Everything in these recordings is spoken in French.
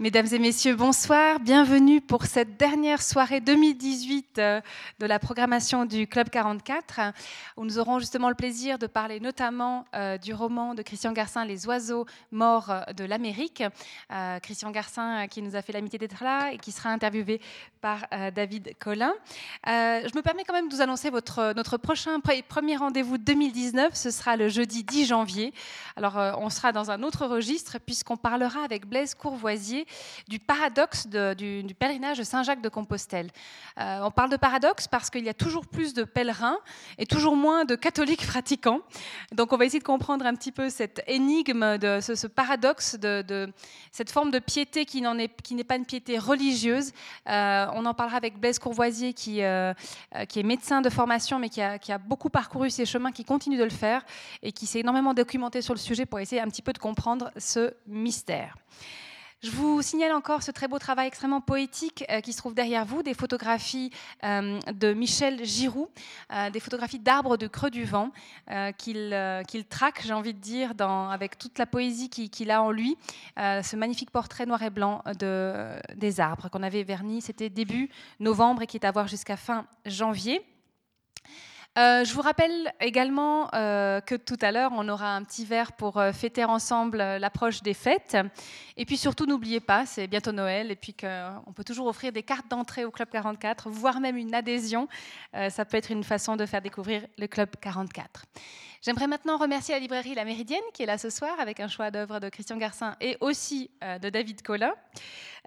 Mesdames et messieurs, bonsoir. Bienvenue pour cette dernière soirée 2018 euh, de la programmation du Club 44, où nous aurons justement le plaisir de parler notamment euh, du roman de Christian Garcin, Les oiseaux morts de l'Amérique. Euh, Christian Garcin qui nous a fait l'amitié d'être là et qui sera interviewé par David Collin. Je me permets quand même de vous annoncer notre prochain premier rendez-vous 2019. Ce sera le jeudi 10 janvier. Alors, on sera dans un autre registre puisqu'on parlera avec Blaise Courvoisier du paradoxe du, pèlerinage de Saint-Jacques de Compostelle. Euh, on parle de paradoxe parce qu'il y a toujours plus de pèlerins et toujours moins de catholiques pratiquants. Donc on va essayer de comprendre un petit peu cette énigme, ce, paradoxe, cette forme de piété qui n'est pas une piété religieuse. Euh, on en parlera avec Blaise Courvoisier qui, euh, qui est médecin de formation mais qui a, qui a beaucoup parcouru ces chemins, qui continue de le faire et qui s'est énormément documenté sur le sujet pour essayer un petit peu de comprendre ce mystère. Je vous signale encore ce très beau travail extrêmement poétique euh, qui se trouve derrière vous, des photographies euh, de Michel Giroux, euh, des photographies d'arbres de creux du vent qu'il traque, j'ai envie de dire, avec toute la poésie qu'il a en lui, ce magnifique portrait noir et blanc de, des arbres qu'on avait verni, c'était début novembre et qui est à voir jusqu'à fin janvier. Euh, je vous rappelle également euh, que tout à l'heure, on aura un petit verre pour euh, fêter ensemble l'approche des fêtes. Et puis surtout, n'oubliez pas, c'est bientôt Noël et puis qu'on peut toujours offrir des cartes d'entrée au Club 44, voire même une adhésion. ça peut être une façon de faire découvrir le Club 44. J'aimerais maintenant remercier la librairie La Méridienne qui est là ce soir avec un choix d'œuvres de Christian Garcin et aussi euh, de David Collin.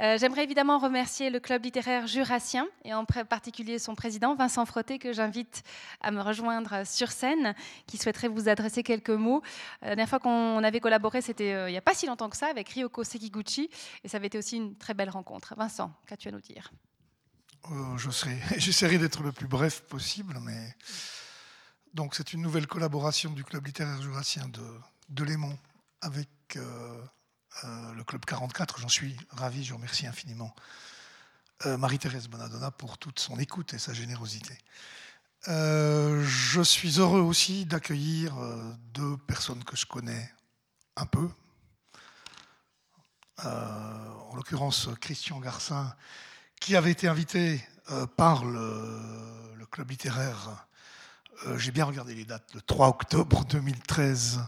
Euh, j'aimerais évidemment remercier le club littéraire jurassien et en particulier son président Vincent Frotté que j'invite à me rejoindre sur scène qui souhaiterait vous adresser quelques mots. Euh, la dernière fois qu'on avait collaboré, c'était il n'y a pas si longtemps que ça avec Ryoko Sekiguchi et ça avait été aussi une très belle rencontre. Vincent, qu'as-tu à nous dire? J'essaierai d'être le plus bref possible, mais donc c'est une nouvelle collaboration du Club littéraire jurassien de, de Lémont avec euh, euh, le Club 44. J'en suis ravi, je remercie infiniment euh, Marie-Thérèse Bonadonna pour toute son écoute et sa générosité. je suis heureux aussi d'accueillir deux personnes que je connais un peu. en l'occurrence Christian Garcin, qui avait été invité par le, le Club littéraire euh, j'ai bien regardé les dates, le 3 octobre 2013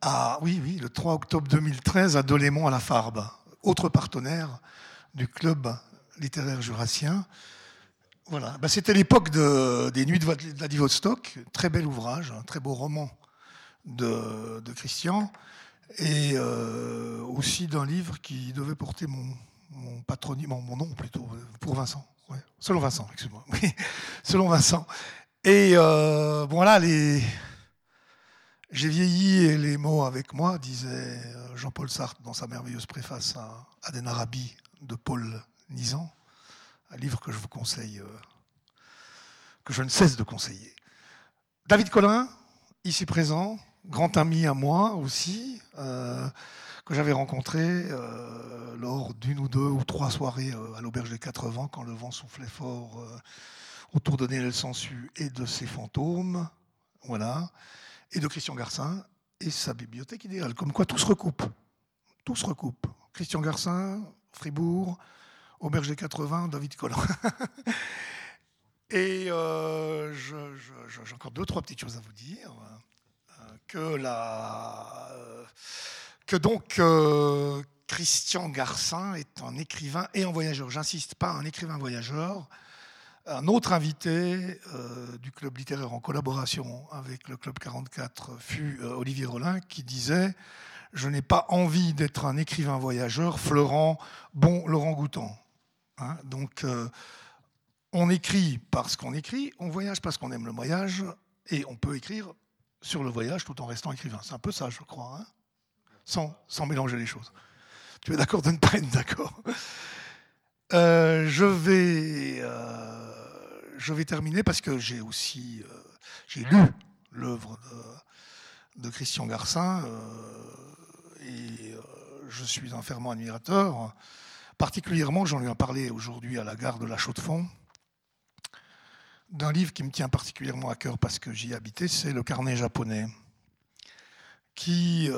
à, oui, oui, le 3 octobre 2013 à Dolémont à la Farbe, autre partenaire du club littéraire jurassien. Voilà, bah, c'était l'époque des Nuits de Vladivostok, très bel ouvrage, un très beau roman de, Christian, et euh, aussi d'un livre qui devait porter mon, patronyme, mon, nom plutôt, pour Vincent. selon Vincent, excuse-moi. selon Vincent. Et euh, voilà, les... j'ai vieilli et les mots avec moi, disait euh, Jean-Paul Sartre dans sa merveilleuse préface à Aden Arabi de Paul Nizan, un livre que je vous conseille, euh, que je ne cesse de conseiller. David Collin, ici présent, grand ami à moi aussi, que j'avais rencontré lors d'une ou deux ou trois soirées à l'Auberge des Quatre Vents quand le vent soufflait fort autour de Néel Sansu et de ses fantômes, voilà, et de Christian Garcin et sa bibliothèque idéale. Comme quoi tout se recoupe. Tout se recoupe. Christian Garcin, Fribourg, Auberge des 80, David Collin. et euh, j'ai encore deux, trois petites choses à vous dire. Euh, que, la, euh, que donc Christian Garcin est un écrivain et un voyageur. J'insiste pas, un écrivain voyageur un autre invité euh, du club littéraire en collaboration avec le club 44 fut euh, Olivier Rollin qui disait Je n'ai pas envie d'être un écrivain voyageur fleurant bon Laurent Goutan. Hein, donc euh, on écrit parce qu'on écrit, on voyage parce qu'on aime le voyage et on peut écrire sur le voyage tout en restant écrivain. C'est un peu ça, je crois, hein, sans, sans mélanger les choses. Tu es d'accord de ne pas être d'accord? Je vais je vais terminer parce que j'ai aussi euh, j'ai lu l'œuvre de, Christian Garcin euh, et euh, je suis un fervent admirateur. Particulièrement, j'en lui ai parlé aujourd'hui à la gare de la Chaux-de-Fonds, d'un livre qui me tient particulièrement à cœur parce que j'y habitais, c'est Le carnet japonais, qui,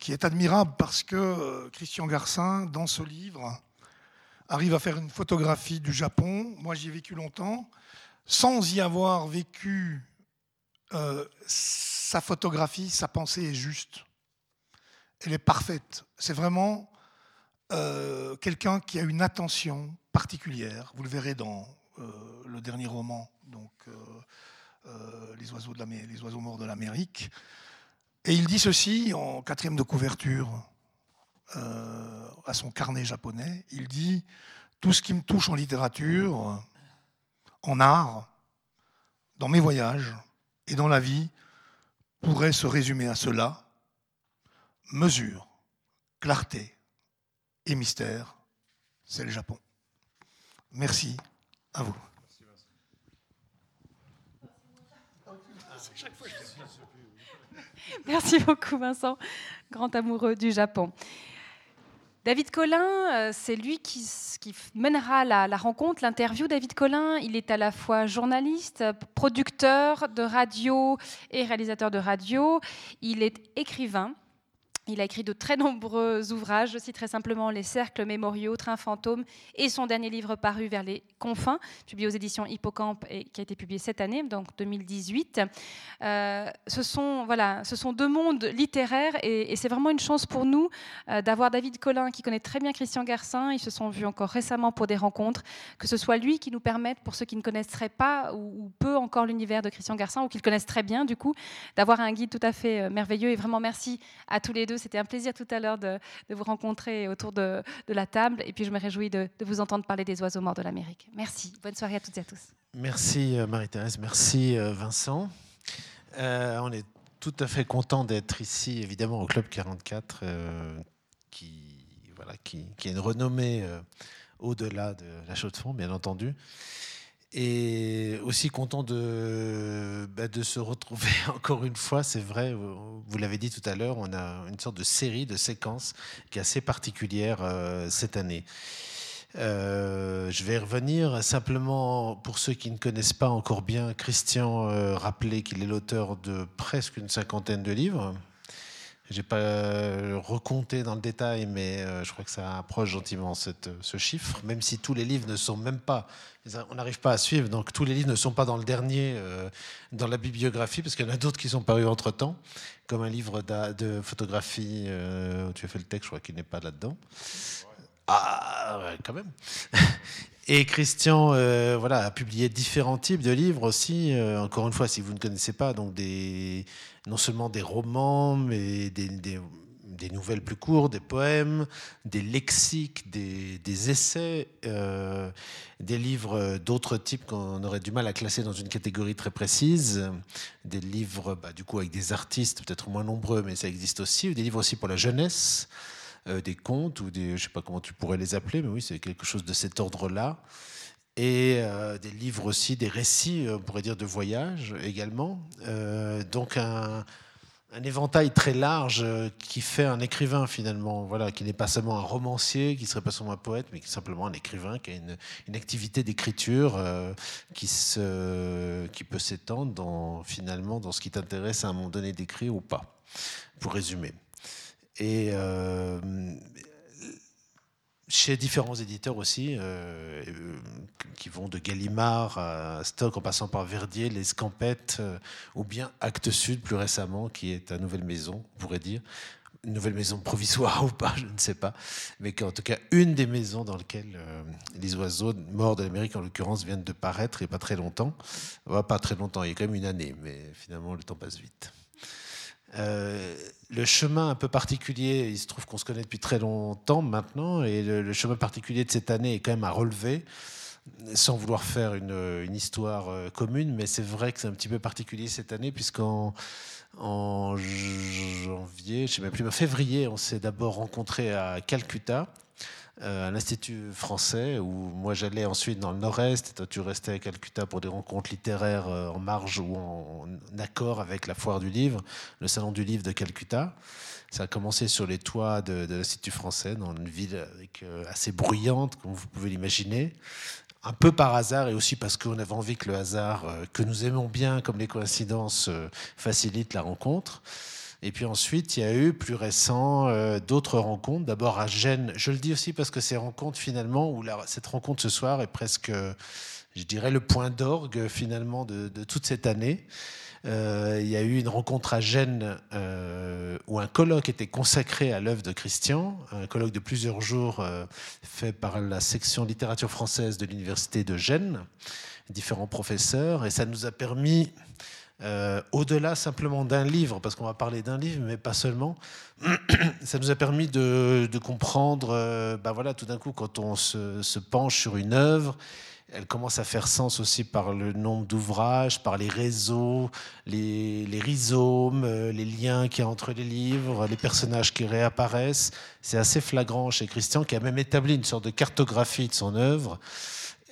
qui est admirable parce que Christian Garcin, dans ce livre, arrive à faire une photographie du Japon. Moi, j'y ai vécu longtemps, sans y avoir vécu sa photographie, sa pensée est juste. Elle est parfaite. C'est vraiment euh, quelqu'un qui a une attention particulière. Vous le verrez dans euh, le dernier roman, donc euh, les oiseaux morts de l'Amérique. Et il dit ceci en quatrième de couverture à son carnet japonais. Il dit Tout ce qui me touche en littérature, en art, dans mes voyages et dans la vie, pourrait se résumer à cela mesure, clarté et mystère, c'est le Japon. Merci à vous. Merci beaucoup Vincent, grand amoureux du Japon. David Collin, euh, c'est lui qui, mènera la, la rencontre, l'interview. David Collin, il est à la fois journaliste, producteur de radio et réalisateur de radio. Il est écrivain. Il a écrit de très nombreux ouvrages, je cite très simplement Les cercles mémoriaux, Train fantôme et son dernier livre paru vers les confins, publié aux éditions Hippocampe et qui a été publié cette année, donc 2018. Euh, ce, sont, voilà, ce sont deux mondes littéraires et, c'est vraiment une chance pour nous euh, d'avoir David Collin qui connaît très bien Christian Garcin. Ils se sont vus encore récemment pour des rencontres, que ce soit lui qui nous permette, pour ceux qui ne connaisseraient pas ou, peu encore l'univers de Christian Garcin ou qui le connaissent très bien du coup, d'avoir un guide tout à fait euh, merveilleux et vraiment merci à tous les deux c'était un plaisir tout à l'heure de, vous rencontrer autour de, la table. Et puis, je me réjouis de, vous entendre parler des oiseaux morts de l'Amérique. Merci. Bonne soirée à toutes et à tous. Merci, euh, Marie-Thérèse. Merci, euh, Vincent. Euh, on est tout à fait content d'être ici, évidemment, au Club 44, qui, voilà, qui, qui, a une renommée au-delà de la chaux de fond, bien entendu et aussi content de, bah, se retrouver encore une fois. C'est vrai, vous l'avez dit tout à l'heure, on a une sorte de série de séquences qui est assez particulière euh, cette année. Euh, je vais revenir simplement pour ceux qui ne connaissent pas encore bien Christian, euh, rappeler qu'il est l'auteur de presque une cinquantaine de livres. J'ai pas euh, recompté dans le détail, mais euh, je crois que ça approche gentiment cette, ce chiffre, même si tous les livres ne sont même pas, on n'arrive pas à suivre, donc tous les livres ne sont pas dans le dernier, euh, dans la bibliographie, parce qu'il y en a d'autres qui sont parus entre-temps, comme un livre de photographie, où tu as fait le texte, je crois qu'il n'est pas là-dedans. Ah, quand même. Et Christian voilà, a publié différents types de livres aussi. encore une fois, si vous ne connaissez pas, donc des, non seulement des romans, mais des, des, nouvelles plus courtes, des poèmes, des lexiques, des, essais, euh, des livres d'autres types qu'on aurait du mal à classer dans une catégorie très précise, des livres bah, du coup avec des artistes peut-être moins nombreux, mais ça existe aussi, des livres aussi pour la jeunesse. Euh, des contes ou des, je sais pas comment tu pourrais les appeler, mais oui, c'est quelque chose de cet ordre-là et euh, des livres aussi, des récits, on pourrait dire, de voyage également. Euh, donc un, éventail très large euh, qui fait un écrivain finalement, voilà, qui n'est pas seulement un romancier, qui serait pas seulement un poète, mais qui est simplement un écrivain, qui a une, activité d'écriture qui, qui peut s'étendre finalement dans ce qui t'intéresse à un moment donné d'écrire ou pas, pour résumer. Et chez différents éditeurs aussi, euh, euh, qui vont de Gallimard à Stock en passant par Verdier, Les Scampettes, euh, ou bien Actes Sud plus récemment, qui est ta nouvelle maison, on pourrait dire. Une nouvelle maison provisoire ou pas, je ne sais pas. Mais en tout cas une des maisons dans lesquelles les oiseaux morts de l'Amérique, en l'occurrence, viennent de paraître et pas très longtemps. pas très longtemps, il y a quand même une année, mais finalement le temps passe vite. Euh, le chemin un peu particulier, il se trouve qu'on se connaît depuis très longtemps maintenant, et le, chemin particulier de cette année est quand même à relever, sans vouloir faire une, histoire euh, commune, mais c'est vrai que c'est un petit peu particulier cette année, puisqu'en en janvier, je sais même plus, en février, on s'est d'abord rencontré à Calcutta à l'Institut français, où moi j'allais ensuite dans le nord-est, et toi tu restais à Calcutta pour des rencontres littéraires euh, en marge ou en, accord avec la foire du livre, le salon du livre de Calcutta. Ça a commencé sur les toits de, l'Institut français, dans une ville euh, assez bruyante, comme vous pouvez l'imaginer. Un peu par hasard et aussi parce qu'on avait envie que le hasard, que nous aimons bien, comme les coïncidences, facilite la rencontre. Et puis ensuite, il y a eu plus récent d'autres rencontres. D'abord à Gênes. Je le dis aussi parce que ces rencontres finalement, où cette rencontre ce soir est presque, je dirais, le point d'orgue finalement de, toute cette année. Euh, il y a eu une rencontre à Gênes euh, où un colloque était consacré à l'œuvre de Christian, un colloque de plusieurs jours euh, fait par la section littérature française de l'université de Gênes, différents professeurs, et ça nous a permis, au-delà simplement d'un livre, parce qu'on va parler d'un livre, mais pas seulement, ça nous a permis de, comprendre, bah voilà, tout d'un coup, quand on se, penche sur une œuvre, elle commence à faire sens aussi par le nombre d'ouvrages, par les réseaux, les, rhizomes, euh, les liens qu'il y a entre les livres, les personnages qui réapparaissent. C'est assez flagrant chez Christian, qui a même établi une sorte de cartographie de son œuvre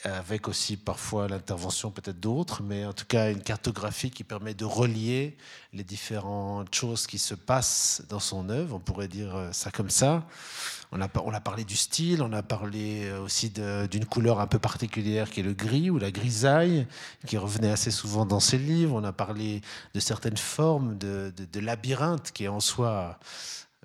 avec aussi parfois l'intervention peut-être d'autres, mais en tout cas une cartographie qui permet de relier les différentes choses qui se passent dans son œuvre, on pourrait dire ça comme ça. On a, parlé du style, on a parlé aussi d'une couleur un peu particulière qui est le gris ou la grisaille, qui revenait assez souvent dans ses livres. On a parlé de certaines formes de, de labyrinthe qui est en soi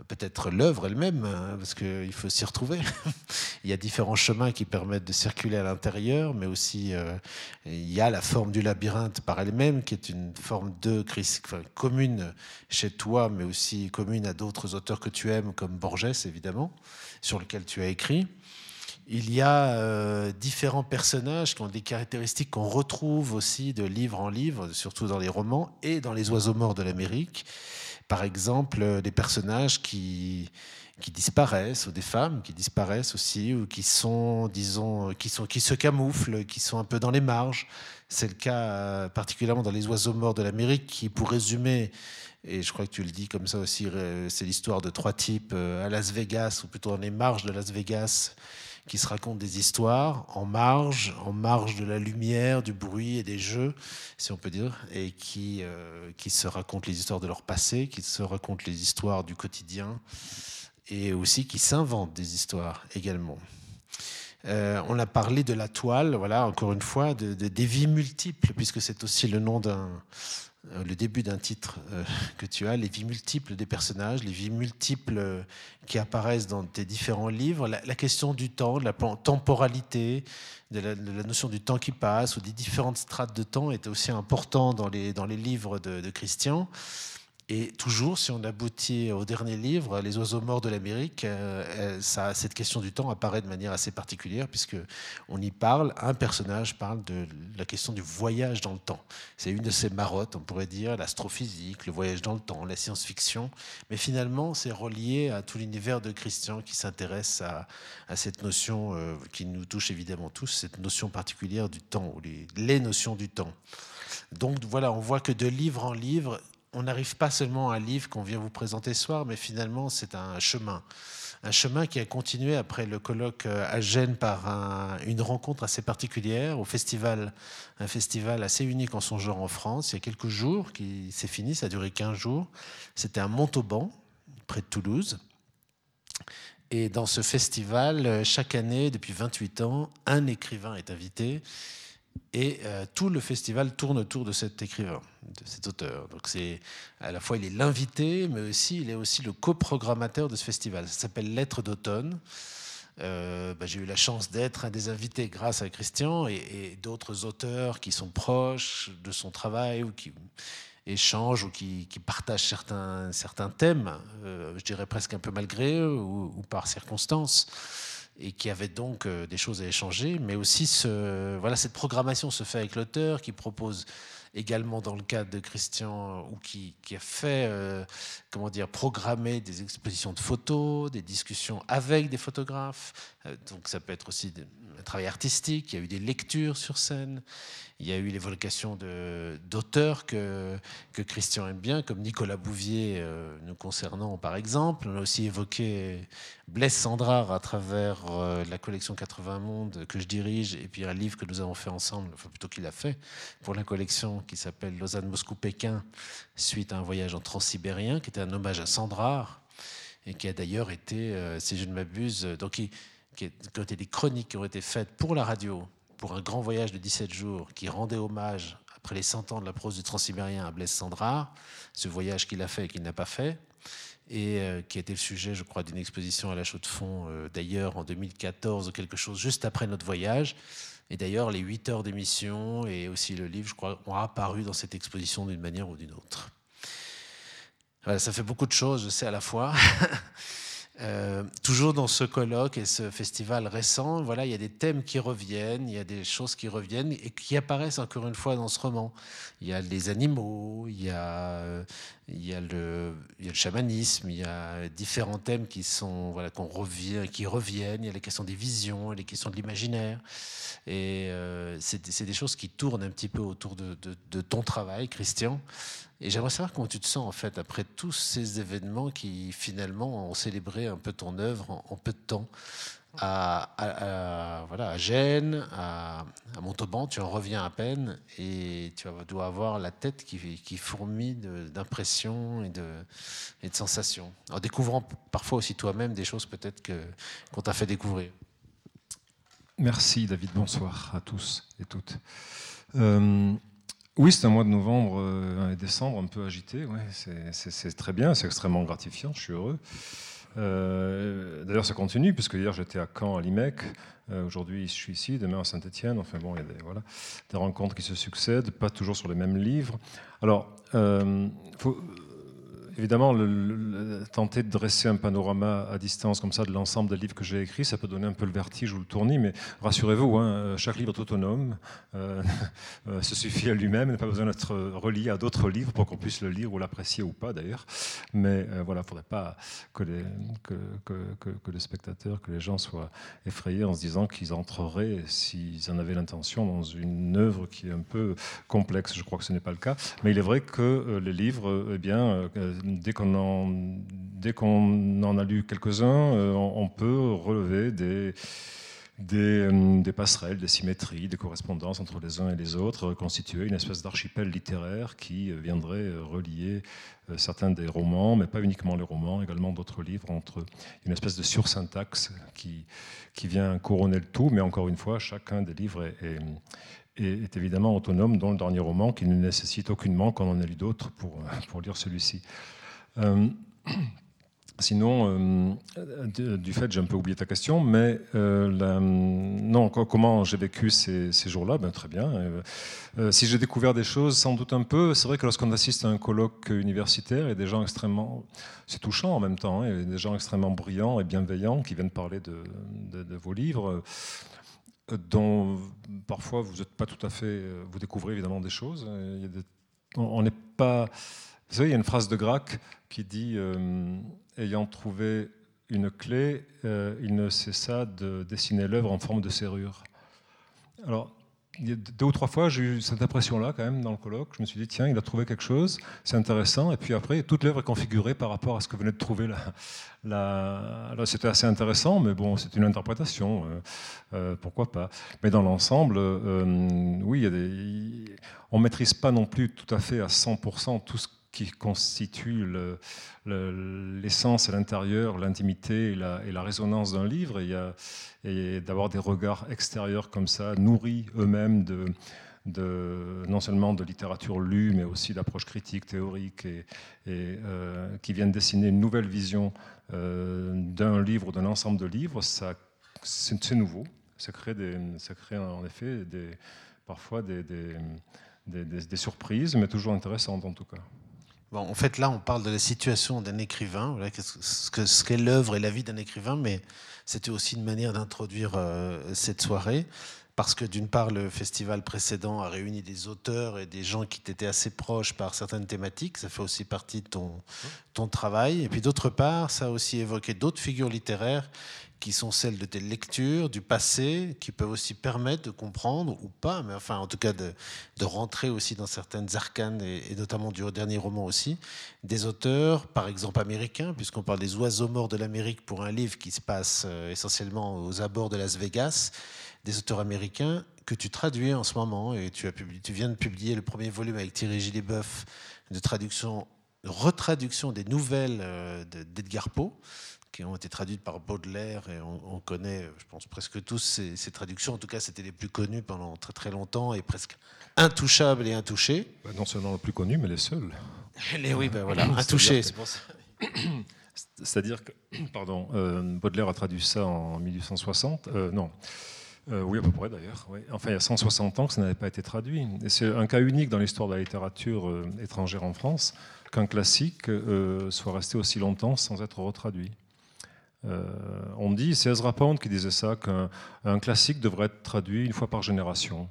peut-être l'œuvre elle-même, hein, parce qu'il faut s'y retrouver. il y a différents chemins qui permettent de circuler à l'intérieur, mais aussi euh, il y a la forme du labyrinthe par elle-même, qui est une forme de enfin, commune chez toi, mais aussi commune à d'autres auteurs que tu aimes, comme Borges évidemment, sur lequel tu as écrit. Il y a euh, différents personnages qui ont des caractéristiques qu'on retrouve aussi de livre en livre, surtout dans les romans et dans les oiseaux morts de l'Amérique par exemple, euh, des personnages qui, qui disparaissent, ou des femmes qui disparaissent aussi, ou qui sont, disons, qui, sont, qui se camouflent, qui sont un peu dans les marges. C'est le cas euh, particulièrement dans Les Oiseaux Morts de l'Amérique, qui, pour résumer, et je crois que tu le dis comme ça aussi, c'est l'histoire de trois types euh, à Las Vegas, ou plutôt dans les marges de Las Vegas, qui se racontent des histoires en marge, en marge de la lumière, du bruit et des jeux, si on peut dire, et qui, euh, qui se racontent les histoires de leur passé, qui se racontent les histoires du quotidien, et aussi qui s'inventent des histoires également. Euh, on a parlé de la toile, voilà, encore une fois, de, de des vies multiples, puisque c'est aussi le nom d'un le début d'un titre euh, que tu as, les vies multiples des personnages, les vies multiples euh, qui apparaissent dans tes différents livres, la, question du temps, de la temporalité, de la, notion du temps qui passe, ou des différentes strates de temps est aussi important dans les, dans les livres de Christian. Et toujours, si on aboutit au dernier livre, Les oiseaux morts de l'Amérique, euh, ça, cette question du temps apparaît de manière assez particulière, puisque on y parle, un personnage parle de la question du voyage dans le temps. C'est une de ses marottes, on pourrait dire, l'astrophysique, le voyage dans le temps, la science-fiction. Mais finalement, c'est relié à tout l'univers de Christian qui s'intéresse à, cette notion euh, qui nous touche évidemment tous, cette notion particulière du temps, ou les notions du temps. Donc voilà, on voit que de livre en livre, on n'arrive pas seulement à un livre qu'on vient vous présenter ce soir, mais finalement c'est un chemin. Un chemin qui a continué après le colloque euh, à Gênes par une rencontre assez particulière au festival, un festival assez unique en son genre en France, il y a quelques jours, qui s'est fini, ça a duré 15 jours. C'était à Montauban, près de Toulouse. Et dans ce festival, euh, chaque année, depuis 28 ans, un écrivain est invité. Et euh, tout le festival tourne autour de cet écrivain, de cet auteur. Donc c'est à la fois il est l'invité, mais aussi il est aussi le coprogrammateur de ce festival. Ça s'appelle Lettres d'automne. Euh, bah, j'ai eu la chance d'être un des invités grâce à Christian et, d'autres auteurs qui sont proches de son travail ou qui échangent ou qui, partagent certains, certains thèmes, euh, je dirais presque un peu malgré eux ou, ou par circonstance et qui avait donc euh, des choses à échanger, mais aussi ce, voilà, cette programmation se fait avec l'auteur qui propose également dans le cadre de Christian, ou qui, qui a fait, euh, comment dire, programmer des expositions de photos, des discussions avec des photographes. Euh, donc ça peut être aussi un travail artistique. Il y a eu des lectures sur scène. Il y a eu l'évocation d'auteurs que, Christian aime bien, comme Nicolas Bouvier euh, nous concernant par exemple. On a aussi évoqué Blaise Sandrard à travers euh, la collection 80 mondes que je dirige et puis un livre que nous avons fait ensemble, enfin plutôt qu'il a fait, pour la collection qui s'appelle Lausanne-Moscou-Pékin, suite à un voyage en transsibérien, qui était un hommage à Sandrard et qui a d'ailleurs été, euh, si je ne m'abuse, donc qui, qui, qui des chroniques qui ont été faites pour la radio pour un grand voyage de 17 jours qui rendait hommage après les 100 ans de la prose du transsibérien à Blaise Sandrard, ce voyage qu'il a fait et qu'il n'a pas fait, et euh, qui a été le sujet, je crois, d'une exposition à la Chaux de Fonds, euh, d'ailleurs en 2014 ou quelque chose, juste après notre voyage. Et d'ailleurs, les 8 heures d'émission et aussi le livre, je crois, ont apparu dans cette exposition d'une manière ou d'une autre. Voilà, ça fait beaucoup de choses, je sais, à la fois. Euh, toujours dans ce colloque et ce festival récent, voilà, il y a des thèmes qui reviennent, il y a des choses qui reviennent et qui apparaissent encore une fois dans ce roman. Il y a les animaux, il y a, le, chamanisme, il y a différents thèmes qui sont voilà qu'on revient, qui reviennent. Il y a les questions des visions, les questions de l'imaginaire, et euh, c'est des choses qui tournent un petit peu autour de ton travail, Christian. Et j'aimerais savoir comment tu te sens en fait après tous ces événements qui finalement ont célébré un peu ton œuvre en, peu de temps. À, voilà, à Gênes, à, Montauban, tu en reviens à peine et tu dois avoir la tête qui, qui fourmille d'impressions et de, sensations. En découvrant parfois aussi toi-même des choses peut-être qu'on t'a fait découvrir. Merci David, bonsoir à tous et toutes. Euh, oui, c'est un mois de novembre euh, et décembre un peu agité. Ouais, c'est très bien, c'est extrêmement gratifiant, je suis heureux. Euh, d'ailleurs, ça continue, puisque hier j'étais à Caen, à l'IMEC. Euh, aujourd'hui, je suis ici, demain à Saint-Etienne. Enfin bon, il y a des, voilà, des rencontres qui se succèdent, pas toujours sur les mêmes livres. Alors, il faut évidemment, tenter de dresser un panorama à distance comme ça de l'ensemble des livres que j'ai écrits, ça peut donner un peu le vertige ou le tournis, mais rassurez-vous, hein, chaque livre est autonome, euh, euh, se suffit à lui-même, il n'a pas besoin d'être relié à d'autres livres pour qu'on puisse le lire ou l'apprécier ou pas d'ailleurs. Mais euh, voilà, il ne faudrait pas que les, que, que, que, les spectateurs, que les gens soient effrayés en se disant qu'ils entreraient, s'ils en avaient l'intention, dans une œuvre qui est un peu complexe. Je crois que ce n'est pas le cas. Mais il est vrai que les livres, eh bien, dès qu'on en, a lu quelques-uns, euh, on, peut relever des, euh, des, passerelles, des symétries, des correspondances entre les uns et les autres, constituer une espèce d'archipel littéraire qui euh, viendrait relier certains des romans, mais pas uniquement les romans, également d'autres livres, entre une espèce de sursyntaxe qui, qui vient couronner le tout, mais encore une fois, chacun des livres est, évidemment autonome, dont le dernier roman, qui ne nécessite aucunement qu'on en ait lu d'autres pour lire celui-ci. Euh, sinon, euh, du fait, j'ai un peu oublié ta question, mais euh, non, comment j'ai vécu ces, jours-là? Ben, Très bien. si j'ai découvert des choses, sans doute un peu, c'est vrai que lorsqu'on assiste à un colloque universitaire, il y a des gens extrêmement. C'est touchant en même temps, hein, il y a des gens extrêmement brillants et bienveillants qui viennent parler de, vos livres dont parfois vous n'êtes pas tout à fait. Vous découvrez évidemment des choses. on n'est pas. Vous savez, il y a une phrase de Grac qui dit euh, Ayant trouvé une clé, euh, il ne cessa de dessiner l'œuvre en forme de serrure. Alors, deux ou trois fois, j'ai eu cette impression-là quand même dans le colloque. Je me suis dit, tiens, il a trouvé quelque chose, c'est intéressant. Et puis après, toute l'œuvre est configurée par rapport à ce que venait de trouver là. La... c'était assez intéressant, mais bon, c'est une interprétation. Euh, pourquoi pas Mais dans l'ensemble, oui, on ne maîtrise pas non plus tout à fait à 100% tout ce qui constitue l'essence à l'intérieur, l'intimité et la, et résonance d'un livre, et, d'avoir des regards extérieurs comme ça, nourris eux-mêmes de, non seulement de littérature lue, mais aussi d'approches critiques, théoriques, et, euh, qui viennent dessiner une nouvelle vision euh, d'un livre ou d'un ensemble de livres, c'est nouveau. Ça crée, en effet parfois des surprises, mais toujours intéressantes en tout cas. Bon, en fait, là, on parle de la situation d'un écrivain, ce qu'est l'œuvre et la vie d'un écrivain, mais c'était aussi une manière d'introduire euh, cette soirée, parce que d'une part, le festival précédent a réuni des auteurs et des gens qui étaient assez proches par certaines thématiques, ça fait aussi partie de ton, travail, et puis d'autre part, ça a aussi évoqué d'autres figures littéraires qui sont celles de tes lectures du passé, qui peuvent aussi permettre de comprendre ou pas, mais enfin en tout cas de, rentrer aussi dans certaines arcanes, et, notamment du dernier roman aussi, des auteurs, par exemple américains, puisqu'on parle des oiseaux morts de l'Amérique pour un livre qui se passe euh, essentiellement aux abords de Las Vegas, des auteurs américains que tu traduis en ce moment, et tu, as publié, tu viens de publier le premier volume avec Thierry Gilles-Boeuf de traduction, de retraduction des nouvelles euh, d'Edgar Poe qui ont été traduites par Baudelaire et on, connaît, je pense, presque tous ces, traductions. En tout cas, c'était les plus connues pendant très très longtemps et presque intouchables et intouchées. Bah, non seulement les plus connues, mais les seules. les, oui, ben voilà, intouchées, c'est pour ça. C'est-à-dire que, pardon, euh, Baudelaire a traduit ça en 1860. Euh, non. Euh, oui, à peu près d'ailleurs. Enfin, il y a 160 ans que ça n'avait pas été traduit. C'est un cas unique dans l'histoire de la littérature étrangère en France qu'un classique soit resté aussi longtemps sans être retraduit. on dit, c'est Ezra Pound qui disait ça, qu'un classique devrait être traduit une fois par génération.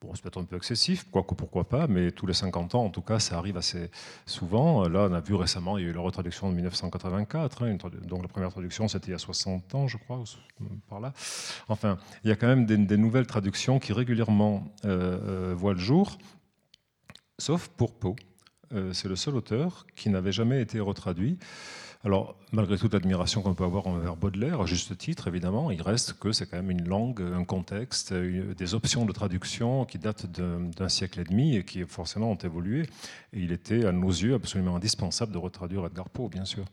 Bon, c'est peut-être un peu excessif, quoique pourquoi pas, mais tous les 50 ans, en tout cas, ça arrive assez souvent. Là, on a vu récemment, il y a eu la retraduction de 1984, hein, donc la première traduction, c'était il y a 60 ans, je crois, par là. Enfin, il y a quand même des, nouvelles traductions qui régulièrement euh, euh, voient le jour, sauf pour Poe. Euh, c'est le seul auteur qui n'avait jamais été retraduit. Alors, malgré toute l'admiration qu'on peut avoir envers Baudelaire, à juste titre, évidemment, il reste que c'est quand même une langue, un contexte, des options de traduction qui datent d'un siècle et demi et qui forcément ont évolué. Et il était, à nos yeux, absolument indispensable de retraduire Edgar Poe, bien sûr.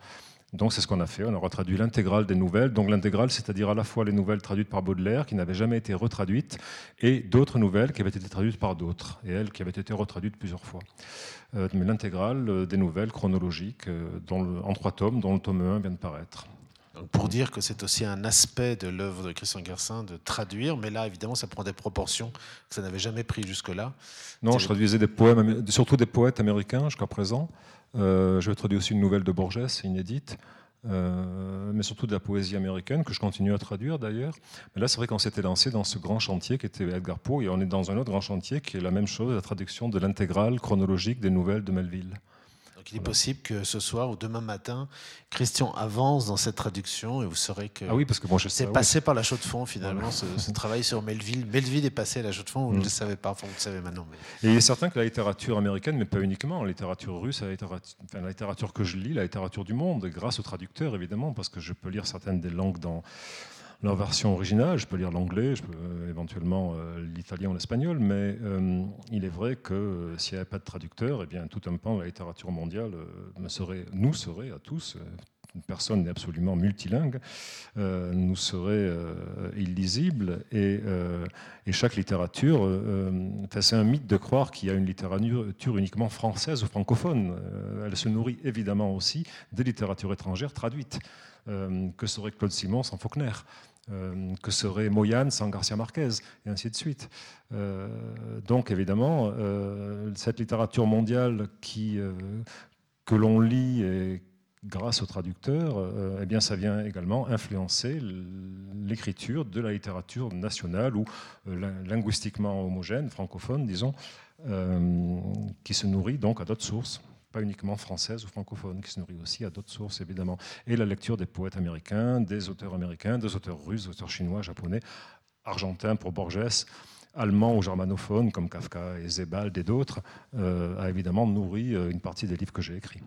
Donc c'est ce qu'on a fait, on a retraduit l'intégrale des nouvelles. Donc l'intégrale, c'est-à-dire à la fois les nouvelles traduites par Baudelaire, qui n'avaient jamais été retraduites, et d'autres nouvelles qui avaient été traduites par d'autres, et elles qui avaient été retraduites plusieurs fois. Euh, mais l'intégrale euh, des nouvelles chronologiques euh, en trois tomes, dont le tome 1 vient de paraître. pour dire que c'est aussi un aspect de l'œuvre de Christian Garcin de traduire, mais là, évidemment, ça prend des proportions que ça n'avait jamais pris jusque-là. Non, je traduisais des poèmes, surtout des poètes américains jusqu'à présent. Euh, je vais traduire aussi une nouvelle de Borges, inédite, euh, mais surtout de la poésie américaine, que je continue à traduire d'ailleurs. Mais là, c'est vrai qu'on s'était lancé dans ce grand chantier qui était Edgar Poe, et on est dans un autre grand chantier qui est la même chose, la traduction de l'intégrale chronologique des nouvelles de Melville il est possible que ce soir ou demain matin, Christian avance dans cette traduction et vous saurez que, ah oui, parce que moi, c'est passé par la chaux de fond finalement, ce, travail sur Melville. Melville est passé à la chaux de fond, vous ne mm. le savez pas, enfin vous le savez maintenant. Et il est certain que la littérature américaine, mais pas uniquement, la littérature russe, la littérature, la littérature que je lis, la littérature du monde, grâce aux traducteurs évidemment, parce que je peux lire certaines des langues dans leur version originale. Je peux lire l'anglais, je peux euh, éventuellement euh, l'italien ou l'espagnol, mais euh, il est vrai que s'il n'y avait pas de traducteur, eh bien, tout un pan de la littérature mondiale nous serait à tous, personne n'est absolument multilingue, nous serait illisible. Et, et, chaque littérature, c'est un mythe de croire qu'il y a une littérature uniquement française ou francophone. elle se nourrit évidemment aussi des littératures étrangères traduites. que serait Claude Simon sans Faulkner? Euh, que serait Moyane sans Garcia Marquez, et ainsi de suite. Euh, donc évidemment, euh, cette littérature mondiale que l'on lit et grâce aux traducteurs, eh bien, ça vient également influencer l'écriture de la littérature nationale ou linguistiquement homogène, francophone, disons, qui se nourrit donc à d'autres sources pas uniquement française ou francophone, qui se nourrit aussi à d'autres sources, évidemment. Et la lecture des poètes américains, des auteurs américains, des auteurs russes, des auteurs chinois, japonais, argentins pour Borges, allemands ou germanophones comme Kafka et Zebald et d'autres, euh, a évidemment nourri euh, une partie des livres que j'ai écrits.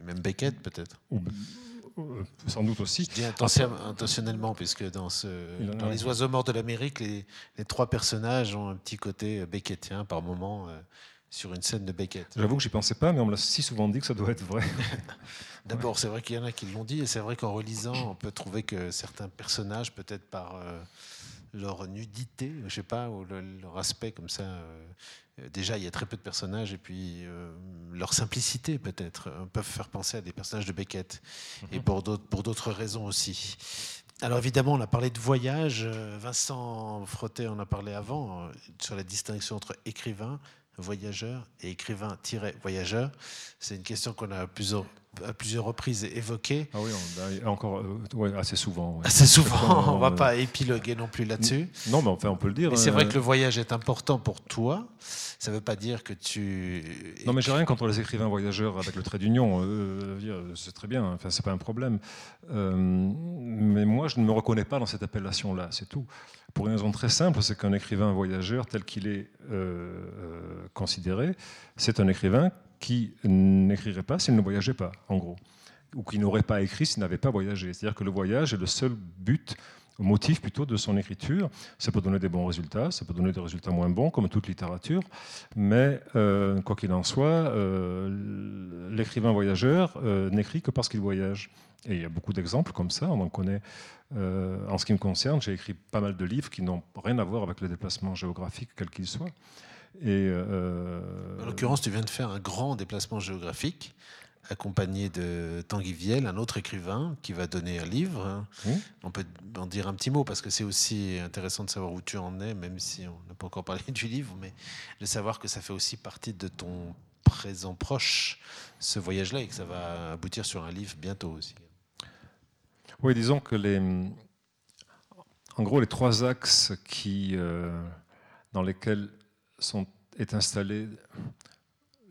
Et même Beckett, peut-être euh, sans doute aussi. Je dis intentionnellement, puisque dans, ce, dans Les Oiseaux morts de l'Amérique, les, les, trois personnages ont un petit côté beckettien par moment sur une scène de Beckett. J'avoue que j'y pensais pas, mais on me l'a si souvent dit que ça doit être vrai. D'abord, c'est vrai qu'il y en a qui l'ont dit, et c'est vrai qu'en relisant, on peut trouver que certains personnages, peut-être par euh, leur nudité, je sais pas, ou leur aspect comme ça, euh, déjà il y a très peu de personnages, et puis euh, leur simplicité peut-être, peuvent faire penser à des personnages de Beckett, et mhm. pour d'autres raisons aussi. Alors évidemment, on a parlé de voyage. Vincent Frotté en a parlé avant sur la distinction entre écrivain, voyageur et écrivain-voyageur C'est une question qu'on a plusieurs, à plusieurs reprises évoquée. Ah oui, encore euh, assez souvent. Assez souvent, on ne va pas épiloguer non plus là-dessus. Non, mais enfin, on peut le dire. c'est vrai euh, que le voyage est important pour toi. Ça ne veut pas dire que tu. Non, mais j'ai rien contre les écrivains voyageurs avec le trait d'union. Euh, c'est très bien, enfin, c'est pas un problème. mais moi, je ne me reconnais pas dans cette appellation-là, c'est tout. Pour une raison très simple, c'est qu'un écrivain voyageur tel qu'il est euh, euh, considéré, c'est un écrivain qui n'écrirait pas s'il ne voyageait pas, en gros, ou qui n'aurait pas écrit s'il n'avait pas voyagé. C'est-à-dire que le voyage est le seul but motif plutôt de son écriture. Ça peut donner des bons résultats, ça peut donner des résultats moins bons, comme toute littérature, mais euh, quoi qu'il en soit, euh, l'écrivain voyageur euh, n'écrit que parce qu'il voyage. Et il y a beaucoup d'exemples comme ça, on en connaît. en ce qui me concerne, j'ai écrit pas mal de livres qui n'ont rien à voir avec le déplacement géographique, quel qu'il soit. Et en l'occurrence, tu viens de faire un grand déplacement géographique accompagné de Tanguy Viel, un autre écrivain qui va donner un livre. On peut en dire un petit mot parce que c'est aussi intéressant de savoir où tu en es, même si on n'a pas encore parlé du livre, mais de savoir que ça fait aussi partie de ton présent proche, ce voyage-là, et que ça va aboutir sur un livre bientôt aussi. Oui, disons que les, en gros, les trois axes qui, euh, dans lesquels sont, est installé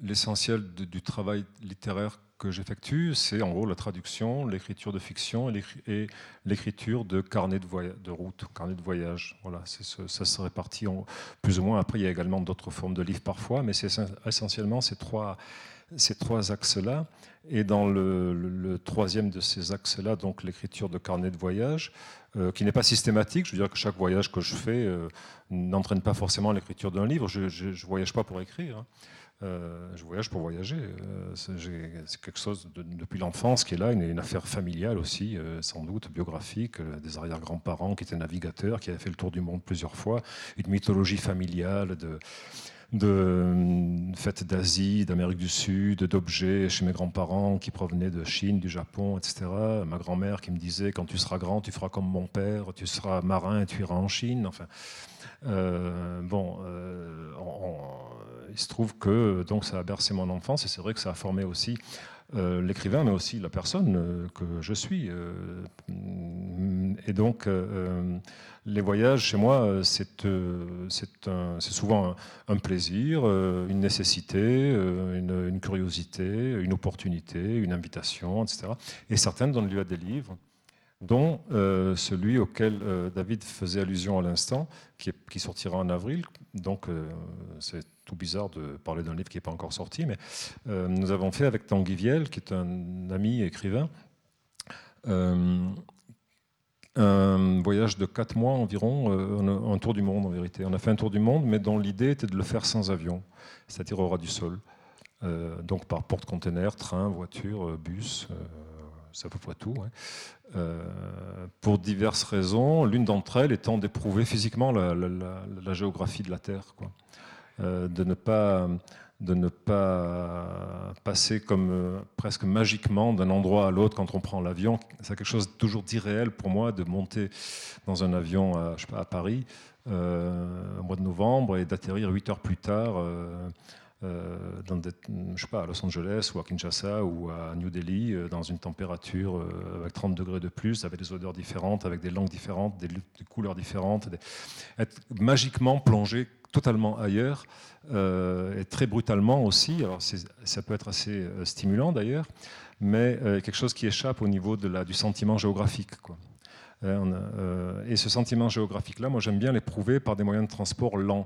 l'essentiel du travail littéraire que j'effectue, c'est en gros la traduction, l'écriture de fiction et l'écriture de carnet de, route, carnet de voyage. Voilà, ça se répartit plus ou moins. Après, il y a également d'autres formes de livres parfois, mais c'est essentiellement ces trois, ces trois axes-là. Et dans le, troisième de ces axes-là, donc l'écriture de carnet de voyage, euh, qui n'est pas systématique, je veux dire que chaque voyage que je fais euh, n'entraîne pas forcément l'écriture d'un livre. Je ne voyage pas pour écrire. Hein. Euh, je voyage pour voyager. Euh, c'est quelque chose depuis l'enfance qui est là, une, affaire familiale aussi, euh, sans doute biographique, des arrière-grands-parents qui étaient navigateurs, qui avaient fait le tour du monde plusieurs fois, une mythologie familiale de, de fêtes d'Asie, d'Amérique du Sud, d'objets chez mes grands-parents qui provenaient de Chine, du Japon, etc. Ma grand-mère qui me disait quand tu seras grand, tu feras comme mon père, tu seras marin et tu iras en Chine. Enfin, bon, il se trouve que donc ça a bercé mon enfance et c'est vrai que ça a formé aussi euh, l'écrivain, mais aussi la personne euh, que je suis. Euh, et donc, les voyages chez moi, c'est souvent un, plaisir, une nécessité, une, une, curiosité, une opportunité, une invitation, etc. Et certaines donnent lieu à des livres dont euh, celui auquel euh, David faisait allusion à l'instant, qui, sortira en avril. Donc euh, c'est tout bizarre de parler d'un livre qui n'est pas encore sorti, mais nous avons fait avec Tanguy Viel, qui est un ami écrivain, un voyage de quatre mois environ, un tour du monde en vérité. On a fait un tour du monde, mais dont l'idée était de le faire sans avion, c'est-à-dire au ras du sol. donc par porte-container, train, voiture, bus c'est à peu près tout, euh, pour diverses raisons, l'une d'entre elles étant d'éprouver physiquement la, géographie de la Terre. Euh, de, ne pas, de ne pas passer comme euh, presque magiquement d'un endroit à l'autre quand on prend l'avion. C'est quelque chose toujours d'irréel pour moi de monter dans un avion à, Paris au mois de novembre et d'atterrir huit heures plus tard dans je sais pas, à Los Angeles ou à Kinshasa ou à New Delhi, euh, dans une température euh, avec 30 degrés de plus, avec des odeurs différentes, avec des langues différentes, des, couleurs différentes, être magiquement plongé totalement ailleurs et très brutalement aussi. Alors ça peut être assez stimulant d'ailleurs, mais quelque chose qui échappe au niveau du sentiment géographique. Quoi. et ce sentiment géographique-là, moi j'aime bien l'éprouver par des moyens de transport lents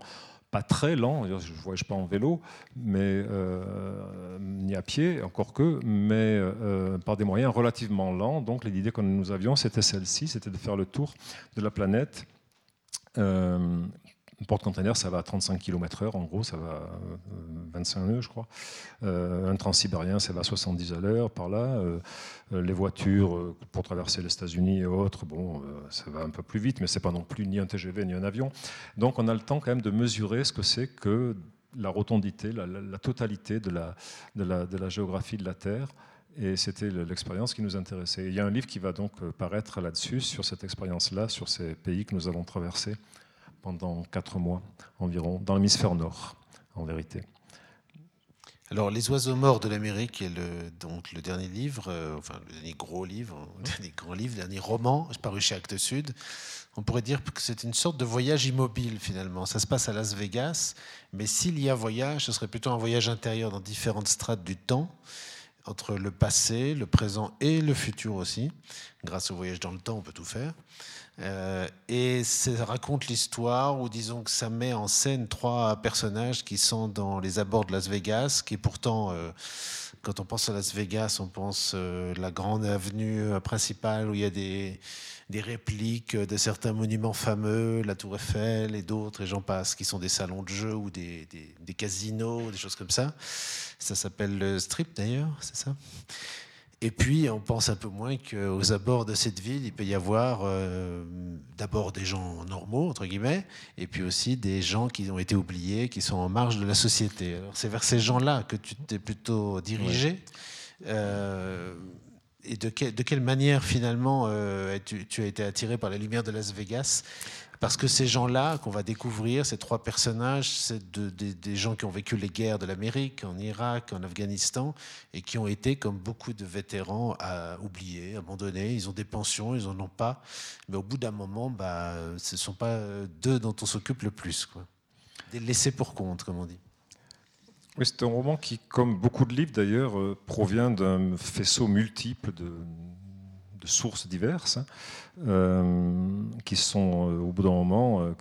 pas très lent, je ne voyage pas en vélo, mais euh, ni à pied, encore que, mais euh, par des moyens relativement lents. Donc l'idée que nous avions, c'était celle-ci, c'était de faire le tour de la planète euh, un porte-container, ça va à 35 km/h, en gros, ça va 25 euh, nœuds, je crois. Euh, un transsibérien, ça va à 70 à l'heure, par là. Euh, les voitures pour traverser les États-Unis et autres, bon, ça va un peu plus vite, mais c'est pas non plus ni un TGV ni un avion. Donc on a le temps quand même de mesurer ce que c'est que la rotondité, la, totalité de la géographie de la Terre. Et c'était l'expérience qui nous intéressait. Il y a un livre qui va donc paraître là-dessus, sur cette expérience-là, sur ces pays que nous avons traversés pendant quatre mois environ, dans l'hémisphère nord, en vérité. Alors, Les oiseaux morts de l'Amérique est le, donc, le dernier livre, euh, enfin le dernier gros livre, le dernier grand livre, le dernier roman paru chez Actes Sud. On pourrait dire que c'est une sorte de voyage immobile finalement. Ça se passe à Las Vegas, mais s'il y a voyage, ce serait plutôt un voyage intérieur dans différentes strates du temps, entre le passé, le présent et le futur aussi. Grâce au voyage dans le temps, on peut tout faire. Euh, et ça raconte l'histoire, ou disons que ça met en scène trois personnages qui sont dans les abords de Las Vegas, qui pourtant euh, quand on pense à Las Vegas, on pense euh, la grande avenue principale où il y a des, des répliques de certains monuments fameux, la Tour Eiffel et d'autres, et j'en passe, qui sont des salons de jeux ou des, des, des casinos, des choses comme ça. Ça s'appelle le strip d'ailleurs, c'est ça? Et puis, on pense un peu moins qu'aux abords de cette ville, il peut y avoir euh, d'abord des gens normaux, entre guillemets, et puis aussi des gens qui ont été oubliés, qui sont en marge de la société. Alors, c'est vers ces gens-là que tu t'es plutôt dirigé. Euh, et de, de, quelle manière, finalement, euh, tu, tu, as été attiré par la lumière de Las Vegas? Parce que ces gens-là qu'on va découvrir, ces trois personnages, c'est de, de, des gens qui ont vécu les guerres de l'Amérique, en Irak, en Afghanistan, et qui ont été, comme beaucoup de vétérans, oubliés, abandonnés. Ils ont des pensions, ils n'en ont pas. Mais au bout d'un moment, bah, ce ne sont pas d'eux dont on s'occupe le plus. Quoi. Des laissés pour compte, comme on dit. Oui, c'est un roman qui, comme beaucoup de livres d'ailleurs, euh, provient d'un faisceau multiple de sources diverses hein, euh, qui sont euh, au bout d'un moment euh,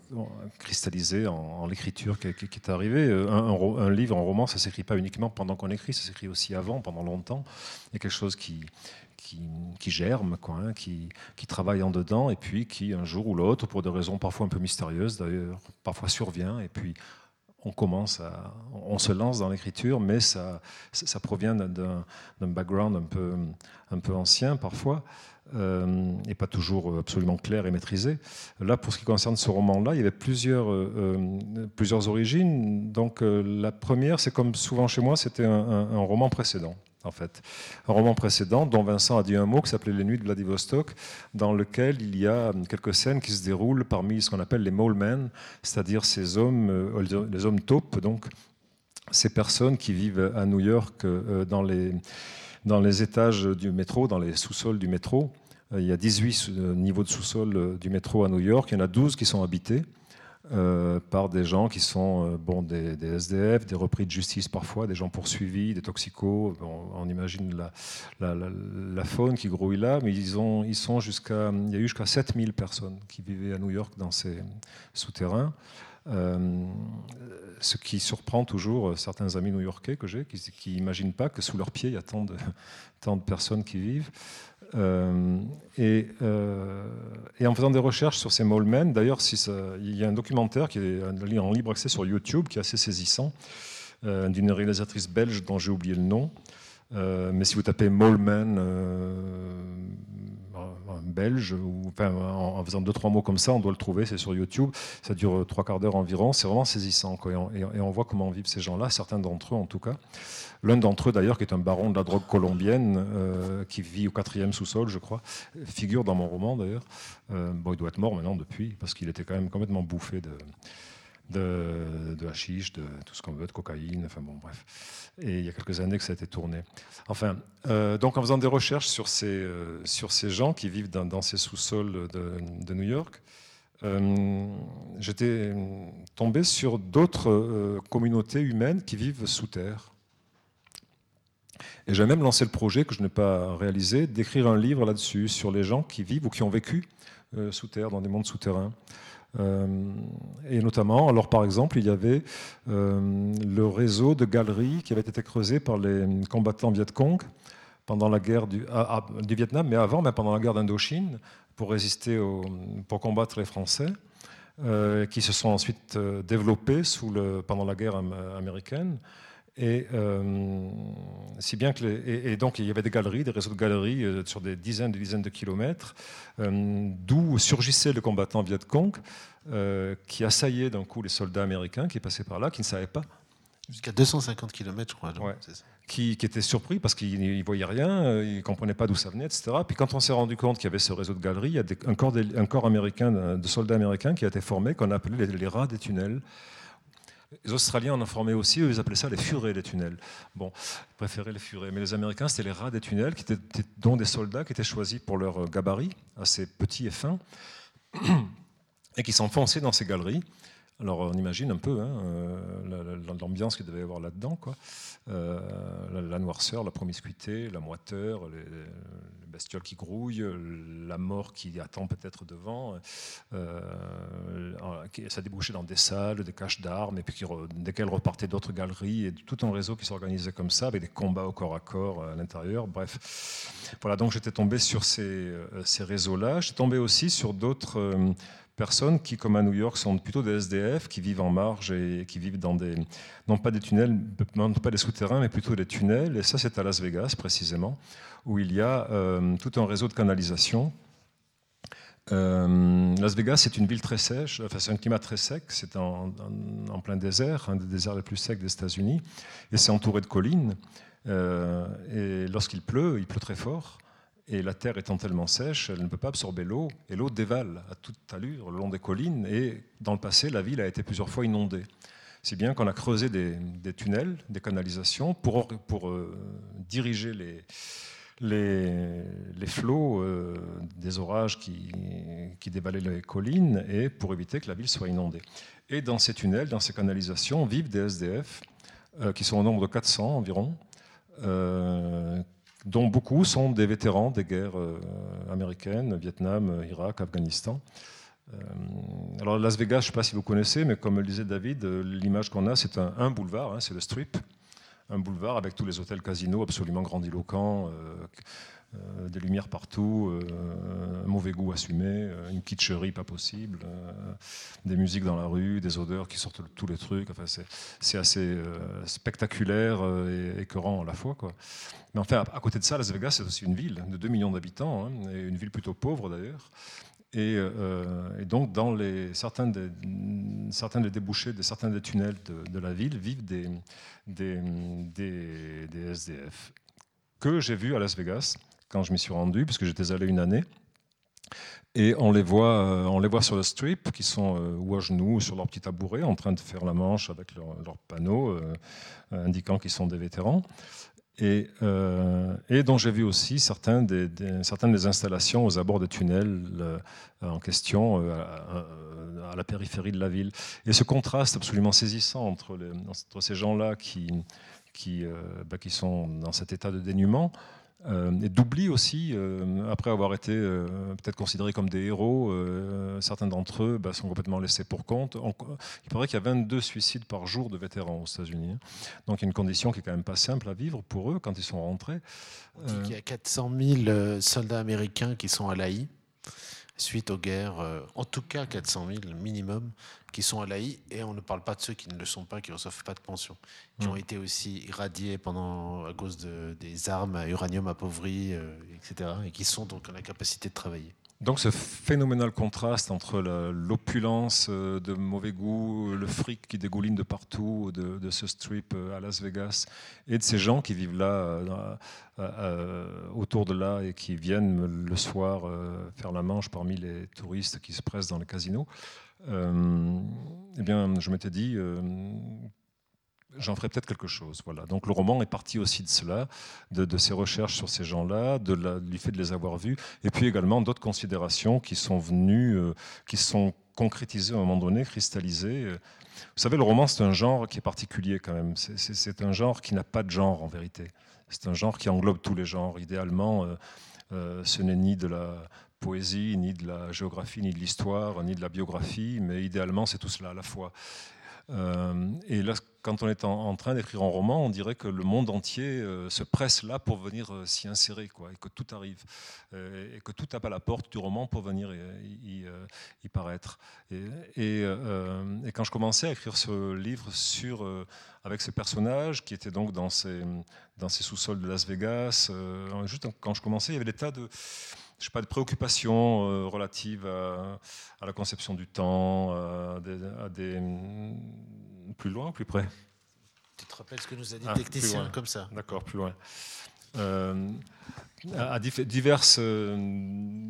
cristallisées en, l'écriture qui, est arrivée. Un, un, livre, un roman, ça s'écrit pas uniquement pendant qu'on écrit, ça s'écrit aussi avant, pendant longtemps. Il y a quelque chose qui, qui, qui, germe, quoi, hein, qui, qui, travaille en dedans, et puis qui, un jour ou l'autre, pour des raisons parfois un peu mystérieuses d'ailleurs, parfois survient, et puis on commence à, on se lance dans l'écriture, mais ça, ça provient d'un background un peu, un peu ancien parfois. Euh, et pas toujours absolument clair et maîtrisé. Là, pour ce qui concerne ce roman-là, il y avait plusieurs, euh, plusieurs origines. Donc, euh, la première, c'est comme souvent chez moi, c'était un, roman précédent. En fait, un roman précédent dont Vincent a dit un mot qui s'appelait Les Nuits de Vladivostok, dans lequel il y a quelques scènes qui se déroulent parmi ce qu'on appelle les mole c'est-à-dire ces hommes, euh, les hommes taupes, donc ces personnes qui vivent à New York euh, dans les dans les étages du métro, dans les sous-sols du métro. Il y a 18 niveaux de sous-sol du métro à New York. Il y en a 12 qui sont habités euh, par des gens qui sont euh, bon, des, SDF, des repris de justice parfois, des gens poursuivis, des toxicos. On imagine la, faune qui grouille là, mais ils, ont, ils sont jusqu'à, il y a eu jusqu'à 7000 personnes qui vivaient à New York dans ces souterrains. Euh, ce qui surprend toujours certains amis new-yorkais que j'ai, qui n'imaginent pas que sous leurs pieds, il y a tant de, personnes qui vivent. Euh, et, euh, en faisant des recherches sur ces Molemen, d'ailleurs, il y a un documentaire qui est en libre accès sur YouTube qui est assez saisissant, euh, d'une réalisatrice belge dont j'ai oublié le nom. Euh, mais si vous tapez Molemen belge, ou, enfin, en, faisant deux, trois mots comme ça, on doit le trouver, c'est sur YouTube, ça dure trois quarts d'heure environ, c'est vraiment saisissant. Et, on, et, on, voit comment vivent ces gens-là, certains d'entre eux en tout cas. L'un d'entre eux d'ailleurs, qui est un baron de la drogue colombienne, euh, qui vit au quatrième sous-sol, je crois, figure dans mon roman d'ailleurs. Euh, bon, il doit être mort maintenant depuis, parce qu'il était quand même complètement bouffé de, de, de hashish, de tout ce qu'on veut, de cocaïne, enfin bon, bref. Et il y a quelques années que ça a été tourné. Enfin, euh, donc en faisant des recherches sur ces, euh, sur ces gens qui vivent dans, ces sous-sols de, New York, euh, j'étais tombé sur d'autres communautés humaines qui vivent sous terre. Et j'ai même lancé le projet, que je n'ai pas réalisé, d'écrire un livre là-dessus, sur les gens qui vivent ou qui ont vécu sous terre, dans des mondes souterrains. Euh, et notamment, alors par exemple, il y avait euh, le réseau de galeries qui avait été creusé par les combattants Viet Cong pendant la guerre du, à, du Vietnam, mais avant, mais pendant la guerre d'Indochine, pour résister, pour combattre les Français, euh, qui se sont ensuite développés pendant la guerre am américaine. Et, euh, si bien que les, et, et, donc il y avait des galeries, des réseaux de galeries euh, sur des dizaines, des dizaines de kilomètres, euh, d'où surgissait le combattant Viet Cong, qui assaillait d'un coup les soldats américains qui passaient par là, qui ne savaient pas. Jusqu'à 250 km, je crois. Ouais. Qui, qui, étaient surpris parce qu'ils ne voyaient rien, ils ne comprenaient pas d'où ça venait, etc. Puis quand on s'est rendu compte qu'il y avait ce réseau de galeries, il y a des, un, corps de, un, corps américain, de soldats américains qui a été formé, qu'on appelait les, les rats des tunnels. Les Australiens en formé aussi, eux, ils appelaient ça les furets des tunnels. Bon, ils préféraient les furets. Mais les Américains, c'était les rats des tunnels, qui étaient, dont des soldats qui étaient choisis pour leur gabarit, assez petits et fins, et qui s'enfonçaient dans ces galeries Alors on imagine un peu hein, l'ambiance qu'il devait y avoir là-dedans. Quoi. la, noirceur, la promiscuité, la moiteur, les, bestioles qui grouillent, la mort qui attend peut-être devant. ça débouchait dans des salles, des caches d'armes, et puis desquelles repartaient d'autres galeries, et tout un réseau qui s'organisait comme ça, avec des combats au corps à corps à l'intérieur. Bref, voilà, donc j'étais tombé sur ces, ces réseaux-là. J'étais tombé aussi sur d'autres personnes qui, comme à New York, sont plutôt des SDF, qui vivent en marge et qui vivent dans des, non pas des tunnels, non pas des souterrains, mais plutôt des tunnels. Et ça, c'est à Las Vegas, précisément, où il y a euh, tout un réseau de canalisation. Euh, Las Vegas, c'est une ville très sèche, enfin, c'est un climat très sec, c'est en, plein désert, un des déserts les plus secs des États-Unis, et c'est entouré de collines. Euh, et lorsqu'il pleut, il pleut très fort. Et la terre étant tellement sèche, elle ne peut pas absorber l'eau, et l'eau dévale à toute allure le long des collines, et dans le passé, la ville a été plusieurs fois inondée. Si bien qu'on a creusé des, tunnels, des canalisations pour, pour euh, diriger les, les, les flots euh, des orages qui, qui dévalaient les collines et pour éviter que la ville soit inondée. Et dans ces tunnels, dans ces canalisations, vivent des SDF euh, qui sont au nombre de 400 environ, dont beaucoup sont des vétérans des guerres euh, américaines, Vietnam, Irak, Afghanistan. Euh, alors Las Vegas, je ne sais pas si vous connaissez, mais comme le disait David, euh, l'image qu'on a, c'est un, boulevard, hein, c'est le Strip, un boulevard avec tous les hôtels casinos absolument grandiloquents, euh, des lumières partout, euh, mauvais goût assumé, euh, une kitscherie pas possible, des musiques dans la rue, des odeurs qui sortent tous les trucs. Enfin, c'est assez spectaculaire et écœurant à la fois. Mais enfin, à côté de ça, Las Vegas, c'est aussi une ville de 2 millions d'habitants, hein, une ville plutôt pauvre d'ailleurs. Et, donc, dans certains, des, débouchés, de certains des tunnels de, la ville vivent des SDF que j'ai vus à Las Vegas quand je m'y suis rendu, puisque j'étais allé une année. Et on les voit, euh, on les voit sur le strip, qui sont euh, ou à genoux, sur leur petit tabouret, en train de faire la manche avec leur, leur panneau euh, indiquant qu'ils sont des vétérans. Et, dont j'ai vu aussi certaines des installations aux abords des tunnels en question à, la périphérie de la ville. Et ce contraste absolument saisissant entre, ces gens-là qui, qui, bah, qui sont dans cet état de dénuement, euh, et d'oubli aussi, euh, après avoir été euh, peut-être considérés comme des héros, certains d'entre eux bah, sont complètement laissés pour compte. il paraît qu'il y a 22 suicides par jour de vétérans aux États-Unis. Hein. Donc il y a une condition qui est quand même pas simple à vivre pour eux quand ils sont rentrés. On dit qu'il y a 400 000 soldats américains qui sont à l'AI suite aux guerres, en tout cas 400 000 minimum, qui sont à l'AI, et on ne parle pas de ceux qui ne le sont pas, qui ne reçoivent pas de pension, qui mm. ont été aussi irradiés pendant, à cause de, des armes à uranium appauvri, euh, etc., et qui sont donc en la capacité de travailler. Donc ce phénoménal contraste entre l'opulence euh, de mauvais goût, le fric qui dégouline de partout, de, ce strip euh, à Las Vegas, et de ces gens qui vivent là, autour de là, et qui viennent le soir faire la manche parmi les touristes qui se pressent dans le casino, euh, eh bien, je m'étais dit, euh, j'en ferai peut-être quelque chose. Voilà. Donc le roman est parti aussi de cela, de, ces recherches sur ces gens-là, de du fait de les avoir vus, et puis également d'autres considérations qui sont venues, euh, qui sont concrétisées à un moment donné, cristallisées. Vous savez, le roman, c'est un genre qui est particulier quand même. C'est un genre qui n'a pas de genre en vérité. C'est un genre qui englobe tous les genres. Idéalement, ce n'est ni de la poésie, ni de la géographie, ni de l'histoire, ni de la biographie, mais idéalement, c'est tout cela à la fois. Euh, et là, quand on est en, train d'écrire un roman, on dirait que le monde entier euh, se presse là pour venir euh, s'y insérer, quoi, et que tout arrive, et que tout tape à la porte du roman pour venir y, paraître. Et, quand je commençais à écrire ce livre sur, avec ces personnages qui étaient donc dans ces, dans ces sous-sols de Las Vegas, juste quand je commençais, il y avait des tas de je pas, de préoccupations euh, relatives à, la conception du temps, à des, mm, plus loin, plus près? Tu te rappelles ce que nous a dit le ah, technicien comme ça D'accord, plus loin. Euh, à diverses, euh,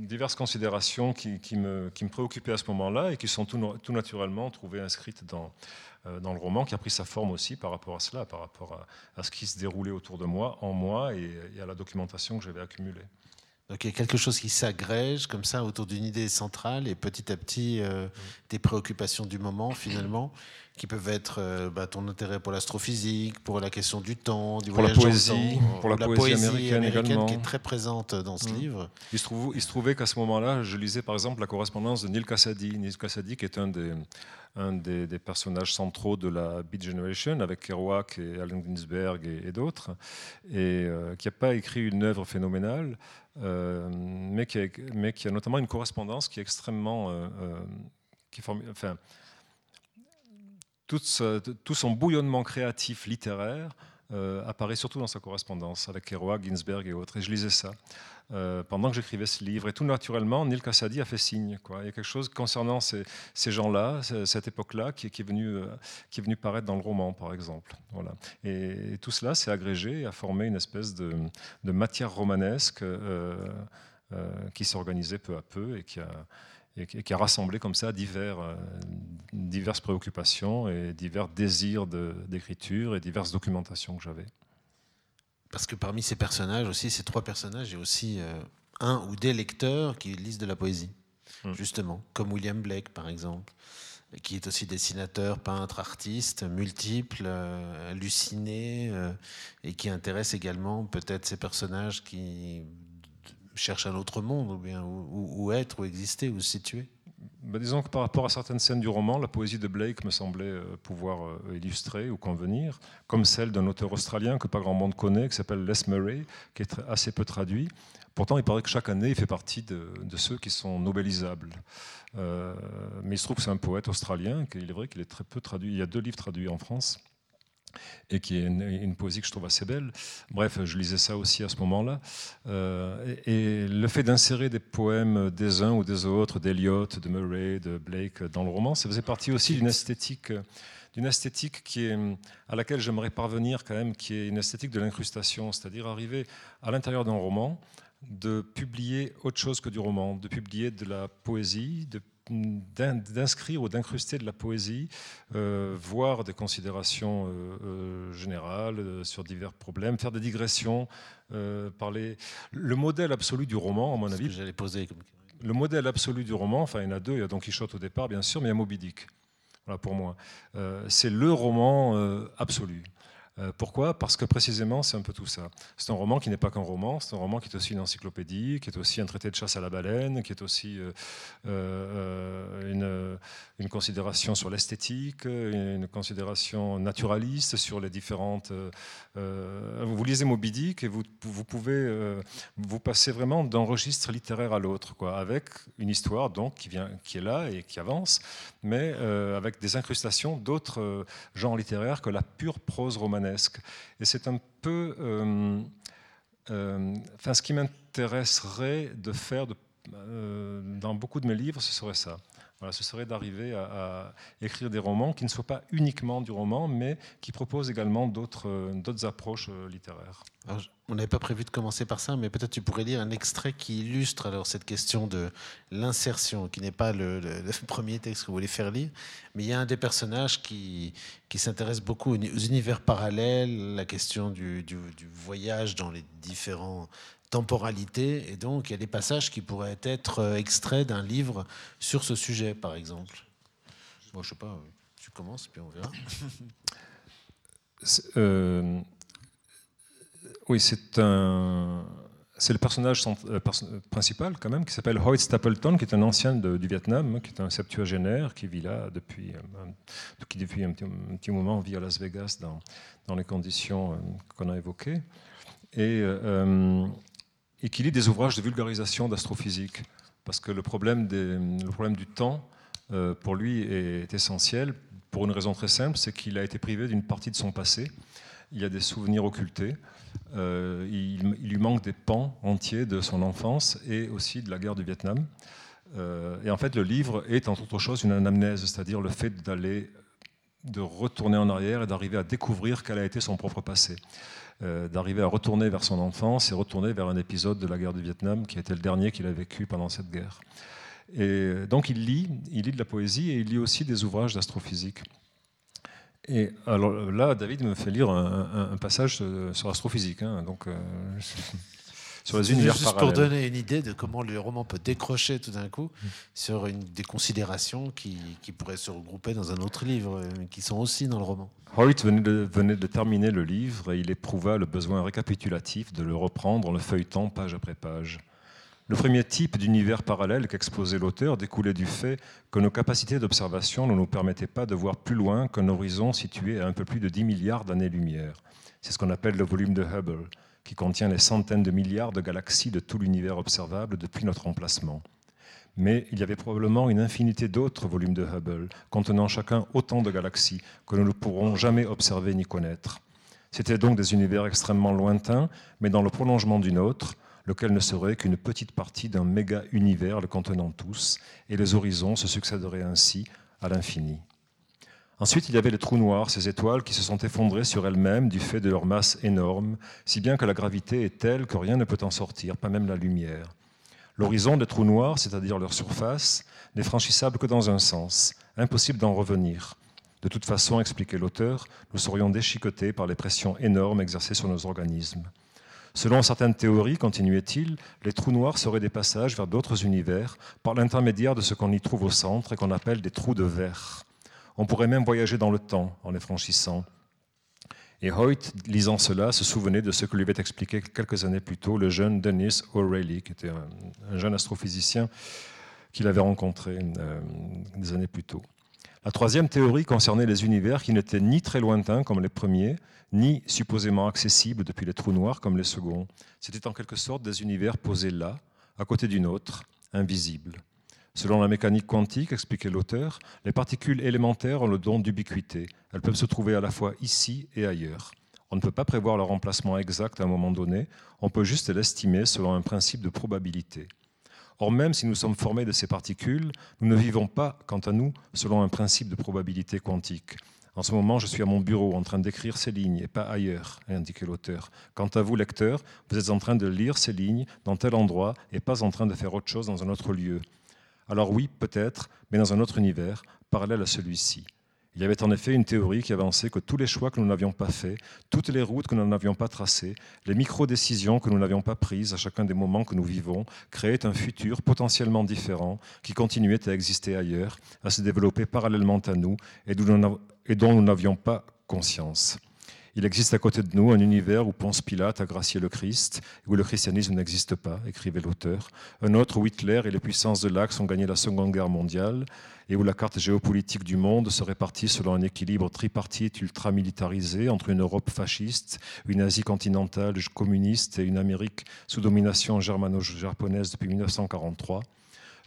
diverses considérations qui, me, qui, me, préoccupaient à ce moment-là et qui sont tout, tout, naturellement trouvées inscrites dans, dans le roman, qui a pris sa forme aussi par rapport à cela, par rapport à, ce qui se déroulait autour de moi, en moi et, et à la documentation que j'avais accumulée. Donc il y a quelque chose qui s'agrège comme ça autour d'une idée centrale et petit à petit euh, des préoccupations du moment finalement qui peuvent être euh, bah, ton intérêt pour l'astrophysique, pour la question du temps, du pour la poésie, pour la, poésie, américaine, qui est très présente dans ce mmh. livre. Il se, trouve, il se trouvait qu'à ce moment-là, je lisais par exemple la correspondance de Neil Cassady. Neil Cassady qui est un des un des, personnages centraux de la Beat Generation avec Kerouac et Allen Ginsberg et, d'autres, et euh, qui n'a pas écrit une œuvre phénoménale, euh, mais, qui a, mais, qui a, notamment une correspondance qui est extrêmement... Qui enfin, tout, son bouillonnement créatif littéraire apparaît surtout dans sa correspondance avec Kerouac, Ginsberg et autres. Et je lisais ça. Euh, pendant que j'écrivais ce livre. Et tout naturellement, Neil Cassady a fait signe. Il y a quelque chose concernant ces, gens-là, cette époque-là, qui, est venu, euh, qui est venu paraître dans le roman, par exemple. Voilà. Et, tout cela s'est agrégé et a formé une espèce de, de matière romanesque euh, qui s'est organisée peu à peu et qui a, et qui a rassemblé comme ça divers, diverses préoccupations et divers désirs d'écriture et diverses documentations que j'avais parce que parmi ces personnages aussi, ces trois personnages, il y a aussi euh, un ou des lecteurs qui lisent de la poésie, hmm. justement, comme William Blake par exemple, qui est aussi dessinateur, peintre, artiste, multiple, euh, halluciné, euh, et qui intéresse également peut-être ces personnages qui cherchent un autre monde, ou bien où être, où exister, où se situer. Bah, disons que par rapport à certaines scènes du roman, la poésie de Blake me semblait euh, pouvoir euh, illustrer ou convenir, comme celle d'un auteur australien que pas grand monde connaît, qui s'appelle Les Murray, qui est assez peu traduit. Pourtant, il paraît que chaque année, il fait partie de, ceux qui sont nobelisables. Euh, mais il se trouve que c'est un poète australien, qu'il est vrai qu'il est très peu traduit. Il y a deux livres traduits en France et qui est une, poésie que je trouve assez belle. Bref, je lisais ça aussi à ce moment-là. Euh, et, le fait d'insérer des poèmes des uns ou des autres, d'Eliot, de Murray, de Blake dans le roman, ça faisait partie aussi d'une esthétique, d'une esthétique qui est, à laquelle j'aimerais parvenir quand même, qui est une esthétique de l'incrustation, c'est-à-dire arriver à l'intérieur d'un roman de publier autre chose que du roman, de publier de la poésie, de d'inscrire ou d'incruster de la poésie, euh, voir des considérations euh, euh, générales sur divers problèmes, faire des digressions, parler. Le modèle absolu du roman, à mon avis. J'allais poser. Le modèle absolu du roman, enfin il y en a deux, il y a Don Quichotte au départ bien sûr, mais il y a Moby Dick. Voilà pour moi. c'est le roman absolu. Euh, pourquoi? Parce que précisément, c'est un peu tout ça. C'est un roman qui n'est pas qu'un roman, c'est un roman qui est aussi une encyclopédie, qui est aussi un traité de chasse à la baleine, qui est aussi euh, euh, une, considération sur l'esthétique, une considération naturaliste sur les différentes... vous lisez Moby Dick et vous, vous pouvez vous passer vraiment d'un registre littéraire à l'autre, quoi, avec une histoire donc qui, vient, qui est là et qui avance, mais avec des incrustations d'autres genres littéraires que la pure prose romanesque et c'est un peu. Euh, euh, enfin, ce qui m'intéresserait de faire euh, dans beaucoup de mes livres, ce serait ça. Voilà, ce serait d'arriver à, écrire des romans qui ne soient pas uniquement du roman, mais qui proposent également d'autres approches littéraires. on n'avait pas prévu de commencer par ça, mais peut-être tu pourrais lire un extrait qui illustre alors cette question de l'insertion, qui n'est pas le, premier texte que vous voulez faire lire, mais il y a un des personnages qui, s'intéresse beaucoup aux univers parallèles, la question du, voyage dans les différents temporalités, et donc il y a des passages qui pourraient être euh, extraits d'un livre sur ce sujet, par exemple. Moi, je sais pas, tu commences, puis on verra. Euh, oui, c'est un. C'est le personnage euh, principal, quand même, qui s'appelle Hoyt Stapleton, qui est un ancien du Vietnam, qui est un septuagénaire, qui vit là depuis, qui depuis un, petit, moment vit à Las Vegas dans, dans les conditions euh, qu'on a évoquées, et, euh, et qui lit des ouvrages de vulgarisation d'astrophysique, parce que le problème, du temps, pour lui, est essentiel, pour une raison très simple, c'est qu'il a été privé d'une partie de son passé. Il y a des souvenirs occultés. Euh, il, lui manque des pans entiers de son enfance et aussi de la guerre du Vietnam. Euh, et en fait, le livre est, entre autres choses, une anamnèse, c'est-à-dire le fait d'aller, de retourner en arrière et d'arriver à découvrir quel a été son propre passé. Euh, d'arriver à retourner vers son enfance et retourner vers un épisode de la guerre du Vietnam qui était le dernier qu'il a vécu pendant cette guerre. Et donc il lit, il lit de la poésie et il lit aussi des ouvrages d'astrophysique. Et alors là, David me fait lire un, passage sur l'astrophysique. Hein, donc, euh, sur les univers Juste parallèles. pour donner une idée de comment le roman peut décrocher tout d'un coup sur une, des considérations qui, qui pourraient se regrouper dans un autre livre, euh, qui sont aussi dans le roman. Hoyt venait de, venait de terminer le livre et il éprouva le besoin récapitulatif de le reprendre en le feuilletant page après page. Le premier type d'univers parallèle qu'exposait l'auteur découlait du fait que nos capacités d'observation ne nous permettaient pas de voir plus loin qu'un horizon situé à un peu plus de 10 milliards d'années-lumière. C'est ce qu'on appelle le volume de Hubble, qui contient les centaines de milliards de galaxies de tout l'univers observable depuis notre emplacement. Mais il y avait probablement une infinité d'autres volumes de Hubble, contenant chacun autant de galaxies que nous ne pourrons jamais observer ni connaître. C'étaient donc des univers extrêmement lointains, mais dans le prolongement d'une autre, lequel ne serait qu'une petite partie d'un méga-univers le contenant tous, et les horizons se succéderaient ainsi à l'infini. Ensuite, il y avait les trous noirs, ces étoiles qui se sont effondrées sur elles-mêmes du fait de leur masse énorme, si bien que la gravité est telle que rien ne peut en sortir, pas même la lumière. L'horizon des trous noirs, c'est-à-dire leur surface, n'est franchissable que dans un sens, impossible d'en revenir. De toute façon, expliquait l'auteur, nous serions déchiquetés par les pressions énormes exercées sur nos organismes. Selon certaines théories, continuait-il, les trous noirs seraient des passages vers d'autres univers par l'intermédiaire de ce qu'on y trouve au centre et qu'on appelle des trous de verre. On pourrait même voyager dans le temps en les franchissant. Et Hoyt, lisant cela, se souvenait de ce que lui avait expliqué quelques années plus tôt le jeune Dennis O'Reilly, qui était un, un jeune astrophysicien qu'il avait rencontré euh, des années plus tôt. La troisième théorie concernait les univers qui n'étaient ni très lointains comme les premiers, ni supposément accessibles depuis les trous noirs comme les seconds. C'était en quelque sorte des univers posés là, à côté d'une autre, invisibles. Selon la mécanique quantique, expliquait l'auteur, les particules élémentaires ont le don d'ubiquité. Elles peuvent se trouver à la fois ici et ailleurs. On ne peut pas prévoir leur emplacement exact à un moment donné, on peut juste l'estimer selon un principe de probabilité. Or, même si nous sommes formés de ces particules, nous ne vivons pas, quant à nous, selon un principe de probabilité quantique. En ce moment, je suis à mon bureau en train d'écrire ces lignes et pas ailleurs, a l'auteur. Quant à vous, lecteur, vous êtes en train de lire ces lignes dans tel endroit et pas en train de faire autre chose dans un autre lieu. Alors oui, peut-être, mais dans un autre univers, parallèle à celui-ci. Il y avait en effet une théorie qui avançait que tous les choix que nous n'avions pas faits, toutes les routes que nous n'avions pas tracées, les micro-décisions que nous n'avions pas prises à chacun des moments que nous vivons, créaient un futur potentiellement différent qui continuait à exister ailleurs, à se développer parallèlement à nous et dont nous n'avions pas conscience. Il existe à côté de nous un univers où Ponce Pilate a gracié le Christ, où le christianisme n'existe pas, écrivait l'auteur. Un autre où Hitler et les puissances de l'Axe ont gagné la Seconde Guerre mondiale, et où la carte géopolitique du monde se répartit selon un équilibre tripartite ultramilitarisé entre une Europe fasciste, une Asie continentale communiste et une Amérique sous domination germano-japonaise depuis 1943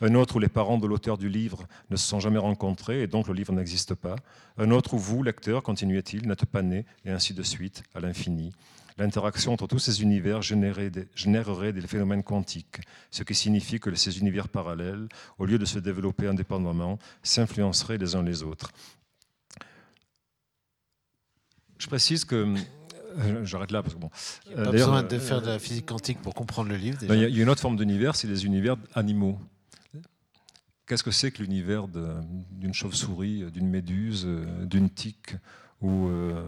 un autre où les parents de l'auteur du livre ne se sont jamais rencontrés et donc le livre n'existe pas, un autre où vous, lecteur, continuait-il, n'êtes pas né, et ainsi de suite, à l'infini. L'interaction entre tous ces univers générerait des, générerait des phénomènes quantiques, ce qui signifie que ces univers parallèles, au lieu de se développer indépendamment, s'influenceraient les uns les autres. Je précise que euh, J'arrête là parce que bon. Il n'y a pas besoin de faire de la physique quantique pour comprendre le livre. Il y, a une autre forme d'univers, c'est les univers animaux. Qu'est-ce que c'est que l'univers d'une chauve-souris, d'une méduse, d'une tique ou, euh,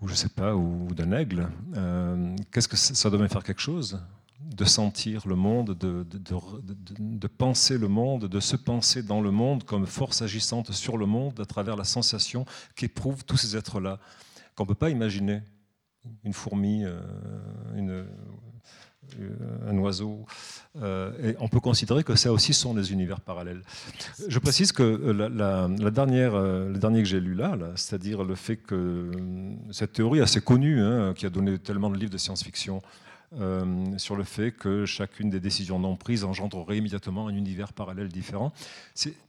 ou sais pas, ou d'un aigle euh, Qu'est-ce que ça doit faire quelque chose de sentir le monde, de, penser le monde, de se penser dans le monde comme force agissante sur le monde à travers la sensation qu'éprouvent tous ces êtres-là, qu'on ne peut pas imaginer. Une fourmi, euh, une, un oiseau. Euh, et on peut considérer que ça aussi sont des univers parallèles. Je précise que la, la, dernière, le dernier que j'ai lu là, c'est-à-dire le fait que cette théorie assez connue, hein, qui a donné tellement de livres de science-fiction, euh, sur le fait que chacune des décisions non prises engendrerait immédiatement un univers parallèle différent.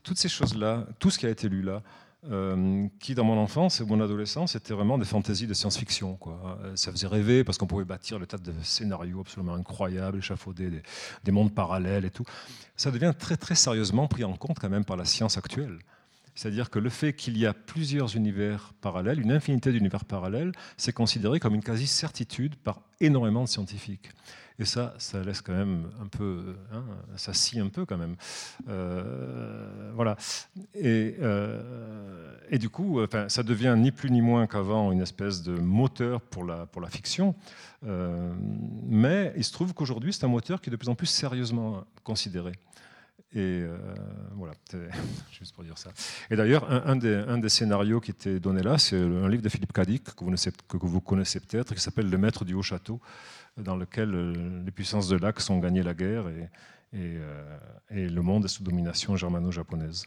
Toutes ces choses-là, tout ce qui a été lu là, euh, qui, dans mon enfance et mon adolescence, étaient vraiment des fantaisies de science-fiction. Ça faisait rêver parce qu'on pouvait bâtir le tas de scénarios absolument incroyables, échafauder des, des, mondes parallèles et tout. Ça devient très, très sérieusement pris en compte quand même par la science actuelle. C'est-à-dire que le fait qu'il y a plusieurs univers parallèles, une infinité d'univers parallèles, c'est considéré comme une quasi-certitude par énormément de scientifiques. Et ça, ça laisse quand même un peu, hein, ça scie un peu quand même. Euh, voilà. Et, euh, et du coup, ça devient ni plus ni moins qu'avant une espèce de moteur pour la, pour la fiction. mais il se trouve qu'aujourd'hui, c'est un moteur qui est de plus en plus sérieusement considéré. Et voilà, juste pour dire ça. Et d'ailleurs, un, des, un, des, scénarios qui était donné là, c'est un livre de Philippe Cadic, que vous, que vous connaissez peut-être, qui s'appelle Le Maître du Haut-Château, dans lequel les puissances de l'Axe ont gagné la guerre et, euh, et, le monde est sous domination germano-japonaise.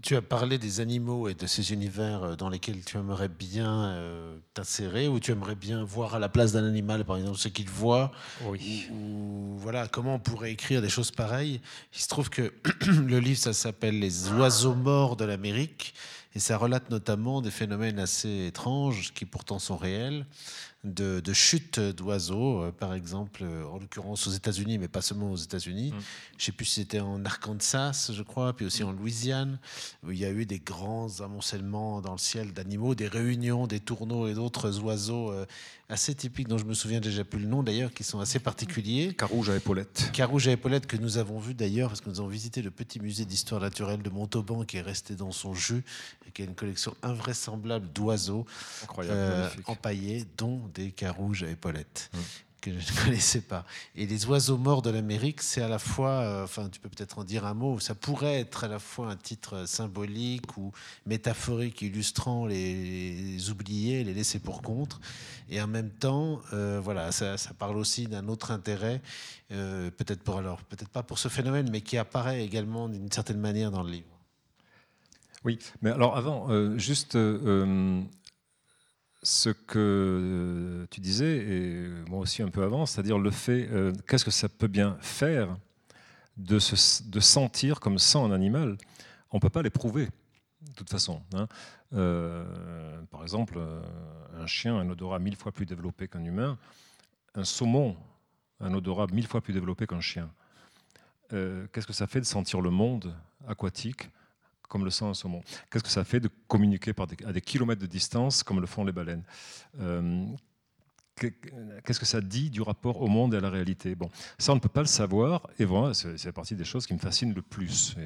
Tu as parlé des animaux et de ces univers euh, dans lesquels tu aimerais bien euh, t'insérer ou tu aimerais bien voir à la place d'un animal, par exemple, ce qu'il voit. Oui. Ou, voilà, comment on pourrait écrire des choses pareilles. Il se trouve que le livre, ça s'appelle Les oiseaux morts de l'Amérique et ça relate notamment des phénomènes assez étranges qui pourtant sont réels de, de chutes d'oiseaux, euh, par exemple, euh, en l'occurrence aux États-Unis, mais pas seulement aux États-Unis. Mm. Je ne sais plus si c'était en Arkansas, je crois, puis aussi en Louisiane, où il y a eu des grands amoncellements dans le ciel d'animaux, des réunions des tourneaux et d'autres oiseaux euh, assez typiques, dont je me souviens déjà plus le nom d'ailleurs, qui sont assez particuliers. Carouge à épaulettes. Carouge à épaulettes que nous avons vu d'ailleurs, parce que nous avons visité le petit musée d'histoire naturelle de Montauban qui est resté dans son jus, et qui a une collection invraisemblable d'oiseaux empaillés, dont des carouges à épaulettes. Mmh. Je ne connaissais pas. Et les oiseaux morts de l'Amérique, c'est à la fois, euh, enfin, tu peux peut-être en dire un mot, ça pourrait être à la fois un titre symbolique ou métaphorique illustrant les, oubliés, les laissés pour contre, et en même temps, euh, voilà, ça, parle aussi d'un autre intérêt, euh, peut-être pour alors, peut-être pas pour ce phénomène, mais qui apparaît également d'une certaine manière dans le livre. Oui, mais alors avant, juste ce que euh, tu disais, et moi aussi un peu avant, c'est-à-dire le fait, euh, qu'est-ce que ça peut bien faire de, de sentir comme sent un animal? On ne peut pas l'éprouver, de toute façon. Hein. Euh, par exemple, un chien a un odorat mille fois plus développé qu'un humain, un saumon a un odorat mille fois plus développé qu'un chien. qu'est-ce que ça fait de sentir le monde aquatique comme le sent un saumon. Qu'est-ce que ça fait de communiquer par à des kilomètres de distance comme le font les baleines euh, Qu'est-ce que ça dit du rapport au monde et à la réalité? Bon, ça, on ne peut pas le savoir, et voilà, c'est partie des choses qui me fascinent le plus.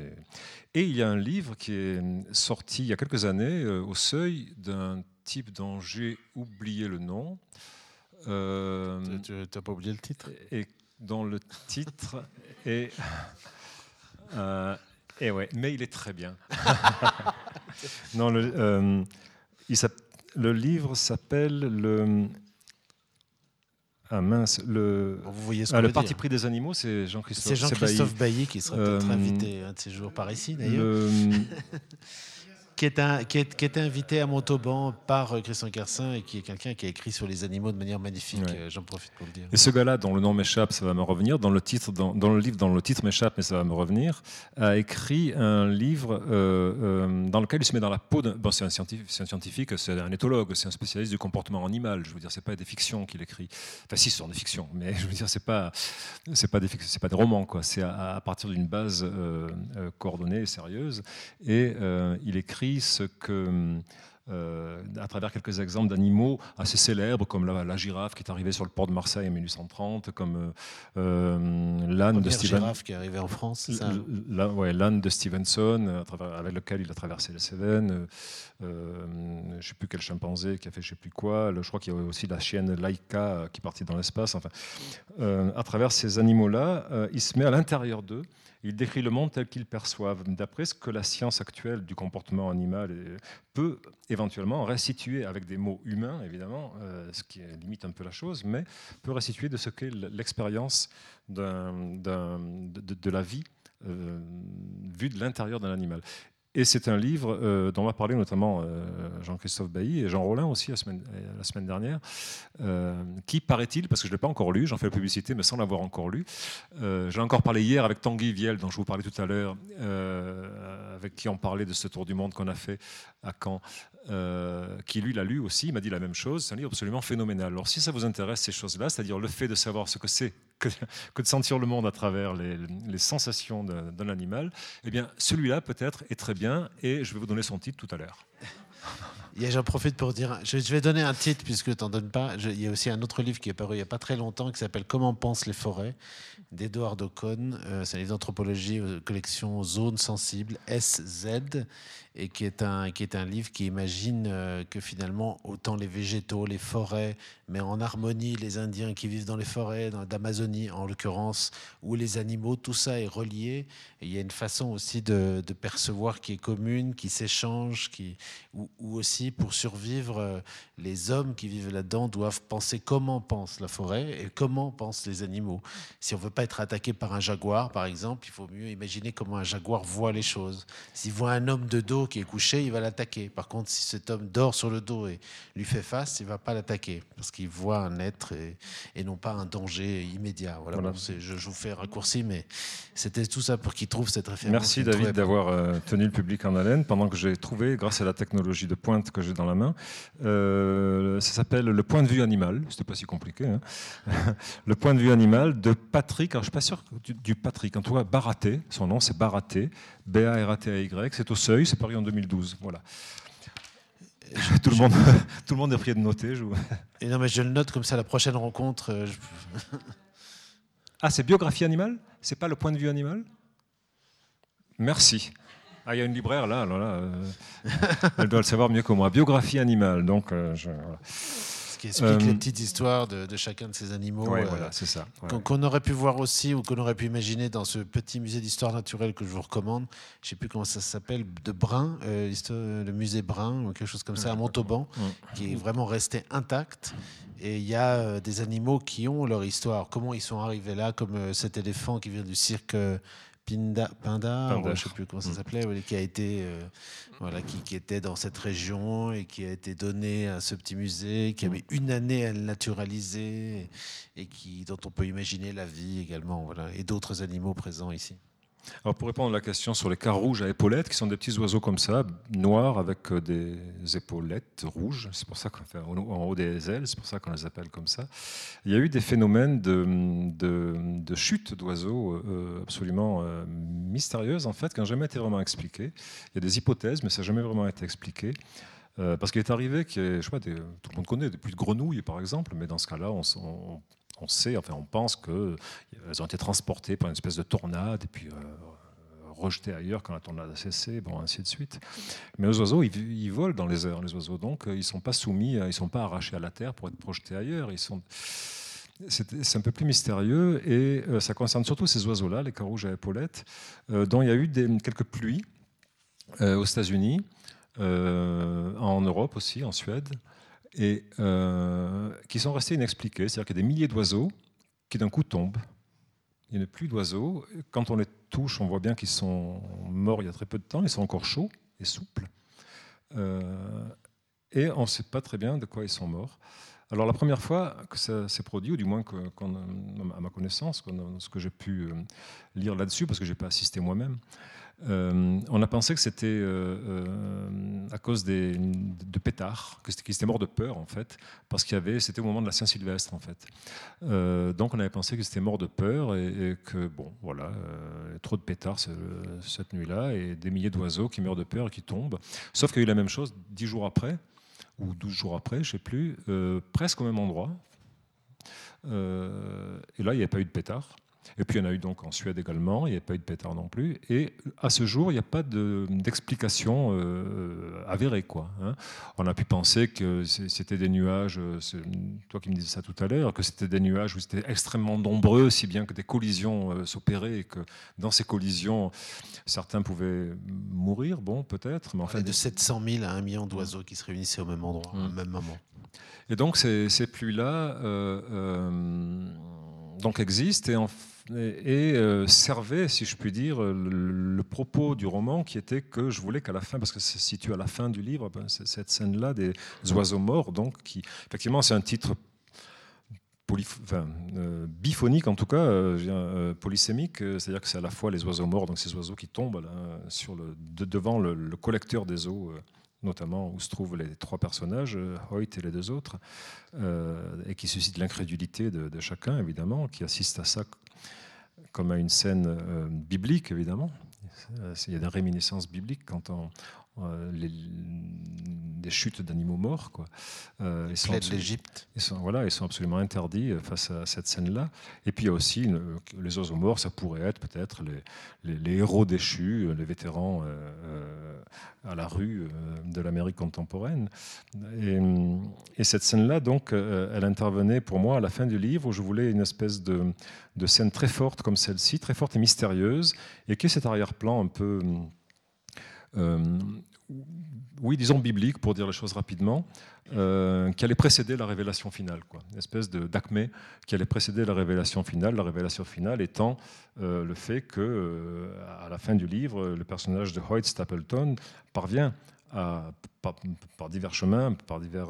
Et, il y a un livre qui est sorti il y a quelques années, euh, au seuil d'un type dont j'ai oublié le nom. Euh, tu n'as pas oublié le titre? Et dont le titre est... Euh, eh ouais, mais il est très bien. non, le, euh, le livre s'appelle le. Ah mince, le, Vous voyez ce ah, le parti pris des animaux, c'est Jean-Christophe. C'est Jean-Christophe Bailly qui sera peut-être euh, invité un de ces jours par ici d'ailleurs. qui est, un, qui, est, qui est, invité à Montauban par euh, Christian Kersin et qui est quelqu'un qui a écrit sur les animaux de manière magnifique. Euh, j'en profite pour le dire. Et ce gars-là, dont le nom m'échappe, ça va me revenir, dans le, titre, dans, dans, le livre dont le titre m'échappe, mais ça va me revenir, a écrit un livre euh, dans lequel il se met dans la peau d'un. Bon, c'est un scientifique, c'est un, éthologue, c'est un spécialiste du comportement animal. Je veux dire, c'est pas des fictions qu'il écrit. Enfin, si, ce sont des fictions, mais je veux dire, c'est pas, c'est pas des, c'est pas des romans, quoi. C'est à, à, partir d'une base coordonnée et sérieuse. Et il écrit ce que euh, à travers quelques exemples d'animaux assez célèbres, comme la, girafe qui est arrivée sur le port de Marseille en 1830, comme euh, euh, l'âne de Stevenson. girafe qui est arrivée en France, l'âne de Stevenson, avec lequel il a traversé les Cévennes. je ne sais plus quel chimpanzé qui a fait je ne sais plus quoi. je crois qu'il y a aussi la chienne Laika qui est partie dans l'espace. Enfin, à travers ces animaux-là, il se met à l'intérieur d'eux il décrit le monde tel qu'il perçoivent, d'après ce que la science actuelle du comportement animal peut éventuellement restituer avec des mots humains, évidemment, euh, ce qui limite un peu la chose, mais peut restituer de ce qu'est l'expérience de, la vie euh, vue de l'intérieur d'un animal. Et c'est un livre euh, dont m'a parlé notamment euh, Jean-Christophe Bailly et Jean Rollin aussi la semaine, semaine dernière, euh, qui paraît-il, parce que je ne l'ai pas encore lu, j'en fais la publicité mais sans l'avoir encore lu, j'ai encore parlé hier avec Tanguy Viel dont je vous parlais tout à l'heure, avec qui on parlait de ce tour du monde qu'on a fait à Caen, qui lui l'a lu aussi, il m'a dit la même chose, c'est un livre absolument phénoménal. Alors si ça vous intéresse ces choses-là, c'est-à-dire le fait de savoir ce que c'est que, de sentir le monde à travers les, sensations d'un animal, eh bien, celui-là peut-être est très bien et je vais vous donner son titre tout à l'heure. J'en profite pour dire, je, vais donner un titre puisque tu n'en donnes pas. il y a aussi un autre livre qui est paru il n'y a pas très longtemps qui s'appelle Comment pensent les forêts d'Edouard Ocon. Euh, c'est un livre d'anthropologie, euh, collection Zone Sensible, SZ. Et qui est un, qui est un livre qui imagine euh, que finalement, autant les végétaux, les forêts, mais en harmonie, les Indiens qui vivent dans les forêts, d'Amazonie en l'occurrence, ou les animaux, tout ça est relié. Il y a une façon aussi de, percevoir qui est commune, qui s'échange, qui, ou, aussi pour survivre, euh, les hommes qui vivent là-dedans doivent penser comment pense la forêt et comment pensent les animaux. Si on veut pas être attaqué par un jaguar, par exemple, il faut mieux imaginer comment un jaguar voit les choses. S'il voit un homme de dos qui est couché, il va l'attaquer. Par contre, si cet homme dort sur le dos et lui fait face, il va pas l'attaquer parce qu'il voit un être et, non pas un danger immédiat. Voilà, je, vous fais un raccourci, mais c'était tout ça pour qu'il trouve cette référence. Merci David d'avoir euh, tenu le public en haleine pendant que j'ai trouvé, grâce à la technologie de pointe que j'ai dans la main, euh, ça s'appelle Le point de vue animal. C'était pas si compliqué. Hein. le point de vue animal de Patrick. Alors je suis pas sûr du, Patrick. En tout cas, Baraté. Son nom c'est Baraté. B-A-R-A-T-A-Y. C'est au Seuil. C'est en 2012. Voilà. tout, le monde, tout le monde est prié de noter. Je... Et non, mais je le note comme ça, la prochaine rencontre. Euh, ah, c'est biographie animale? C'est pas le point de vue animal? Merci. Ah, il y a une libraire là, là, là euh, elle doit le savoir mieux que moi. Biographie animale, donc euh, je, voilà qui explique les petites histoires de, chacun de ces animaux. voilà, c'est ça. Qu'on aurait pu voir aussi ou qu'on aurait pu imaginer dans ce petit musée d'histoire naturelle que je vous recommande. Je ne sais plus comment ça s'appelle, de Brun, le musée Brun ou quelque chose comme ça à Montauban, qui est vraiment resté intact. Et il y a des animaux qui ont leur histoire. Comment ils sont arrivés là, comme cet éléphant qui vient du cirque Pinda, Pinda, je ne sais plus comment ça mm. s'appelait, qui a été, euh, voilà, qui, était dans cette région et qui a été donné à ce petit musée, qui avait une année à le naturaliser et qui, dont on peut imaginer la vie également, voilà, et d'autres animaux présents ici. Alors pour répondre à la question sur les cars rouges à épaulettes, qui sont des petits oiseaux comme ça, noirs avec euh, des épaulettes rouges, c'est pour ça qu'on fait en haut des ailes, c'est pour ça qu'on les appelle comme ça. Il y a eu des phénomènes de, de, chute d'oiseaux euh, absolument euh, mystérieuses en fait, qui n'ont jamais été vraiment expliquées. Il y a des hypothèses, mais ça n'a jamais vraiment été expliqué. parce qu'il est arrivé que, je sais pas, tout le monde connaît des de grenouilles par exemple, mais dans ce cas-là, on, on on sait, enfin on pense qu'elles ont été transportées par une espèce de tornade et puis euh, rejetées ailleurs quand la tornade a cessé, bon, ainsi de suite. Mais les oiseaux, ils, volent dans les airs, les oiseaux, donc euh, ils ne sont pas soumis, ils ne sont pas arrachés à la terre pour être projetés ailleurs. Ils sont... C'est un peu plus mystérieux et euh, ça concerne surtout ces oiseaux-là, les rouges à épaulettes, dont il y a eu des, quelques pluies aux États-Unis, en Europe aussi, en Suède et euh, qui sont restés inexpliqués. C'est-à-dire qu'il y a des milliers d'oiseaux qui d'un coup tombent. Il n'y a plus d'oiseaux. Quand on les touche, on voit bien qu'ils sont morts il y a très peu de temps. Ils sont encore chauds et souples. Euh, et on ne sait pas très bien de quoi ils sont morts. Alors la première fois que ça s'est produit, ou du moins à ma connaissance, ce que j'ai pu euh, lire là-dessus, parce que je n'ai pas assisté moi-même, on a pensé que c'était à cause des, de pétards, qu'ils étaient morts de peur en fait, parce qu'il y avait, c'était au moment de la Saint-Sylvestre en fait. donc on avait pensé que c'était mort de peur et, que bon, voilà, trop de pétards cette nuit-là et des milliers d'oiseaux qui meurent de peur et qui tombent. Sauf qu'il y a eu la même chose dix jours après ou douze jours après, je ne sais plus, presque au même endroit. et là, il n'y avait pas eu de pétards. Et puis il y en a eu donc en Suède également, il n'y a pas eu de pétard non plus. Et à ce jour, il n'y a pas d'explication euh, avérée. Quoi, hein. On a pu penser que c'était des nuages, euh, toi qui me disais ça tout à l'heure, que c'était des nuages où c'était extrêmement nombreux, si bien que des collisions euh, s'opéraient et que dans ces collisions, certains pouvaient mourir, bon peut-être. Mais en fait, de 700 000 à 1 million d'oiseaux qui se réunissaient au même endroit, au mmh. même moment. Et donc ces, ces pluies-là donc existent et en et, euh, servait, si je puis dire, le, propos du roman qui était que je voulais qu'à la fin, parce que ça se situe à la fin du livre, ben, cette scène-là des oiseaux morts, donc qui, effectivement, c'est un titre euh, biphonique en tout cas, euh, polysémique, c'est-à-dire que c'est à la fois les oiseaux morts, donc ces oiseaux qui tombent le, devant le, collecteur des eaux notamment où se trouvent les trois personnages, Hoyt et les deux autres, et qui suscitent l'incrédulité de, de, chacun, évidemment, qui assiste à ça comme à une scène euh, biblique, évidemment. Il y a des réminiscences bibliques quand on, les, des chutes d'animaux morts. Quoi. Euh, ils sont de l'Égypte. Ils sont, voilà, ils sont absolument interdits euh, face à cette scène-là. Et puis il y a aussi les oiseaux morts, ça pourrait être peut-être les, les, héros déchus, euh, les vétérans à la rue de l'Amérique contemporaine. Et, et cette scène-là, donc, elle intervenait pour moi à la fin du livre où je voulais une espèce de, de scène très forte comme celle-ci, très forte et mystérieuse, et qui est cet arrière-plan un peu oui, disons biblique, pour dire les choses rapidement, euh, qui allait précéder la révélation finale. Quoi. Une espèce d'acmé qui allait précéder la révélation finale, la révélation finale étant euh, le fait que, euh, à la fin du livre, le personnage de Hoyt Stapleton parvient, à, par, divers chemins, par divers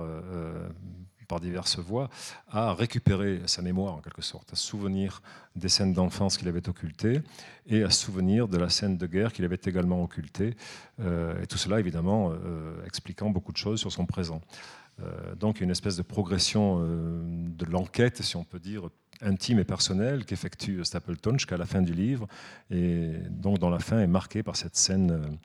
par diverses voies, à récupérer sa mémoire en quelque sorte, à souvenir des scènes d'enfance qu'il avait occultées et à souvenir de la scène de guerre qu'il avait également occultée. Euh, et tout cela évidemment euh, expliquant beaucoup de choses sur son présent. Euh, donc une espèce de progression de l'enquête, si on peut dire, intime et personnelle qu'effectue Stapleton jusqu'à la fin du livre, et donc dont la fin est marquée par cette scène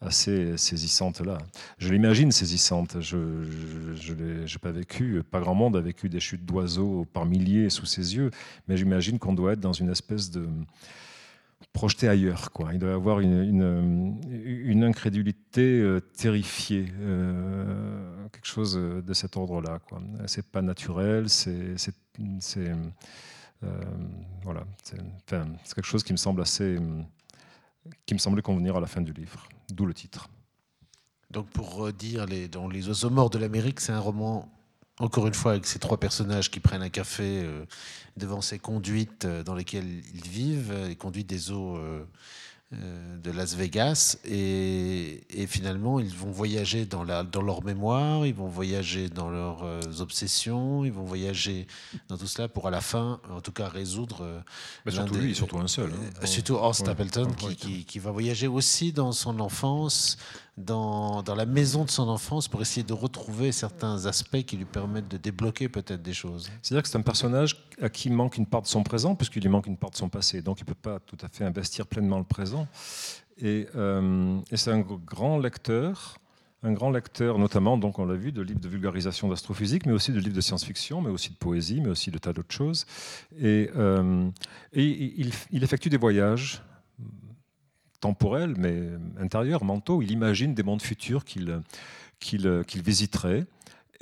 assez saisissante là. Je l'imagine saisissante. Je n'ai pas vécu, pas grand monde a vécu des chutes d'oiseaux par milliers sous ses yeux, mais j'imagine qu'on doit être dans une espèce de projeté ailleurs. Quoi. Il doit y avoir une, une, incrédulité euh, terrifiée, euh, quelque chose de cet ordre-là. C'est pas naturel, c'est euh, voilà, c'est quelque chose qui me semble assez qui me semblait convenir à la fin du livre, d'où le titre. Donc pour redire, les, dans Les oiseaux morts de l'Amérique, c'est un roman, encore une fois, avec ces trois personnages qui prennent un café euh, devant ces conduites euh, dans lesquelles ils vivent, les conduites des eaux euh, de Las Vegas et, finalement ils vont voyager dans, la, dans leur mémoire, ils vont voyager dans leurs euh, obsessions, ils vont voyager dans tout cela pour à la fin, en tout cas résoudre. Euh, Mais surtout lui, surtout un seul. Hein. Surtout Horst Stapleton qui, qui, va voyager aussi dans son enfance, dans, la maison de son enfance pour essayer de retrouver certains aspects qui lui permettent de débloquer peut-être des choses. C'est-à-dire que c'est un personnage à qui manque une part de son présent, puisqu'il lui manque une part de son passé. Donc il ne peut pas tout à fait investir pleinement le présent. Et, euh, c'est un grand lecteur, un grand lecteur notamment, donc on l'a vu, de livres de vulgarisation d'astrophysique, mais aussi de livres de science-fiction, mais aussi de poésie, mais aussi de tas d'autres choses. Et, euh, il, effectue des voyages temporels, mais intérieurs, mentaux. Il imagine des mondes futurs qu'il qu'il visiterait.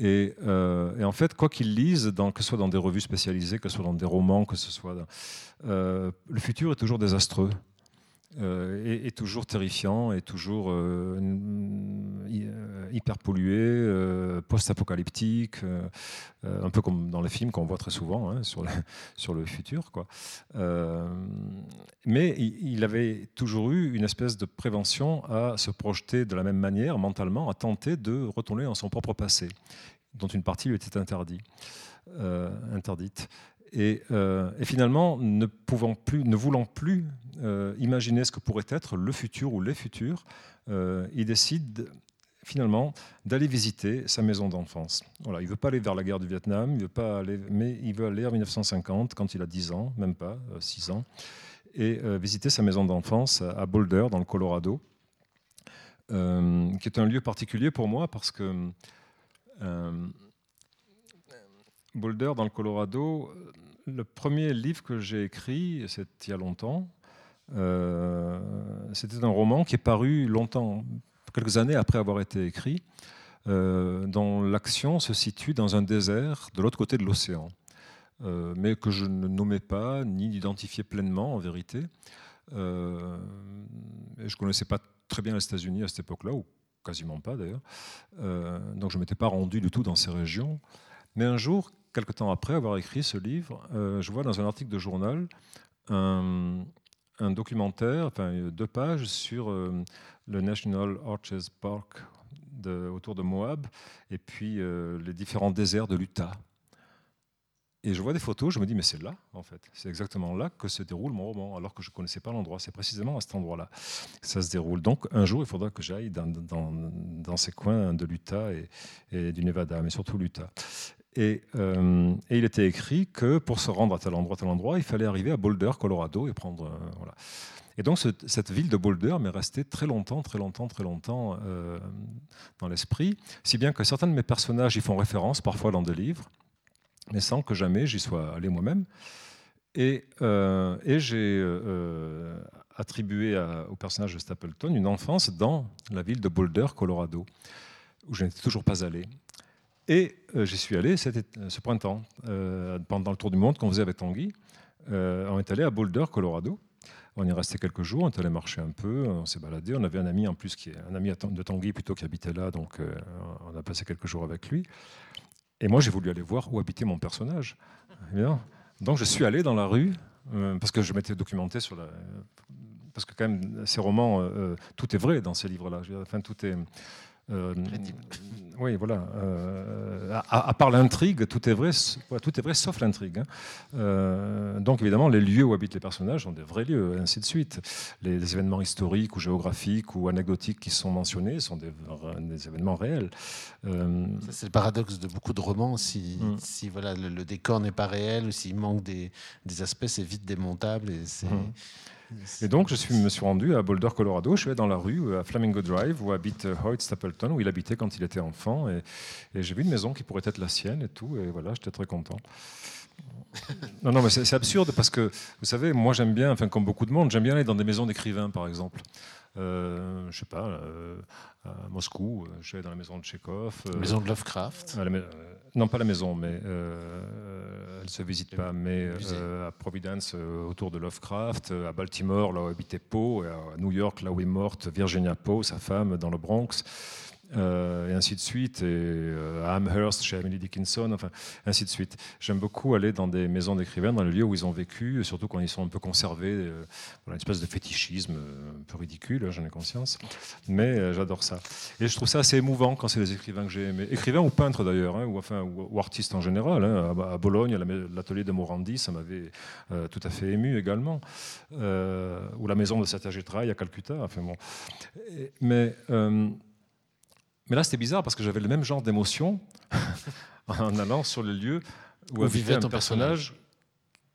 Euh, et, en fait, quoi qu'il lise, dans, que ce soit dans des revues spécialisées, que ce soit dans des romans, que ce soit... Euh, le futur est toujours désastreux. Euh, est, toujours terrifiant, est toujours euh, euh, hyper pollué, post-apocalyptique, un peu comme dans les films qu'on voit très souvent hein, sur, le, futur. Mais il, avait toujours eu une espèce de prévention à se projeter de la même manière, mentalement, à tenter de retourner dans son propre passé, dont une partie lui était interdite. Euh, et, finalement, ne, pouvant plus, ne voulant plus euh, imaginer ce que pourrait être le futur ou les futurs, euh, il décide finalement d'aller visiter sa maison d'enfance. Voilà, il ne veut pas aller vers la guerre du Vietnam, il veut pas aller, mais il veut aller en 1950, quand il a 10 ans, même pas, 6 ans, et visiter sa maison d'enfance à Boulder, dans le Colorado, qui est un lieu particulier pour moi parce que Boulder, dans le Colorado, le premier livre que j'ai écrit, c'est il y a longtemps. Euh, c'était un roman qui est paru longtemps, quelques années après avoir été écrit, euh, dont l'action se situe dans un désert de l'autre côté de l'océan, euh, mais que je ne nommais pas ni n'identifiais pleinement en vérité. je ne connaissais pas très bien les États-Unis à cette époque-là, ou quasiment pas d'ailleurs. donc je ne m'étais pas rendu du tout dans ces régions. Mais un jour, quelque temps après avoir écrit ce livre, euh, je vois dans un article de journal un, documentaire, enfin deux pages sur euh, le National Arches Park autour de Moab et puis euh, les différents déserts de l'Utah. Et je vois des photos, je me dis, mais c'est là, en fait. C'est exactement là que se déroule mon roman, alors que je ne connaissais pas l'endroit. C'est précisément à cet endroit-là que ça se déroule. Donc, un jour, il faudra que j'aille dans, dans, ces coins de l'Utah et, et, du Nevada, mais surtout l'Utah. Euh, et, il était écrit que pour se rendre à tel endroit, tel endroit, il fallait arriver à Boulder, Colorado, et prendre. Euh. Et donc cette ville de Boulder m'est restée très longtemps, très longtemps, très longtemps euh, dans l'esprit, si bien que certains de mes personnages y font référence parfois dans des livres, mais sans que jamais j'y sois allé moi-même. Et, j'ai attribué au personnage de Stapleton une enfance dans la ville de Boulder, Colorado, où je n'étais toujours pas allé. Et j'y suis allé ce printemps, pendant le tour du monde qu'on faisait avec Tanguy. on est allé à Boulder, Colorado. On y est resté quelques jours, on est allé marcher un peu, on s'est baladé. On avait un ami en plus qui est un ami de Tanguy plutôt qui habitait là, donc euh, on a passé quelques jours avec lui. Et moi, j'ai voulu aller voir où habitait mon personnage. Donc je suis allé dans la rue euh, parce que je m'étais documenté sur la. Parce que quand même, ces romans, euh, tout est vrai dans ces livres-là. Enfin, tout est. Euh, oui, voilà. Euh, à, part l'intrigue, tout est vrai, tout est vrai sauf l'intrigue. Hein. Euh, donc évidemment, les lieux où habitent les personnages sont des vrais lieux, et ainsi de suite. Les, événements historiques ou géographiques ou anecdotiques qui sont mentionnés sont des, événements réels. c'est le paradoxe de beaucoup de romans. Si, mm. si voilà, le, décor n'est pas réel ou s'il manque des, des aspects, c'est vite démontable. Et c'est. Mm. Et donc, je suis, me suis rendu à Boulder, Colorado. Je suis allé dans la rue, à Flamingo Drive, où habite euh, Hoyt Stapleton, où il habitait quand il était enfant. Et, j'ai vu une maison qui pourrait être la sienne et tout. Et voilà, j'étais très content. Non, non, mais c'est absurde parce que, vous savez, moi j'aime bien, enfin comme beaucoup de monde, j'aime bien aller dans des maisons d'écrivains, par exemple. Euh, je sais pas, euh, à Moscou, euh, je allé dans la maison de Tchekhov. maison de Lovecraft Non, pas la maison, mais elle ne se visite pas, mais à Providence, autour de Lovecraft, à Baltimore, là où habitait Poe, à New York, là où est morte Virginia Poe, sa femme, dans le Bronx. Euh, et ainsi de suite, et euh, à Amherst chez Emily Dickinson, enfin, ainsi de suite. J'aime beaucoup aller dans des maisons d'écrivains, dans les lieux où ils ont vécu, surtout quand ils sont un peu conservés, euh, une espèce de fétichisme un peu ridicule, hein, j'en ai conscience, mais j'adore ça. Et je trouve ça assez émouvant quand c'est des écrivains que j'ai aimés, écrivains ou peintres d'ailleurs, hein, ou, enfin, ou, artistes en général. Hein. À, Bologne, l'atelier de Morandi, ça m'avait tout à fait ému également, ou la maison de Satyajitra à Calcutta, enfin bon. mais mais là, c'était bizarre parce que j'avais le même genre d'émotion en allant sur le lieu où, vivait un personnage,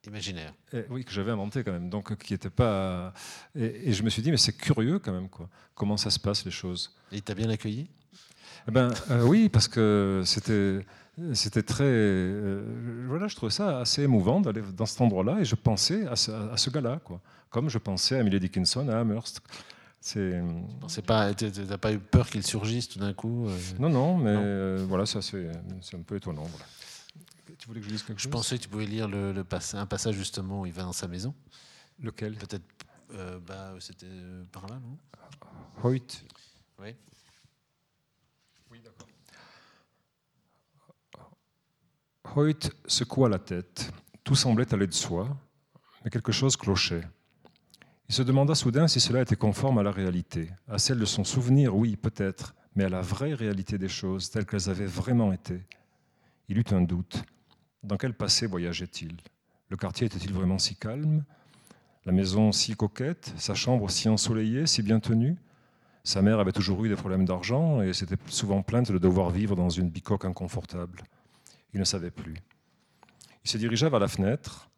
imaginaire. oui, que j'avais inventé quand même. Donc, qui était pas. Et, je me suis dit, mais c'est curieux quand même, quoi. Comment ça se passe les choses? Et il t'a bien accueilli? Eh ben, euh, oui, parce que c'était. C'était très. Euh, voilà, je trouvais ça assez émouvant d'aller dans cet endroit-là et je pensais à ce, à ce gars-là, quoi. Comme je pensais à Emily Dickinson, à Amherst. C'est pas, t'as pas eu peur qu'il surgisse tout d'un coup euh Non, non, mais euh, voilà, ça c'est un peu étonnant. Tu voulais que je dise quelque chose? Je pensais que tu pouvais lire le, un passage justement où il va dans sa maison. Lequel? Peut-être, euh, bah, c'était par là, non? Hoyt. Oui. Oui, d'accord. Hoyt secoua la tête. Tout semblait aller de soi, mais quelque chose clochait. Il se demanda soudain si cela était conforme à la réalité, à celle de son souvenir, oui, peut-être, mais à la vraie réalité des choses, telles qu'elles avaient vraiment été. Il eut un doute. Dans quel passé voyageait-il? Le quartier était-il vraiment si calme? La maison si coquette? Sa chambre si ensoleillée, si bien tenue? Sa mère avait toujours eu des problèmes d'argent et s'était souvent plainte de devoir vivre dans une bicoque inconfortable. Il ne savait plus. Il se dirigea vers la fenêtre.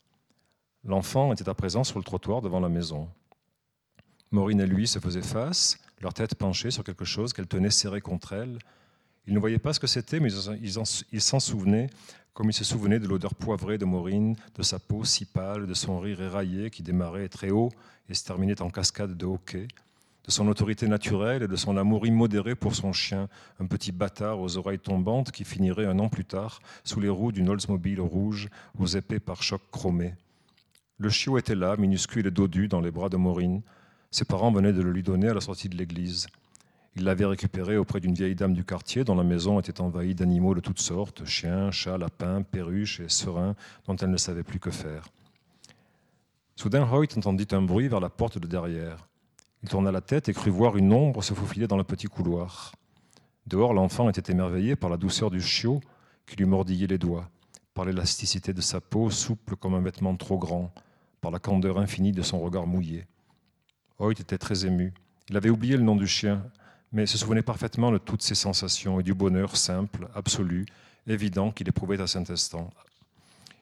L'enfant était à présent sur le trottoir devant la maison. Maureen et lui se faisaient face, leur tête penchée sur quelque chose qu'elle tenait serrée contre elle. Ils ne voyaient pas ce que c'était, mais ils s'en souvenaient, comme ils se souvenaient de l'odeur poivrée de Maureen, de sa peau si pâle, de son rire éraillé qui démarrait très haut et se terminait en cascade de hoquet, de son autorité naturelle et de son amour immodéré pour son chien, un petit bâtard aux oreilles tombantes qui finirait un an plus tard sous les roues d'une Oldsmobile rouge aux épais par choc chromés. Le chiot était là, minuscule et dodu, dans les bras de Maureen. Ses parents venaient de le lui donner à la sortie de l'église. Il l'avait récupéré auprès d'une vieille dame du quartier dont la maison était envahie d'animaux de toutes sortes, chiens, chats, lapins, perruches et serins, dont elle ne savait plus que faire. Soudain, Hoyt entendit un bruit vers la porte de derrière. Il tourna la tête et crut voir une ombre se faufiler dans le petit couloir. Dehors, l'enfant était émerveillé par la douceur du chiot qui lui mordillait les doigts, par l'élasticité de sa peau souple comme un vêtement trop grand, par la candeur infinie de son regard mouillé. Hoyt était très ému. Il avait oublié le nom du chien, mais se souvenait parfaitement de toutes ses sensations et du bonheur simple, absolu, évident qu'il éprouvait à cet instant.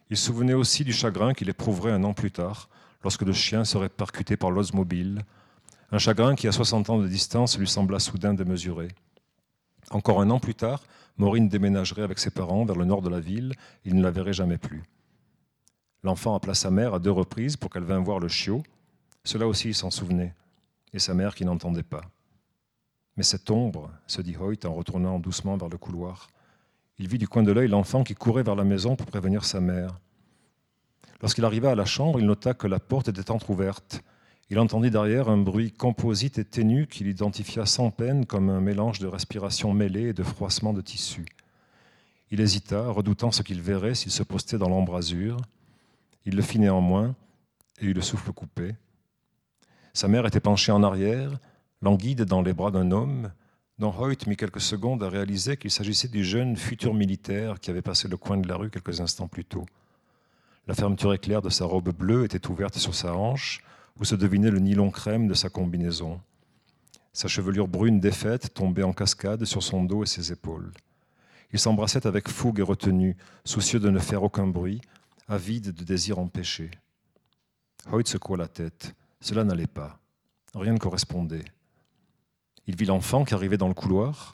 Il se souvenait aussi du chagrin qu'il éprouverait un an plus tard, lorsque le chien serait percuté par l'osmobile, un chagrin qui, à 60 ans de distance, lui sembla soudain démesuré. Encore un an plus tard, Maureen déménagerait avec ses parents vers le nord de la ville, il ne la verrait jamais plus. L'enfant appela sa mère à deux reprises pour qu'elle vînt voir le chiot. Cela aussi, il s'en souvenait, et sa mère qui n'entendait pas. Mais cette ombre, se dit Hoyt en retournant doucement vers le couloir. Il vit du coin de l'œil l'enfant qui courait vers la maison pour prévenir sa mère. Lorsqu'il arriva à la chambre, il nota que la porte était entr'ouverte. Il entendit derrière un bruit composite et ténu qu'il identifia sans peine comme un mélange de respiration mêlée et de froissement de tissu. Il hésita, redoutant ce qu'il verrait s'il se postait dans l'embrasure. Il le fit néanmoins et eut le souffle coupé. Sa mère était penchée en arrière, languide dans les bras d'un homme, dont Hoyt mit quelques secondes à réaliser qu'il s'agissait du jeune futur militaire qui avait passé le coin de la rue quelques instants plus tôt. La fermeture éclair de sa robe bleue était ouverte sur sa hanche, où se devinait le nylon crème de sa combinaison. Sa chevelure brune défaite tombait en cascade sur son dos et ses épaules. Il s'embrassait avec fougue et retenue, soucieux de ne faire aucun bruit, avide de désir empêché. Hoyt secoua la tête. Cela n'allait pas. Rien ne correspondait. Il vit l'enfant qui arrivait dans le couloir.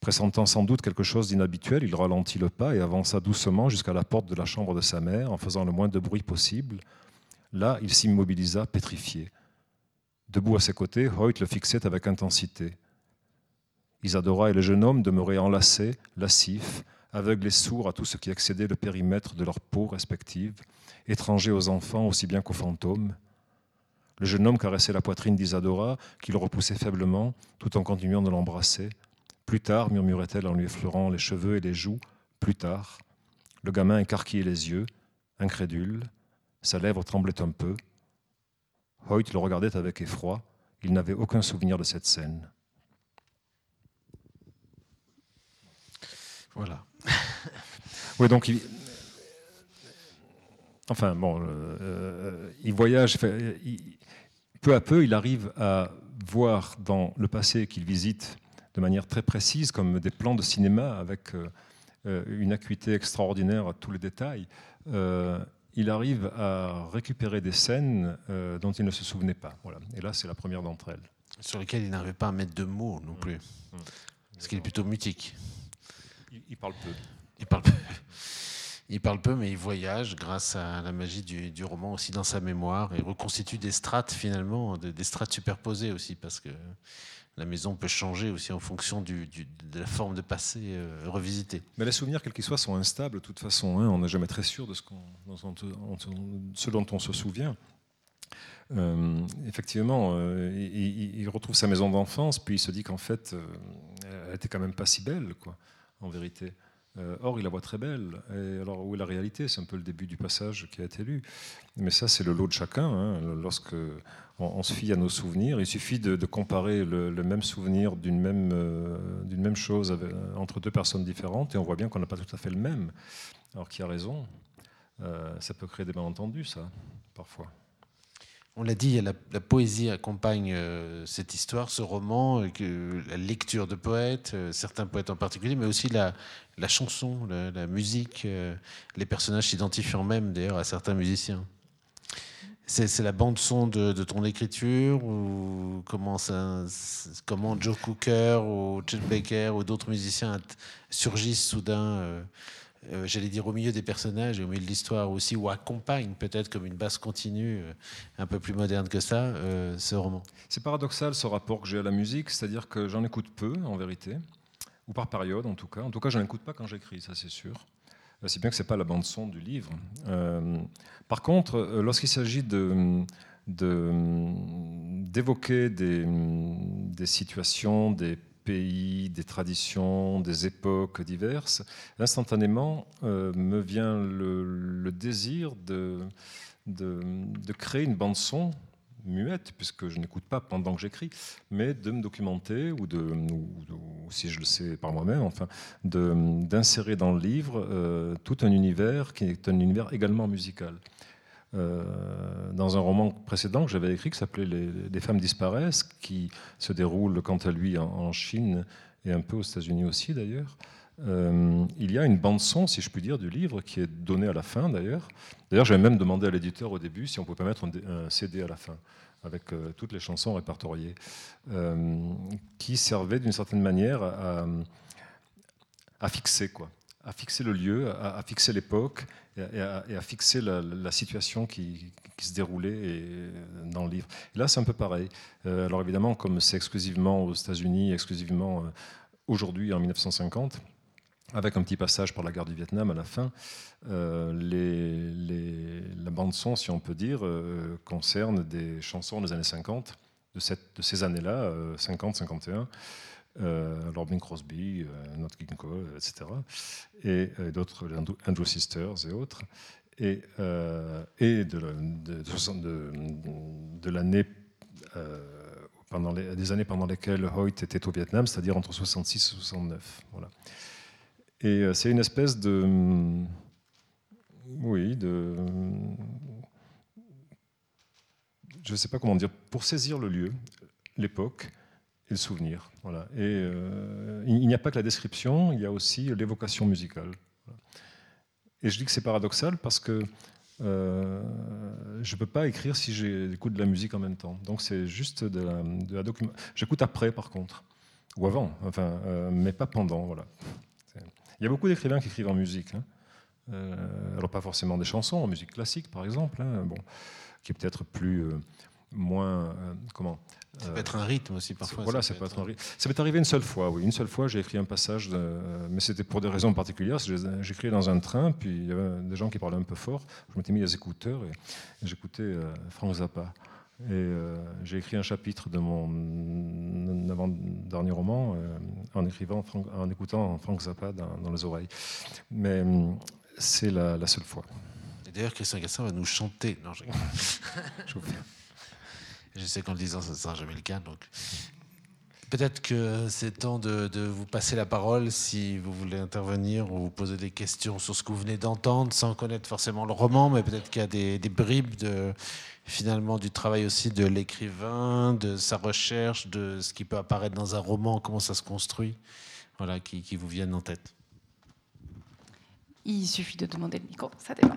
Pressentant sans doute quelque chose d'inhabituel, il ralentit le pas et avança doucement jusqu'à la porte de la chambre de sa mère en faisant le moins de bruit possible. Là, il s'immobilisa, pétrifié. Debout à ses côtés, Hoyt le fixait avec intensité. Isadora et le jeune homme demeuraient enlacés, lascifs, aveugles et sourds à tout ce qui excédait le périmètre de leurs peaux respectives, étrangers aux enfants aussi bien qu'aux fantômes. Le jeune homme caressait la poitrine d'Isadora, qui le repoussait faiblement, tout en continuant de l'embrasser. Plus tard, murmurait-elle en lui effleurant les cheveux et les joues, plus tard. Le gamin écarquillait les yeux, incrédule. Sa lèvre tremblait un peu. Hoyt le regardait avec effroi. Il n'avait aucun souvenir de cette scène. Voilà. oui, donc il... Enfin, bon, euh, il voyage. peu à peu, il arrive à voir dans le passé qu'il visite de manière très précise, comme des plans de cinéma avec euh, euh, une acuité extraordinaire à tous les détails. il arrive à récupérer des scènes dont il ne se souvenait pas. Voilà. Et là, c'est la première d'entre elles. Sur lesquelles il n'arrivait pas à mettre de mots non plus. Mmh. Mmh. Parce qu'il est plutôt mutique. Il, parle peu. Il parle peu. Il parle peu, mais il voyage grâce à la magie du, roman aussi dans sa mémoire et reconstitue des strates finalement, des strates superposées aussi, parce que la maison peut changer aussi en fonction de la forme de passé euh, revisité. Mais les souvenirs, quels qu'ils soient, sont instables de toute façon. Hein. on n'est jamais très sûr de ce, dont on se souvient. Euh, effectivement, euh, il, retrouve sa maison d'enfance, puis il se dit qu'en fait, elle était quand même pas si belle, quoi en vérité. Euh, or, il la voit très belle. Alors, où est la réalité? C'est un peu le début du passage qui a été lu. Mais ça, c'est le lot de chacun. Hein. Lorsque on, se fie à nos souvenirs, il suffit de, comparer le, même souvenir d'une même, euh, même chose entre deux personnes différentes, et on voit bien qu'on n'a pas tout à fait le même. Alors, qui a raison? Euh, Ça peut créer des malentendus, ça, parfois. On l'a dit, la, poésie accompagne euh, cette histoire, ce roman, la lecture de poètes, euh, certains poètes en particulier, mais aussi la, chanson, la, musique. Euh, les personnages s'identifient même d'ailleurs à certains musiciens. C'est la bande son de, ton écriture ou comment, Joe Cooker ou Chet Baker ou d'autres musiciens surgissent soudain euh, j'allais dire au milieu des personnages et au milieu de l'histoire aussi, ou accompagne peut-être comme une base continue euh, un peu plus moderne que ça, euh, ce roman? C'est paradoxal ce rapport que j'ai à la musique, c'est-à-dire que j'en écoute peu en vérité, ou par période en tout cas. En tout cas, je n'en écoute pas quand j'écris, ça c'est sûr. Si bien que ce n'est pas la bande-son du livre. par contre, lorsqu'il s'agit d'évoquer des, des situations, des des traditions, des époques diverses, instantanément euh, me vient le, désir de, de, créer une bande-son muette, puisque je n'écoute pas pendant que j'écris, mais de me documenter ou, de, si je le sais par moi-même, enfin, d'insérer dans le livre euh, tout un univers qui est un univers également musical. Euh, dans un roman précédent que j'avais écrit qui s'appelait les, femmes disparaissent, qui se déroule quant à lui en, Chine et un peu aux États-Unis aussi d'ailleurs. Il y a une bande-son, si je puis dire, du livre qui est donnée à la fin d'ailleurs. D'ailleurs, j'avais même demandé à l'éditeur au début si on pouvait pas mettre un CD à la fin avec toutes les chansons répertoriées, qui servaient d'une certaine manière à, fixer quoi à fixer le lieu, à, fixer l'époque et, à fixer la, situation qui, se déroulait dans le livre. Là, c'est un peu pareil. Euh, alors évidemment, comme c'est exclusivement aux États-Unis, exclusivement euh, aujourd'hui, en 1950, avec un petit passage par la guerre du Vietnam à la fin, euh, les, la bande-son, si on peut dire, concerne des chansons des années 50, de, de ces années-là, 50-51 euh, Robin Crosby, euh, Nat King Cole, etc. Et, d'autres, Andrew Sisters et autres. Et, euh, et de, de, les, des années pendant lesquelles Hoyt était au Vietnam, c'est-à-dire entre 66 et 69. Voilà. Et c'est une espèce de. Oui, de. Je ne sais pas comment dire. Pour saisir le lieu, l'époque, et le souvenir. Voilà. Et euh, il n'y a pas que la description, il y a aussi l'évocation musicale. Et je dis que c'est paradoxal parce que euh, je ne peux pas écrire si j'écoute de la musique en même temps. Donc c'est juste de la, de document. J'écoute après par contre, ou avant, enfin, euh, mais pas pendant. Voilà. Il y a beaucoup d'écrivains qui écrivent en musique. Hein. alors pas forcément des chansons, en musique classique par exemple, hein, bon, qui est peut-être plus moins comment ça peut être un rythme aussi parfois. Voilà, ça, peut être, un rythme. Ça m'est arrivé une seule fois, oui. Une seule fois, j'ai écrit un passage, mais c'était pour des raisons particulières. J'écrivais dans un train, puis il y avait des gens qui parlaient un peu fort. Je m'étais mis les écouteurs et, j'écoutais euh, Frank Zappa. Et euh, j'ai écrit un chapitre de mon avant-dernier roman euh, en, écrivant, en écoutant Frank Zappa dans, les oreilles. Mais hum, c'est la, seule fois. Et d'ailleurs, Christian Gassin va nous chanter. Non, je... je je sais qu'en le disant, ça ne sera jamais le cas. Donc, peut-être que c'est temps de, vous passer la parole si vous voulez intervenir ou vous poser des questions sur ce que vous venez d'entendre, sans connaître forcément le roman, mais peut-être qu'il y a des, bribes de finalement du travail aussi de l'écrivain, de sa recherche, de ce qui peut apparaître dans un roman, comment ça se construit, voilà, qui, qui vous viennent en tête. Il suffit de demander le micro, ça démarre.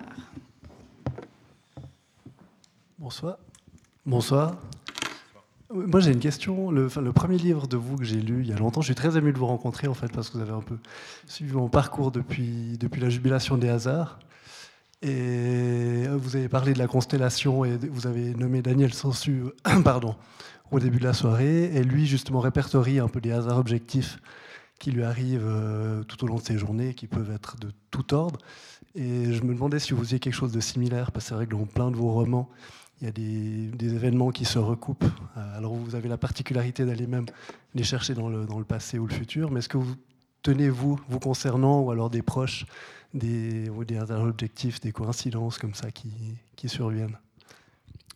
Bonsoir. Bonsoir. Moi, j'ai une question. Le, premier livre de vous que j'ai lu il y a longtemps, je suis très ému de vous rencontrer en fait parce que vous avez un peu suivi mon parcours depuis, depuis la jubilation des hasards. Et vous avez parlé de la constellation et vous avez nommé Daniel Sansu pardon, au début de la soirée. Et lui, justement, répertorie un peu les hasards objectifs qui lui arrivent euh, tout au long de ses journées, qui peuvent être de tout ordre. Et je me demandais si vous faisiez quelque chose de similaire, parce que c'est vrai que dans plein de vos romans, il y a des, événements qui se recoupent. Euh, alors vous avez la particularité d'aller même les chercher dans le, passé ou le futur, mais est-ce que vous tenez, vous, vous concernant, ou alors des proches, des, des objectifs, des coïncidences comme ça qui, surviennent?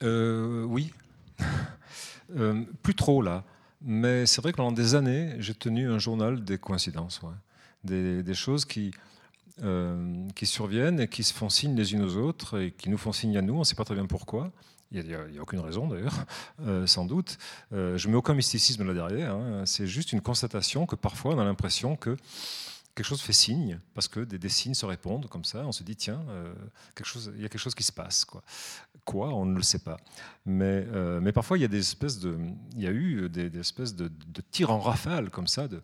Euh, Oui. Euh, plus trop là. Mais c'est vrai que pendant des années, j'ai tenu un journal des coïncidences. Des, choses qui, qui surviennent et qui se font signe les unes aux autres et qui nous font signe à nous, on ne sait pas très bien pourquoi. Il n'y a, aucune raison d'ailleurs, euh, sans doute. Euh, je ne mets aucun mysticisme là derrière. Hein. C'est juste une constatation que parfois on a l'impression que quelque chose fait signe, parce que des, signes se répondent comme ça. On se dit, tiens, euh, quelque chose, il y a quelque chose qui se passe. Quoi, quoi on ne le sait pas. Mais, mais parfois, il y a des espèces de, il y a eu des, espèces de, de tirs en rafale comme ça, de,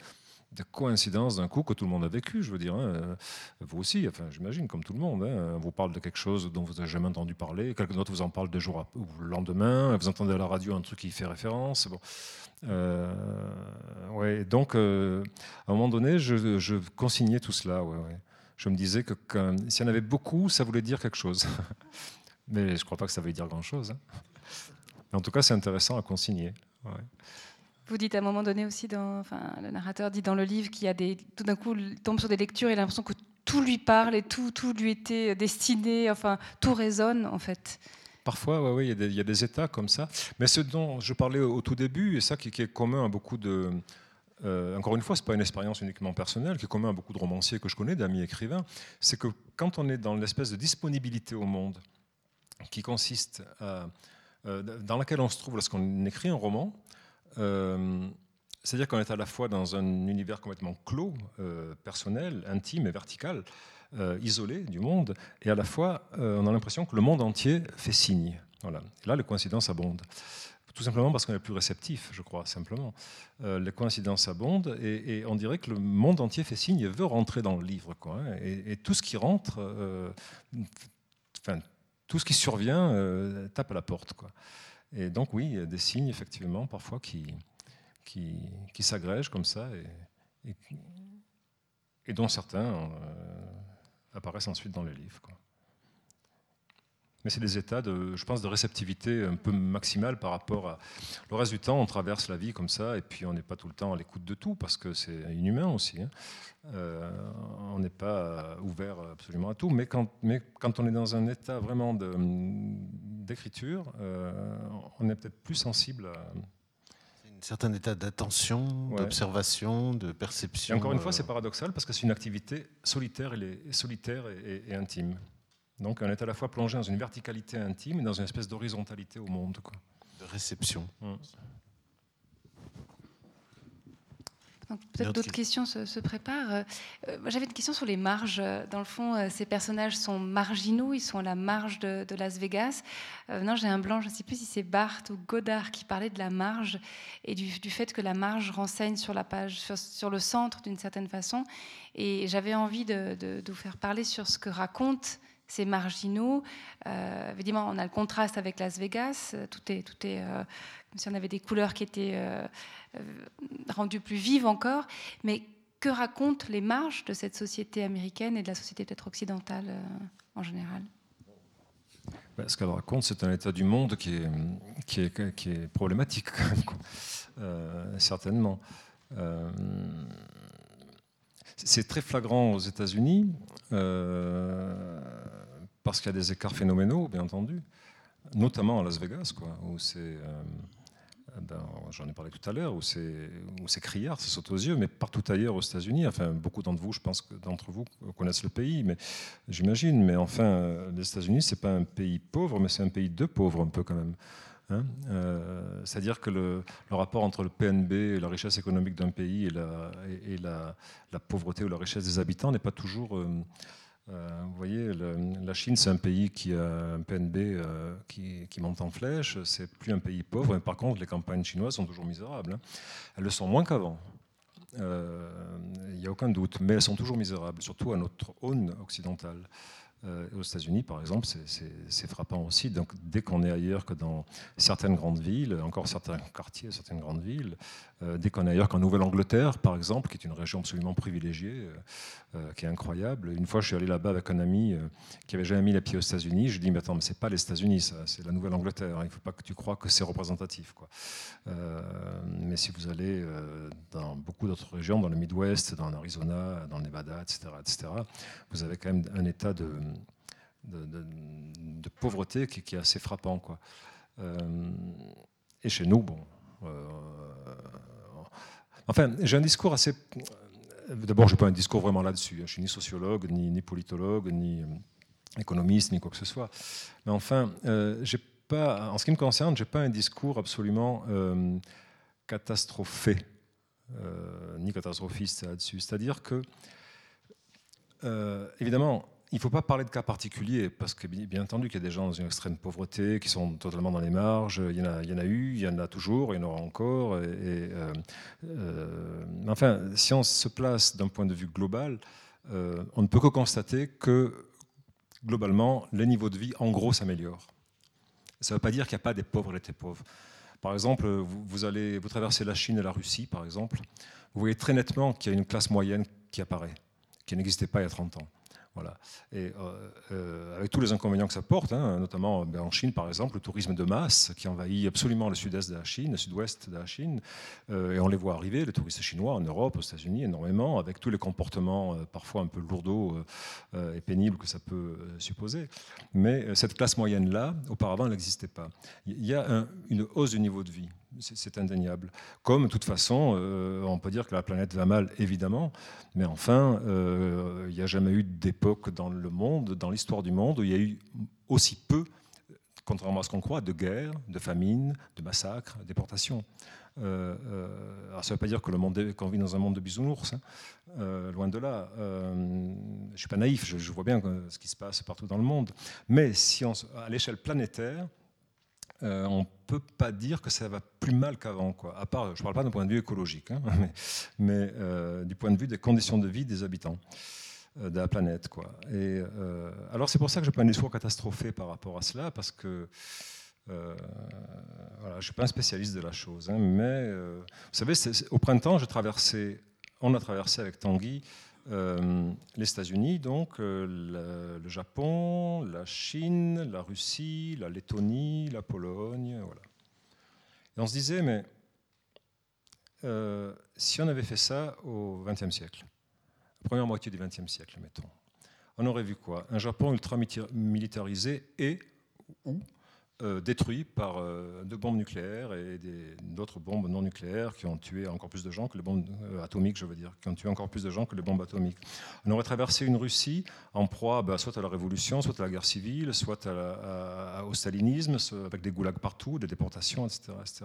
de coïncidence d'un coup que tout le monde a vécu, je veux dire. Hein. Vous aussi, enfin, j'imagine, comme tout le monde. Hein. On vous parle de quelque chose dont vous n'avez jamais entendu parler, quelqu'un d'autre vous en parle deux jours ou le lendemain, vous entendez à la radio un truc qui fait référence. Bon. Euh, ouais, donc, euh, à un moment donné, je, consignais tout cela. Je me disais que s'il y en avait beaucoup, ça voulait dire quelque chose. Mais je ne crois pas que ça veuille dire grand-chose. Hein. en tout cas, c'est intéressant à consigner. Vous dites à un moment donné aussi, enfin, le narrateur dit dans le livre qu'il y a des, tout d'un coup, il tombe sur des lectures et il a l'impression que tout lui parle et tout, tout lui était destiné, enfin, tout résonne en fait. Parfois, oui, il, y a des états comme ça. Mais ce dont je parlais au, tout début, et ça qui, est commun à beaucoup de... Euh, encore une fois, ce n'est pas une expérience uniquement personnelle, qui est commun à beaucoup de romanciers que je connais, d'amis écrivains, c'est que quand on est dans l'espèce de disponibilité au monde, qui consiste euh, dans laquelle on se trouve lorsqu'on écrit un roman, C'est-à-dire qu'on est à la fois dans un univers complètement clos, personnel, intime et vertical, isolé du monde, et à la fois on a l'impression que le monde entier fait signe. Voilà. là, les coïncidences abondent. Tout simplement parce qu'on est plus réceptif, je crois, simplement. Euh, les coïncidences abondent et, on dirait que le monde entier fait signe et veut rentrer dans le livre. Quoi, hein. et, tout ce qui rentre, euh, enfin, tout ce qui survient euh, tape à la porte. Quoi. Et donc, oui, il y a des signes, effectivement, parfois qui, qui, qui s'agrègent comme ça et, et dont certains apparaissent ensuite dans les livres. Mais c'est des états, de, je pense, de réceptivité un peu maximale par rapport à... Le reste du temps, on traverse la vie comme ça, et puis on n'est pas tout le temps à l'écoute de tout, parce que c'est inhumain aussi. Hein. Euh, on n'est pas ouvert absolument à tout, mais quand, mais quand on est dans un état vraiment d'écriture, euh, on est peut-être plus sensible à... Un certain état d'attention, d'observation, de perception. Et encore une fois, euh. c'est paradoxal parce que c'est une activité solitaire et, solitaire et intime. Donc on est à la fois plongé dans une verticalité intime et dans une espèce d'horizontalité au monde. Quoi. De réception. Hum. Peut-être d'autres questions se, préparent. Euh, J'avais une question sur les marges. Dans le fond, euh, ces personnages sont marginaux, ils sont à la marge de, Las Vegas. Euh, non, j'ai un blanc, je ne sais plus si c'est Barthes ou Godard qui parlait de la marge et du, fait que la marge renseigne sur la page, sur, le centre d'une certaine façon. Et j'avais envie de, de, vous faire parler sur ce que raconte c'est marginaux. Euh, évidemment, on a le contraste avec Las Vegas. Tout est, tout est euh, comme si on avait des couleurs qui étaient euh, rendues plus vives encore. Mais que racontent les marges de cette société américaine et de la société peut-être occidentale en général? Ben, Ce qu'elle raconte, c'est un état du monde qui est problématique, certainement. C'est très flagrant aux États-Unis parce qu'il y a des écarts phénoménaux, bien entendu, notamment à Las Vegas, quoi, où c'est, euh, ben, j'en ai parlé tout à l'heure, où c'est, criard, ça saute aux yeux, mais partout ailleurs aux États-Unis. Enfin, beaucoup d'entre vous, je pense d'entre vous connaissent le pays, mais j'imagine. Mais enfin, les États-Unis, c'est pas un pays pauvre, mais c'est un pays de pauvres un peu quand même. Hein. Euh, c'est-à-dire que le, rapport entre le PNB et la richesse économique d'un pays et la, et, la, la, pauvreté ou la richesse des habitants n'est pas toujours euh, euh, vous voyez, la Chine, c'est un pays qui a un PNB qui, monte en flèche. C'est plus un pays pauvre. Par contre, les campagnes chinoises sont toujours misérables. Hein. Elles le sont moins qu'avant. Il n'y a aucun doute. Mais elles sont toujours misérables, surtout à notre aune occidentale. Euh, aux États-Unis, par exemple, c'est frappant aussi. Donc, dès qu'on est ailleurs que dans certaines grandes villes, encore certains quartiers, certaines grandes villes, dès qu'on est ailleurs qu'en Nouvelle-Angleterre, par exemple, qui est une région absolument privilégiée, euh, qui est incroyable. Une fois, je suis allé là-bas avec un ami qui avait jamais mis les pieds aux États-Unis. Je lui ai dit, mais attends, mais c'est pas les États-Unis, ça, c'est la Nouvelle-Angleterre. Il ne faut pas que tu crois que c'est représentatif. Mais si vous allez dans beaucoup d'autres régions, dans le Midwest, dans l'Arizona, dans le Nevada, etc., etc., vous avez quand même un état de pauvreté qui, est assez frappant. Euh, et chez nous, bon. Euh, enfin, j'ai un discours assez. D'abord, je n'ai pas un discours vraiment là-dessus. Je suis ni sociologue, ni, politologue, ni euh, économiste, ni quoi que ce soit. Mais enfin, j'ai pas, en ce qui me concerne, je n'ai pas un discours absolument catastrophé, ni catastrophiste là-dessus. C'est-à-dire que, évidemment, il ne faut pas parler de cas particuliers, parce que bien entendu qu'il y a des gens dans une extrême pauvreté, qui sont totalement dans les marges, il y en a, eu, il y en a toujours, il y en aura encore. Et, euh, euh, enfin, si on se place d'un point de vue global, euh, on ne peut que constater que globalement, les niveaux de vie, en gros, s'améliorent. Ça ne veut pas dire qu'il n'y a pas des pauvres et des pauvres. Par exemple, vous, vous, allez, vous traversez la Chine et la Russie, par exemple, vous voyez très nettement qu'il y a une classe moyenne qui apparaît, qui n'existait pas il y a 30 ans. Voilà. Et euh, euh, avec tous les inconvénients que ça porte, hein, notamment ben, en Chine par exemple, le tourisme de masse qui envahit absolument le sud-est de la Chine, le sud-ouest de la Chine, euh, et on les voit arriver, les touristes chinois en Europe, aux États-Unis, énormément, avec tous les comportements parfois un peu lourdeaux et pénibles que ça peut supposer. Mais cette classe moyenne-là, auparavant, elle n'existait pas. Il y a une hausse du niveau de vie c'est indéniable. Comme, de toute façon, euh, on peut dire que la planète va mal, évidemment, mais enfin, euh, il n'y a jamais eu d'époque dans le monde, dans l'histoire du monde, où il y a eu aussi peu contrairement à ce qu'on croit, de guerre, de famine, de massacres, de déportations. Euh, alors ça ne veut pas dire que le monde qu'on vit dans un monde de bisounours, hein. loin de là. je ne suis pas naïf, je, vois bien ce qui se passe partout dans le monde. Mais si à l'échelle planétaire, on ne peut pas dire que ça va plus mal qu'avant. Quoi. À part, je ne parle pas d'un point de vue écologique, hein, mais, du point de vue des conditions de vie des habitants de la planète. Quoi. Et, alors c'est pour ça que je pas un discours catastrophé par rapport à cela, parce que euh, voilà, je ne suis pas un spécialiste de la chose, hein, mais euh, vous savez, au printemps, on a traversé avec Tanguy euh, les États-Unis, donc le, Japon, la Chine, la Russie, la Lettonie, la Pologne, voilà. Et on se disait, mais si on avait fait ça au XXe siècle, la première moitié du XXe siècle, mettons, on aurait vu quoi? Un Japon ultra militarisé et ou euh, détruit par euh, deux bombes nucléaires et d'autres bombes non nucléaires qui ont tué encore plus de gens que les bombes euh, atomiques, je veux dire, qui ont tué encore plus de gens que les bombes atomiques. On aurait traversé une Russie en proie bah, soit à la révolution, soit à la guerre civile, soit au stalinisme, avec des goulags partout, des déportations, etc. etc.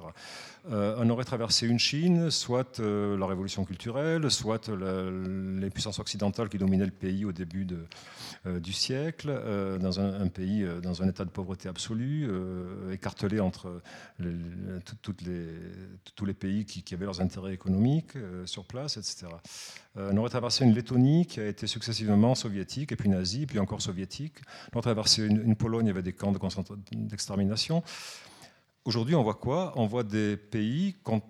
on aurait traversé une Chine, soit la révolution culturelle, soit les puissances occidentales qui dominaient le pays au début du siècle, dans un, pays dans un état de pauvreté absolue euh, écartelé entre les, tous les pays qui, avaient leurs intérêts économiques euh, sur place, etc. Euh, on aurait traversé une Lettonie qui a été successivement soviétique, et puis nazie, puis encore soviétique. On aurait traversé une, Pologne, il y avait des camps d'extermination. Aujourd'hui, on voit quoi? On voit des pays qu'on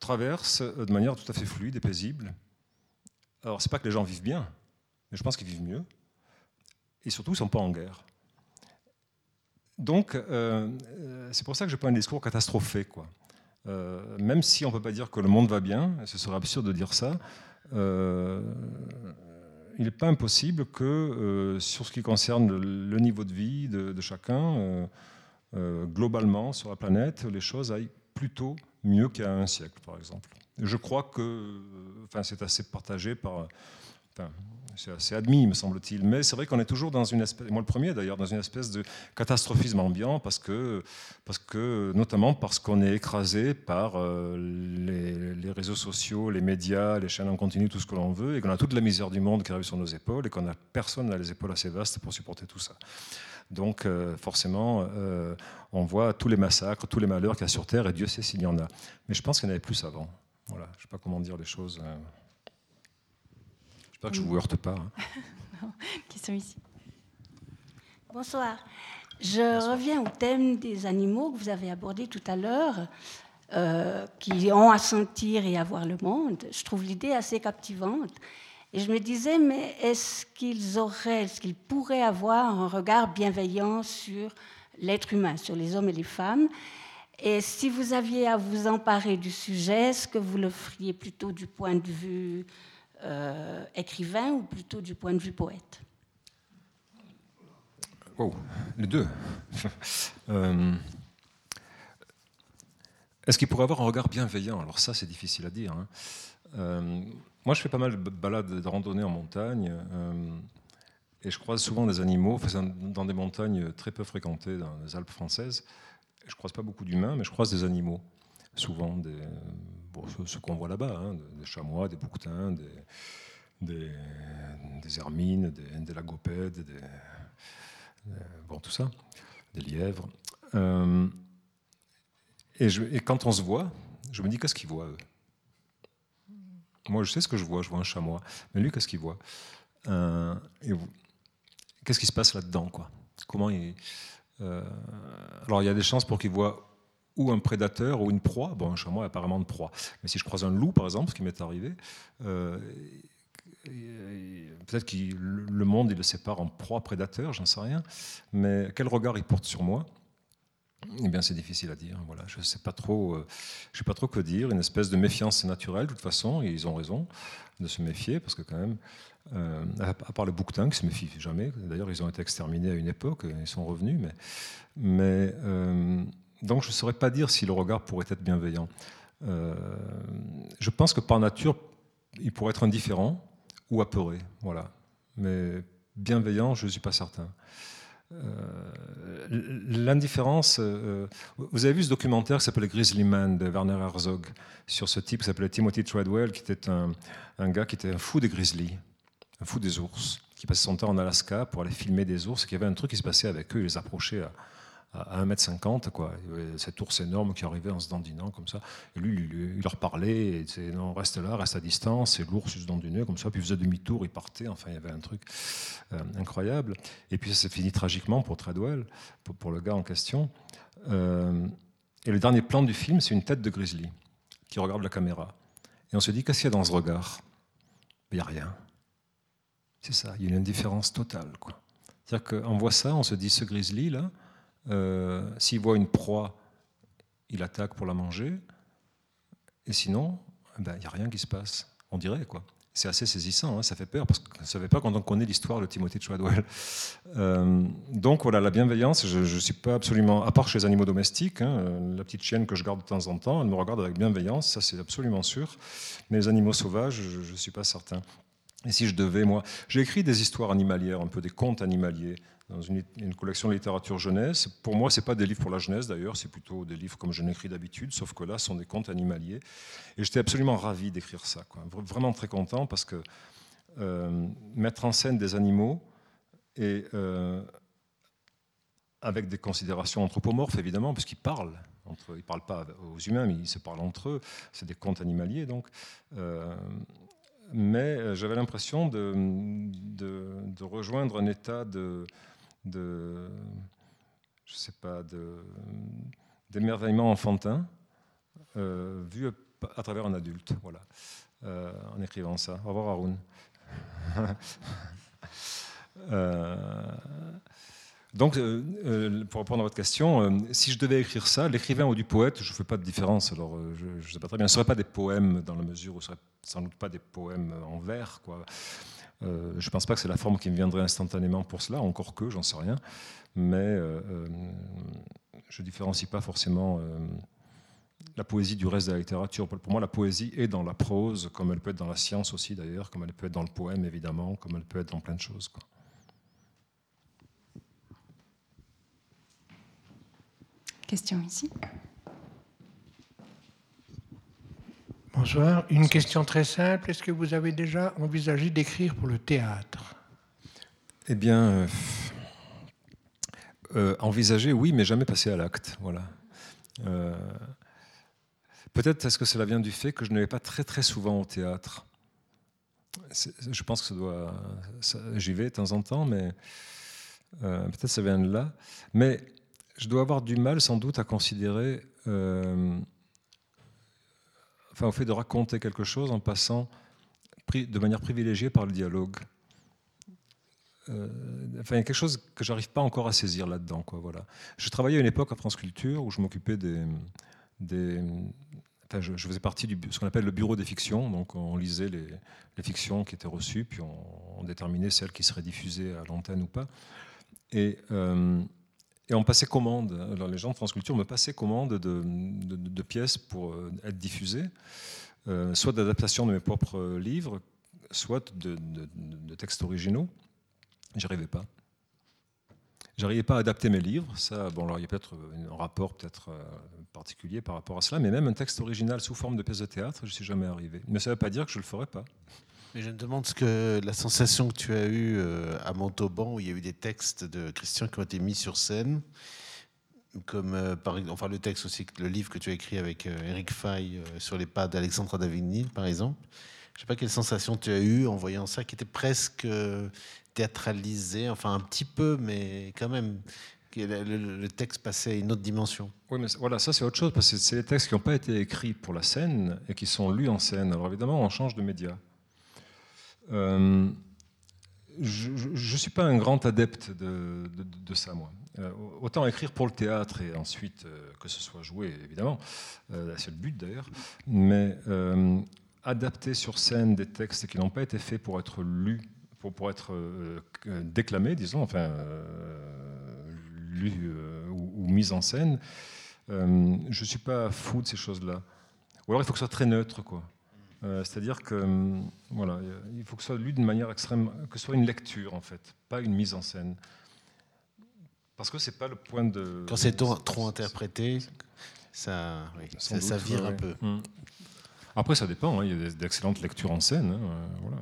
traverse de manière tout à fait fluide et paisible. Alors, c'est pas que les gens vivent bien, mais je pense qu'ils vivent mieux. Et surtout, ils ne sont pas en guerre. Donc, euh, c'est pour ça que je pas un discours catastrophé. Quoi. Euh, même si on ne peut pas dire que le monde va bien, ce serait absurde de dire ça, euh, il n'est pas impossible que, sur ce qui concerne le, niveau de vie de, chacun, globalement sur la planète, les choses aillent plutôt mieux qu'il y a un siècle, par exemple. Je crois que enfin, c'est assez partagé par c'est admis, me semble-t-il. Mais c'est vrai qu'on est toujours dans une espèce, moi le premier d'ailleurs, dans une espèce de catastrophisme ambiant, parce que, parce que notamment parce qu'on est écrasé par euh, les, réseaux sociaux, les médias, les chaînes en continu, tout ce que l'on veut, et qu'on a toute la misère du monde qui arrive sur nos épaules, et qu'on a personne n'a les épaules assez vastes pour supporter tout ça. Donc euh, forcément, euh, on voit tous les massacres, tous les malheurs qu'il y a sur Terre, et Dieu sait s'il y en a. Mais je pense qu'il y en avait plus avant. Voilà, je ne sais pas comment dire les choses. J'espère que je ne vous heurte pas. Hein. Qui sont ici. Bonsoir. Je reviens au thème des animaux que vous avez abordé tout à l'heure, euh, qui ont à sentir et à voir le monde. Je trouve l'idée assez captivante. Et je me disais, mais est-ce qu'ils auraient, est-ce qu'ils pourraient avoir un regard bienveillant sur l'être humain, sur les hommes et les femmes? Et si vous aviez à vous emparer du sujet, est-ce que vous le feriez plutôt du point de vue euh, écrivain ou plutôt du point de vue poète? Les deux. Euh, est-ce qu'il pourrait avoir un regard bienveillant? Alors ça, c'est difficile à dire. Hein. Euh, moi, je fais pas mal de balades de randonnée en montagne. et je croise souvent des animaux, dans des montagnes très peu fréquentées dans les Alpes françaises. Je croise pas beaucoup d'humains, mais je croise des animaux. Souvent des, ce, qu'on voit là-bas, hein, des chamois, des bouquetins, des, des, hermines, des, des lagopèdes, des, bon, tout ça, des lièvres. Euh, et, quand on se voit, je me dis qu'est-ce qu'ils voient eux? Moi, je sais ce que je vois, je vois un chamois, mais lui, qu'est-ce qu'il voit? Euh, Qu'est-ce qui se passe là-dedans Comment il, euh, alors, il y a des chances pour qu'il voit ou un prédateur ou une proie. Bon, un chamois apparemment de proie. Mais si je croise un loup, par exemple, ce qui m'est arrivé, euh, peut-être que le monde il le sépare en proie-prédateur, j'en sais rien. Mais quel regard il porte sur moi? Eh bien, c'est difficile à dire. Voilà, je ne sais pas trop, euh, je sais pas trop que dire. Une espèce de méfiance naturelle, de toute façon, et ils ont raison de se méfier, parce que quand même, euh, à part les bouquetins qui se méfient jamais. D'ailleurs, ils ont été exterminés à une époque, ils sont revenus, mais donc je ne saurais pas dire si le regard pourrait être bienveillant. Euh, je pense que par nature, il pourrait être indifférent ou apeuré, voilà. Mais bienveillant, je ne suis pas certain. L'indifférence. vous avez vu ce documentaire qui s'appelle Grizzly Man de Werner Herzog sur ce type qui s'appelait Timothy Treadwell, qui était un, un, gars qui était un fou des grizzlies, un fou des ours, qui passait son temps en Alaska pour aller filmer des ours, et qu'il y avait un truc qui se passait avec eux, il les approchait à, à 1m50, quoi. Cet ours énorme qui arrivait en se dandinant comme ça. Et lui, il, leur parlait, et disait non, reste là, reste à distance. Et l'ours se dandinait comme ça, puis il faisait demi-tour, il partait. Enfin, il y avait un truc euh, incroyable. Et puis ça s'est fini tragiquement pour Treadwell, pour, le gars en question. Euh, et le dernier plan du film, c'est une tête de grizzly qui regarde la caméra. Et on se dit, qu'est-ce qu'il y a dans ce regard? Il n'y a rien. C'est ça, il y a une indifférence totale. C'est-à-dire qu'on voit ça, on se dit, ce grizzly, là, euh, s'il voit une proie, il attaque pour la manger. Et sinon, eh ben, il n'y a rien qui se passe. On dirait, quoi. C'est assez saisissant, hein, ça fait peur, parce qu'on ne savait pas quand on connaît l'histoire de Timothy Chadwell. Euh, donc voilà, la bienveillance, je ne suis pas absolument, à part chez les animaux domestiques, hein, la petite chienne que je garde de temps en temps, elle me regarde avec bienveillance, ça c'est absolument sûr. Mais les animaux sauvages, je ne suis pas certain. Et si je devais, moi, j'ai écrit des histoires animalières, un peu des contes animaliers, dans une, collection de littérature jeunesse. Pour moi, ce n'est pas des livres pour la jeunesse d'ailleurs, c'est plutôt des livres comme je n'écris d'habitude, sauf que là, ce sont des contes animaliers. Et j'étais absolument ravi d'écrire ça, vraiment très content parce que euh, mettre en scène des animaux et euh, avec des considérations anthropomorphes évidemment, parce qu'ils parlent. Entre, ils ne parlent pas aux humains, mais ils se parlent entre eux. C'est des contes animaliers, donc. Euh, mais j'avais l'impression de, de, rejoindre un état de, de, je sais pas, d'émerveillement enfantin, euh, vu à travers un adulte, voilà, euh, en écrivant ça. Au revoir Haroun. Euh, donc, pour répondre à votre question, si je devais écrire ça, l'écrivain ou du poète, je ne fais pas de différence. Alors, je ne sais pas très bien. Ce ne serait pas des poèmes dans la mesure où ce ne serait sans doute pas des poèmes en vers. Euh, je ne pense pas que c'est la forme qui me viendrait instantanément pour cela, encore que, j'en sais rien. Mais euh, euh, je ne différencie pas forcément la poésie du reste de la littérature. Pour moi, la poésie est dans la prose, comme elle peut être dans la science aussi d'ailleurs, comme elle peut être dans le poème évidemment, comme elle peut être dans plein de choses. Question ici. Bonsoir. Une question très simple. Est-ce que vous avez déjà envisagé d'écrire pour le théâtre? Eh bien, euh, euh, envisager, oui, mais jamais passer à l'acte. Voilà. Euh, peut-être est-ce que cela vient du fait que je ne vais pas très très souvent au théâtre. Je pense que ça doit. J'y vais de temps en temps, mais peut-être ça vient de là. Mais je dois avoir du mal sans doute à considérer enfin, au fait de raconter quelque chose en passant de manière privilégiée par le dialogue. Euh, enfin, il y a quelque chose que j'arrive pas encore à saisir là-dedans. Quoi, voilà. Je travaillais à une époque à France Culture où je m'occupais des, Enfin, je, faisais partie de ce qu'on appelle le bureau des fictions. Donc, on lisait les, les fictions qui étaient reçues, puis on, déterminait celles qui seraient diffusées à l'antenne ou pas. Et euh, et on passait commande. Alors les gens de France Culture me passaient commande de, pièces pour euh, être diffusées, euh, soit d'adaptation de mes propres euh, livres, soit de, textes originaux. J'y arrivais pas. J'arrivais pas à adapter mes livres. Ça, bon, alors il y a peut-être un rapport peut-être particulier par rapport à cela, mais même un texte original sous forme de pièce de théâtre, je suis jamais arrivé. Mais ça ne veut pas dire que je le ferai pas. Mais je me demande ce que la sensation que tu as eue euh, à Montauban, où il y a eu des textes de Christian qui ont été mis sur scène, comme euh, enfin le texte aussi, le livre que tu as écrit avec Eric euh, Fay sur les pas d'Alexandre Davigny, par exemple. Je ne sais pas quelle sensation tu as eue en voyant ça, qui était presque théâtralisé, enfin un petit peu, mais quand même. Le, texte passait à une autre dimension. Oui, mais voilà, ça c'est autre chose, parce que c'est les textes qui n'ont pas été écrits pour la scène et qui sont lus en scène. Alors évidemment, on change de média. Euh, je ne suis pas un grand adepte de, ça, moi. Euh, autant écrire pour le théâtre et ensuite euh, que ce soit joué, évidemment, c'est le but d'ailleurs, mais adapter sur scène des textes qui n'ont pas été faits pour être lus, pour, être déclamés, disons, enfin, lus ou, ou, mis en scène, je ne suis pas fou de ces choses-là. Ou alors il faut que ce soit très neutre, quoi. Euh, c'est-à-dire que hum, voilà, il faut que ce soit lu d'une manière extrême, que ce soit une lecture en fait, pas une mise en scène. Parce que c'est pas le point de. Quand c'est trop, interprété, ça, oui, ça, vire ouais, un peu. Mm. Après, ça dépend. hein, Il y a d'excellentes lectures en scène. hein, euh, voilà.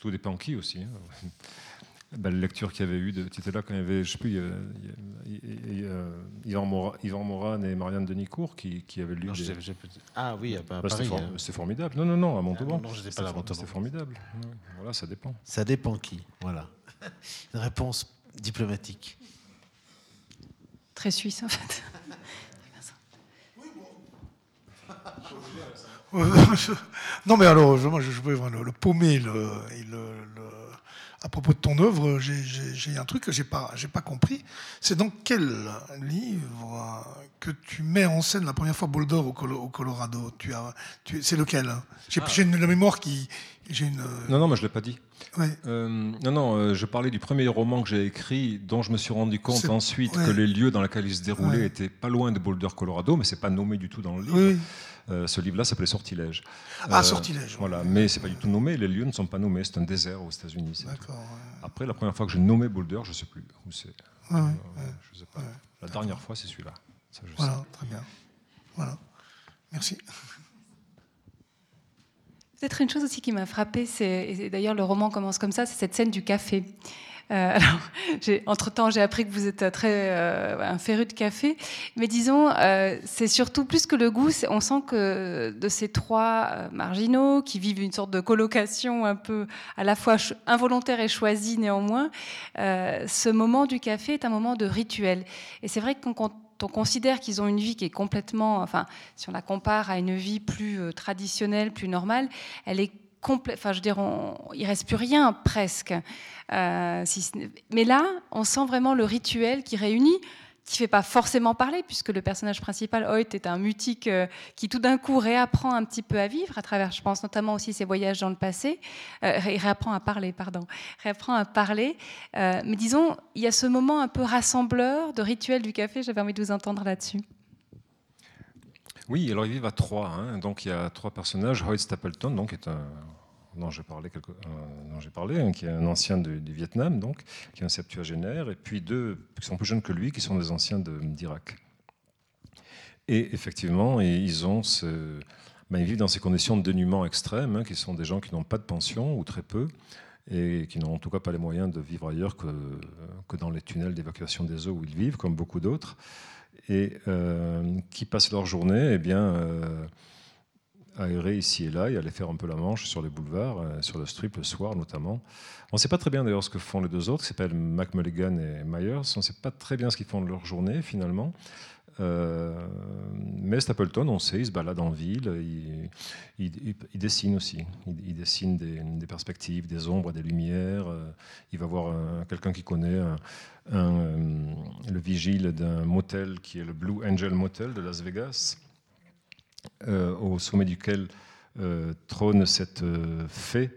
Tout dépend qui aussi. hein. Ben, la lecture qu'il y avait eu, de- tu étais là quand il y avait, je sais plus, il y Yvan, Mora- Yvan Morane et Marianne Denicourt qui, qui avaient lu. Non, des- ah oui, à Bah, Paris. c'était, for- hein. formidable. Non, non, non, à Montauban. non, non, j'étais pas là à Montauban. C'était formidable. Voilà, ça dépend. Ça dépend qui. Voilà. Une réponse diplomatique. Très suisse, en fait. Non, mais alors, je- moi, je, je le, le paumer. Le, et le- le- à propos de ton œuvre, j'ai- un truc que j'ai pas, pas compris. C'est dans quel livre que tu mets en scène la première fois Boulder au, Colo- au Colorado? Tu as, tu, C'est lequel? J'ai une la mémoire qui. Une. Non, non, mais je l'ai pas dit. ouais. Euh, non, non, euh, je parlais du premier roman que j'ai écrit, dont je me suis rendu compte ensuite ouais. que les lieux dans lesquels il se déroulait Ouais. étaient pas loin de Boulder, Colorado, mais c'est pas nommé du tout dans le livre. Oui. Euh, ce livre-là s'appelait Sortilège. Ah, Euh, Sortilège. Voilà, mais c'est pas du tout nommé. Les lieux ne sont pas nommés. C'est un désert aux États-Unis. D'accord. ouais. Après, la première fois que j'ai nommé Boulder, je sais plus où c'est. Ouais, Euh, ouais. je sais pas. La dernière fois, c'est celui-là. Ça, je sais. Voilà, très bien. Voilà. Merci. Peut-être une chose aussi qui m'a frappée, c'est et d'ailleurs le roman commence comme ça, c'est cette scène du café. Euh, entre-temps, j'ai appris que vous êtes très euh, un féru de café, mais disons, euh, c'est surtout plus que le goût. On sent que de ces trois euh, marginaux qui vivent une sorte de colocation un peu à la fois involontaire et choisie néanmoins, ce moment du café est un moment de rituel. Et c'est vrai que quand on considère qu'ils ont une vie qui est complètement, enfin, si on la compare à une vie plus traditionnelle, plus normale, elle est complète. Enfin, je il reste plus rien presque. Euh, mais là, on sent vraiment le rituel qui réunit, qui fait pas forcément parler, puisque le personnage principal, Hoyt, est un mutique euh, qui tout d'un coup réapprend un petit peu à vivre à travers, je pense notamment aussi ses voyages dans le passé. Euh, il réapprend à parler, pardon. Réapprend à parler. Euh, mais disons, il y a ce moment un peu rassembleur de rituel du café. J'avais envie de vous entendre là-dessus. Oui, alors ils vivent à trois. hein. Donc il y a trois personnages. Hoyt Stapleton, donc, est un dont j'ai parlé, dont parlé hein, qui est un ancien du, Vietnam, donc, qui est un septuagénaire, et puis deux qui sont plus jeunes que lui, qui sont des anciens d'Irak. Et effectivement, ils ont ce, ben, ils vivent dans ces conditions de dénuement extrême, hein, qui sont des gens qui n'ont pas de pension ou très peu, et qui n'ont en tout cas pas les moyens de vivre ailleurs que, que dans les tunnels d'évacuation des eaux où ils vivent, comme beaucoup d'autres, et euh, qui passent leur journée, eh bien. euh, ici et là et aller faire un peu la manche sur les boulevards, euh, sur le strip le soir notamment. On ne sait pas très bien d'ailleurs ce que font les deux autres, qui s'appellent Mac Mulligan et Myers. On ne sait pas très bien ce qu'ils font de leur journée finalement. Mais Stapleton, on sait, il se balade en ville, il, dessine aussi. Il, dessine des, perspectives, des ombres, des lumières. Il va voir un- quelqu'un qui connaît euh, le vigile d'un motel qui est le Blue Angel Motel de Las Vegas euh, au sommet duquel euh, trône cette fée.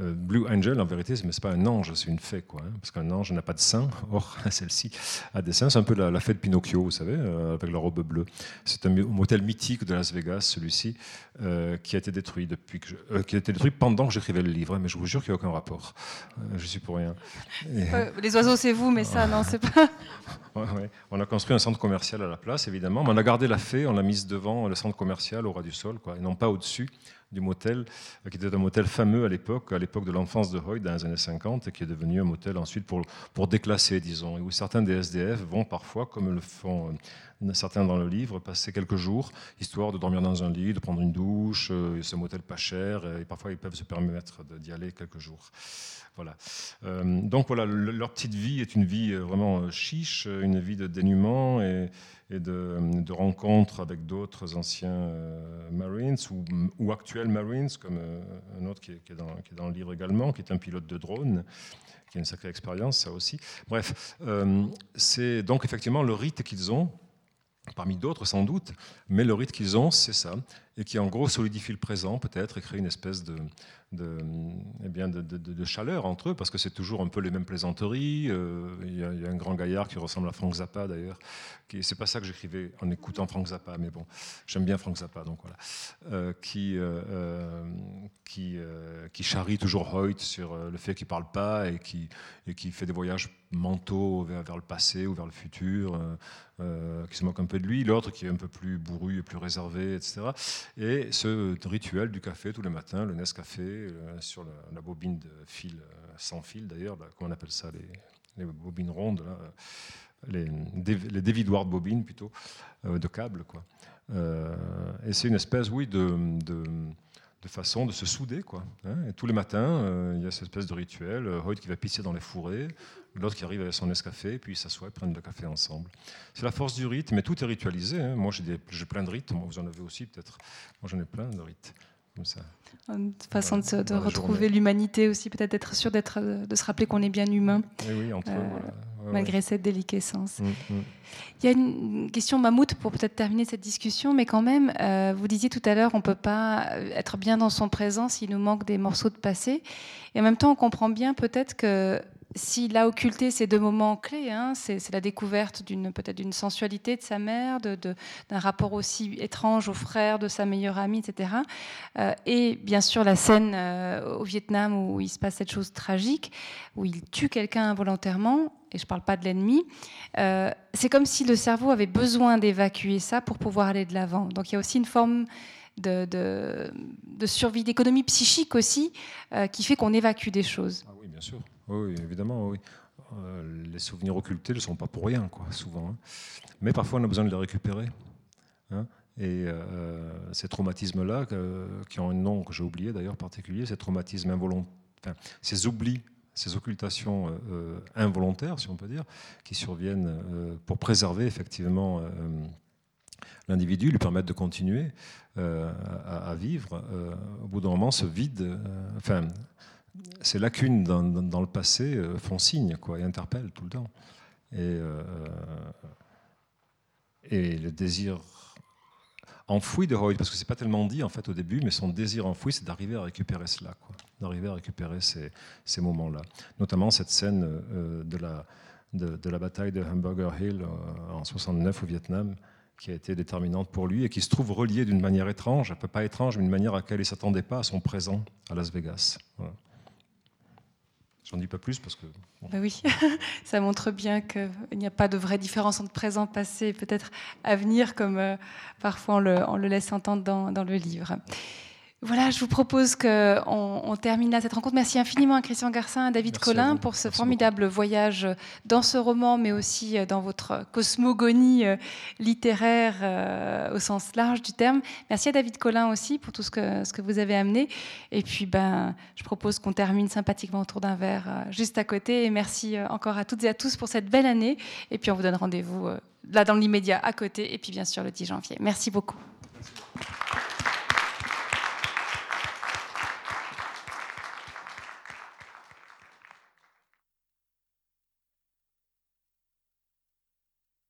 Euh, Blue Angel, en vérité, mais c'est pas un ange, c'est une fée, quoi. hein, parce qu'un ange n'a pas de sein. Or, celle-ci a des seins. C'est un peu la, la fée de Pinocchio, vous savez, euh, avec la robe bleue. C'est un mo- motel mythique de Las Vegas, celui-ci, euh, qui a été détruit depuis que je- qui a été détruit pendant que j'écrivais le livre. hein, mais je vous jure qu'il n'y a aucun rapport. Je suis pour rien. Et- les oiseaux, c'est vous, mais ça, non, c'est pas. Ouais, ouais. On a construit un centre commercial à la place, évidemment, mais on a gardé la fée, on l'a mise devant le centre commercial au ras du sol, quoi, et non pas au-dessus du motel, euh, qui était un motel fameux à l'époque, à l'époque de l'enfance de Hoyt, dans les années 50, et qui est devenu un motel ensuite pour, pour déclasser, disons, et où certains des SDF vont parfois, comme le font euh, certains dans le livre, passer quelques jours, histoire de dormir dans un lit, de prendre une douche, euh, ce motel pas cher, et parfois ils peuvent se permettre d'y aller quelques jours. Voilà. Donc voilà, le- leur petite vie est une vie vraiment chiche, une vie de dénuement et, et de, rencontres avec d'autres anciens euh, Marines ou, actuels Marines, comme euh, un autre qui est, qui est dans, qui est dans le livre également, qui est un pilote de drone, qui a une sacrée expérience, ça aussi. Bref, euh, c'est donc effectivement le rite qu'ils ont, parmi d'autres sans doute, mais le rite qu'ils ont, c'est ça. Et qui en gros solidifie le présent peut-être et crée une espèce de, eh bien de, chaleur entre eux, parce que c'est toujours un peu les mêmes plaisanteries. Euh, il y, a un grand gaillard qui ressemble à Frank Zappa d'ailleurs. C'est pas ça que j'écrivais en écoutant Frank Zappa, mais bon, j'aime bien Frank Zappa, donc voilà. Euh, qui, euh, qui, qui charrie toujours Hoyt sur le fait qu'il parle pas et qui, qui fait des voyages mentaux vers le passé ou vers le futur, qui se moque un peu de lui. L'autre qui est un peu plus bourru et plus réservé, etc. Et ce rituel du café tous les matins, le Nescafé, euh, sur la, bobine de fil, euh, sans fil d'ailleurs, comment on appelle ça, les, bobines rondes, les, les, dévidoirs de bobines plutôt, euh, de câbles. Quoi. et c'est une espèce, oui, de, de, façon de se souder. Quoi, hein. Et tous les matins, il y a cette espèce de rituel. Hoyt qui va pisser dans les fourrés, l'autre qui arrive avec son escafé, puis ils s'assoient et prennent le café ensemble. C'est la force du rythme, mais tout est ritualisé. Hein. Moi, j'ai plein de rites, moi, vous en avez aussi peut-être. Moi, j'en ai plein de rites. Une façon de, retrouver l'humanité aussi, peut-être d'être sûr d'être, de se rappeler qu'on est bien humain. oui, entre malgré cette déliquescence. Mm, mm. Il y a une question mammouth pour peut-être terminer cette discussion, mais quand même, euh, vous disiez tout à l'heure, on ne peut pas être bien dans son présent s'il nous manque des morceaux de passé. Et en même temps, on comprend bien peut-être que s'il a occulté ces deux moments clés, hein, c'est la découverte d'une peut-être d'une sensualité de sa mère, d'un rapport aussi étrange au frère de sa meilleure amie, etc. Euh, et bien sûr la scène euh, au Vietnam où il se passe cette chose tragique, où il tue quelqu'un involontairement, et je ne parle pas de l'ennemi. Euh, c'est comme si le cerveau avait besoin d'évacuer ça pour pouvoir aller de l'avant. Donc il y a aussi une forme de, de survie, d'économie psychique aussi, qui fait qu'on évacue des choses. Ah oui, bien sûr. Oui, évidemment, oui. Euh, les souvenirs occultés ne sont pas pour rien, quoi, souvent. Hein. Mais parfois, on a besoin de les récupérer. Hein. Et euh, ces traumatismes-là, qui ont un nom que j'ai oublié d'ailleurs particulier, ces traumatismes involontaires, ces oublis, ces occultations euh, involontaires, si on peut dire, qui surviennent pour préserver effectivement l'individu, lui permettre de continuer à, vivre, au bout d'un moment, ce vide, enfin, ces lacunes dans, le passé euh, font signe quoi, et interpellent tout le temps. Et, euh, le désir enfoui de Hoyt, parce que c'est pas tellement dit en fait au début, mais son désir enfoui, c'est d'arriver à récupérer cela, d'arriver à récupérer ces, moments-là. Notamment cette scène euh, de, la, bataille de Hamburger Hill en 69 au Vietnam, qui a été déterminante pour lui et qui se trouve reliée d'une manière étrange, un peu pas étrange, mais d'une manière à laquelle il ne s'attendait pas à son présent à Las Vegas. Voilà. J'en dis pas plus parce que. Bah oui, ça montre bien qu'il n'y a pas de vraie différence entre présent, passé, peut-être avenir, comme euh, parfois on le, laisse entendre dans le livre. Voilà, je vous propose qu'on on termine là cette rencontre. Merci infiniment à Christian Garcin, à David Collin pour ce formidable voyage dans ce roman, mais aussi dans votre cosmogonie euh, littéraire euh, au sens large du terme. Merci à David Collin aussi pour tout ce que, ce que vous avez amené. Et puis, ben, je propose qu'on termine sympathiquement autour d'un verre euh, juste à côté. Et merci encore à toutes et à tous pour cette belle année. Et puis, on vous donne rendez-vous là dans l'immédiat à côté. Et puis, bien sûr, le 10 janvier. Merci beaucoup. Merci.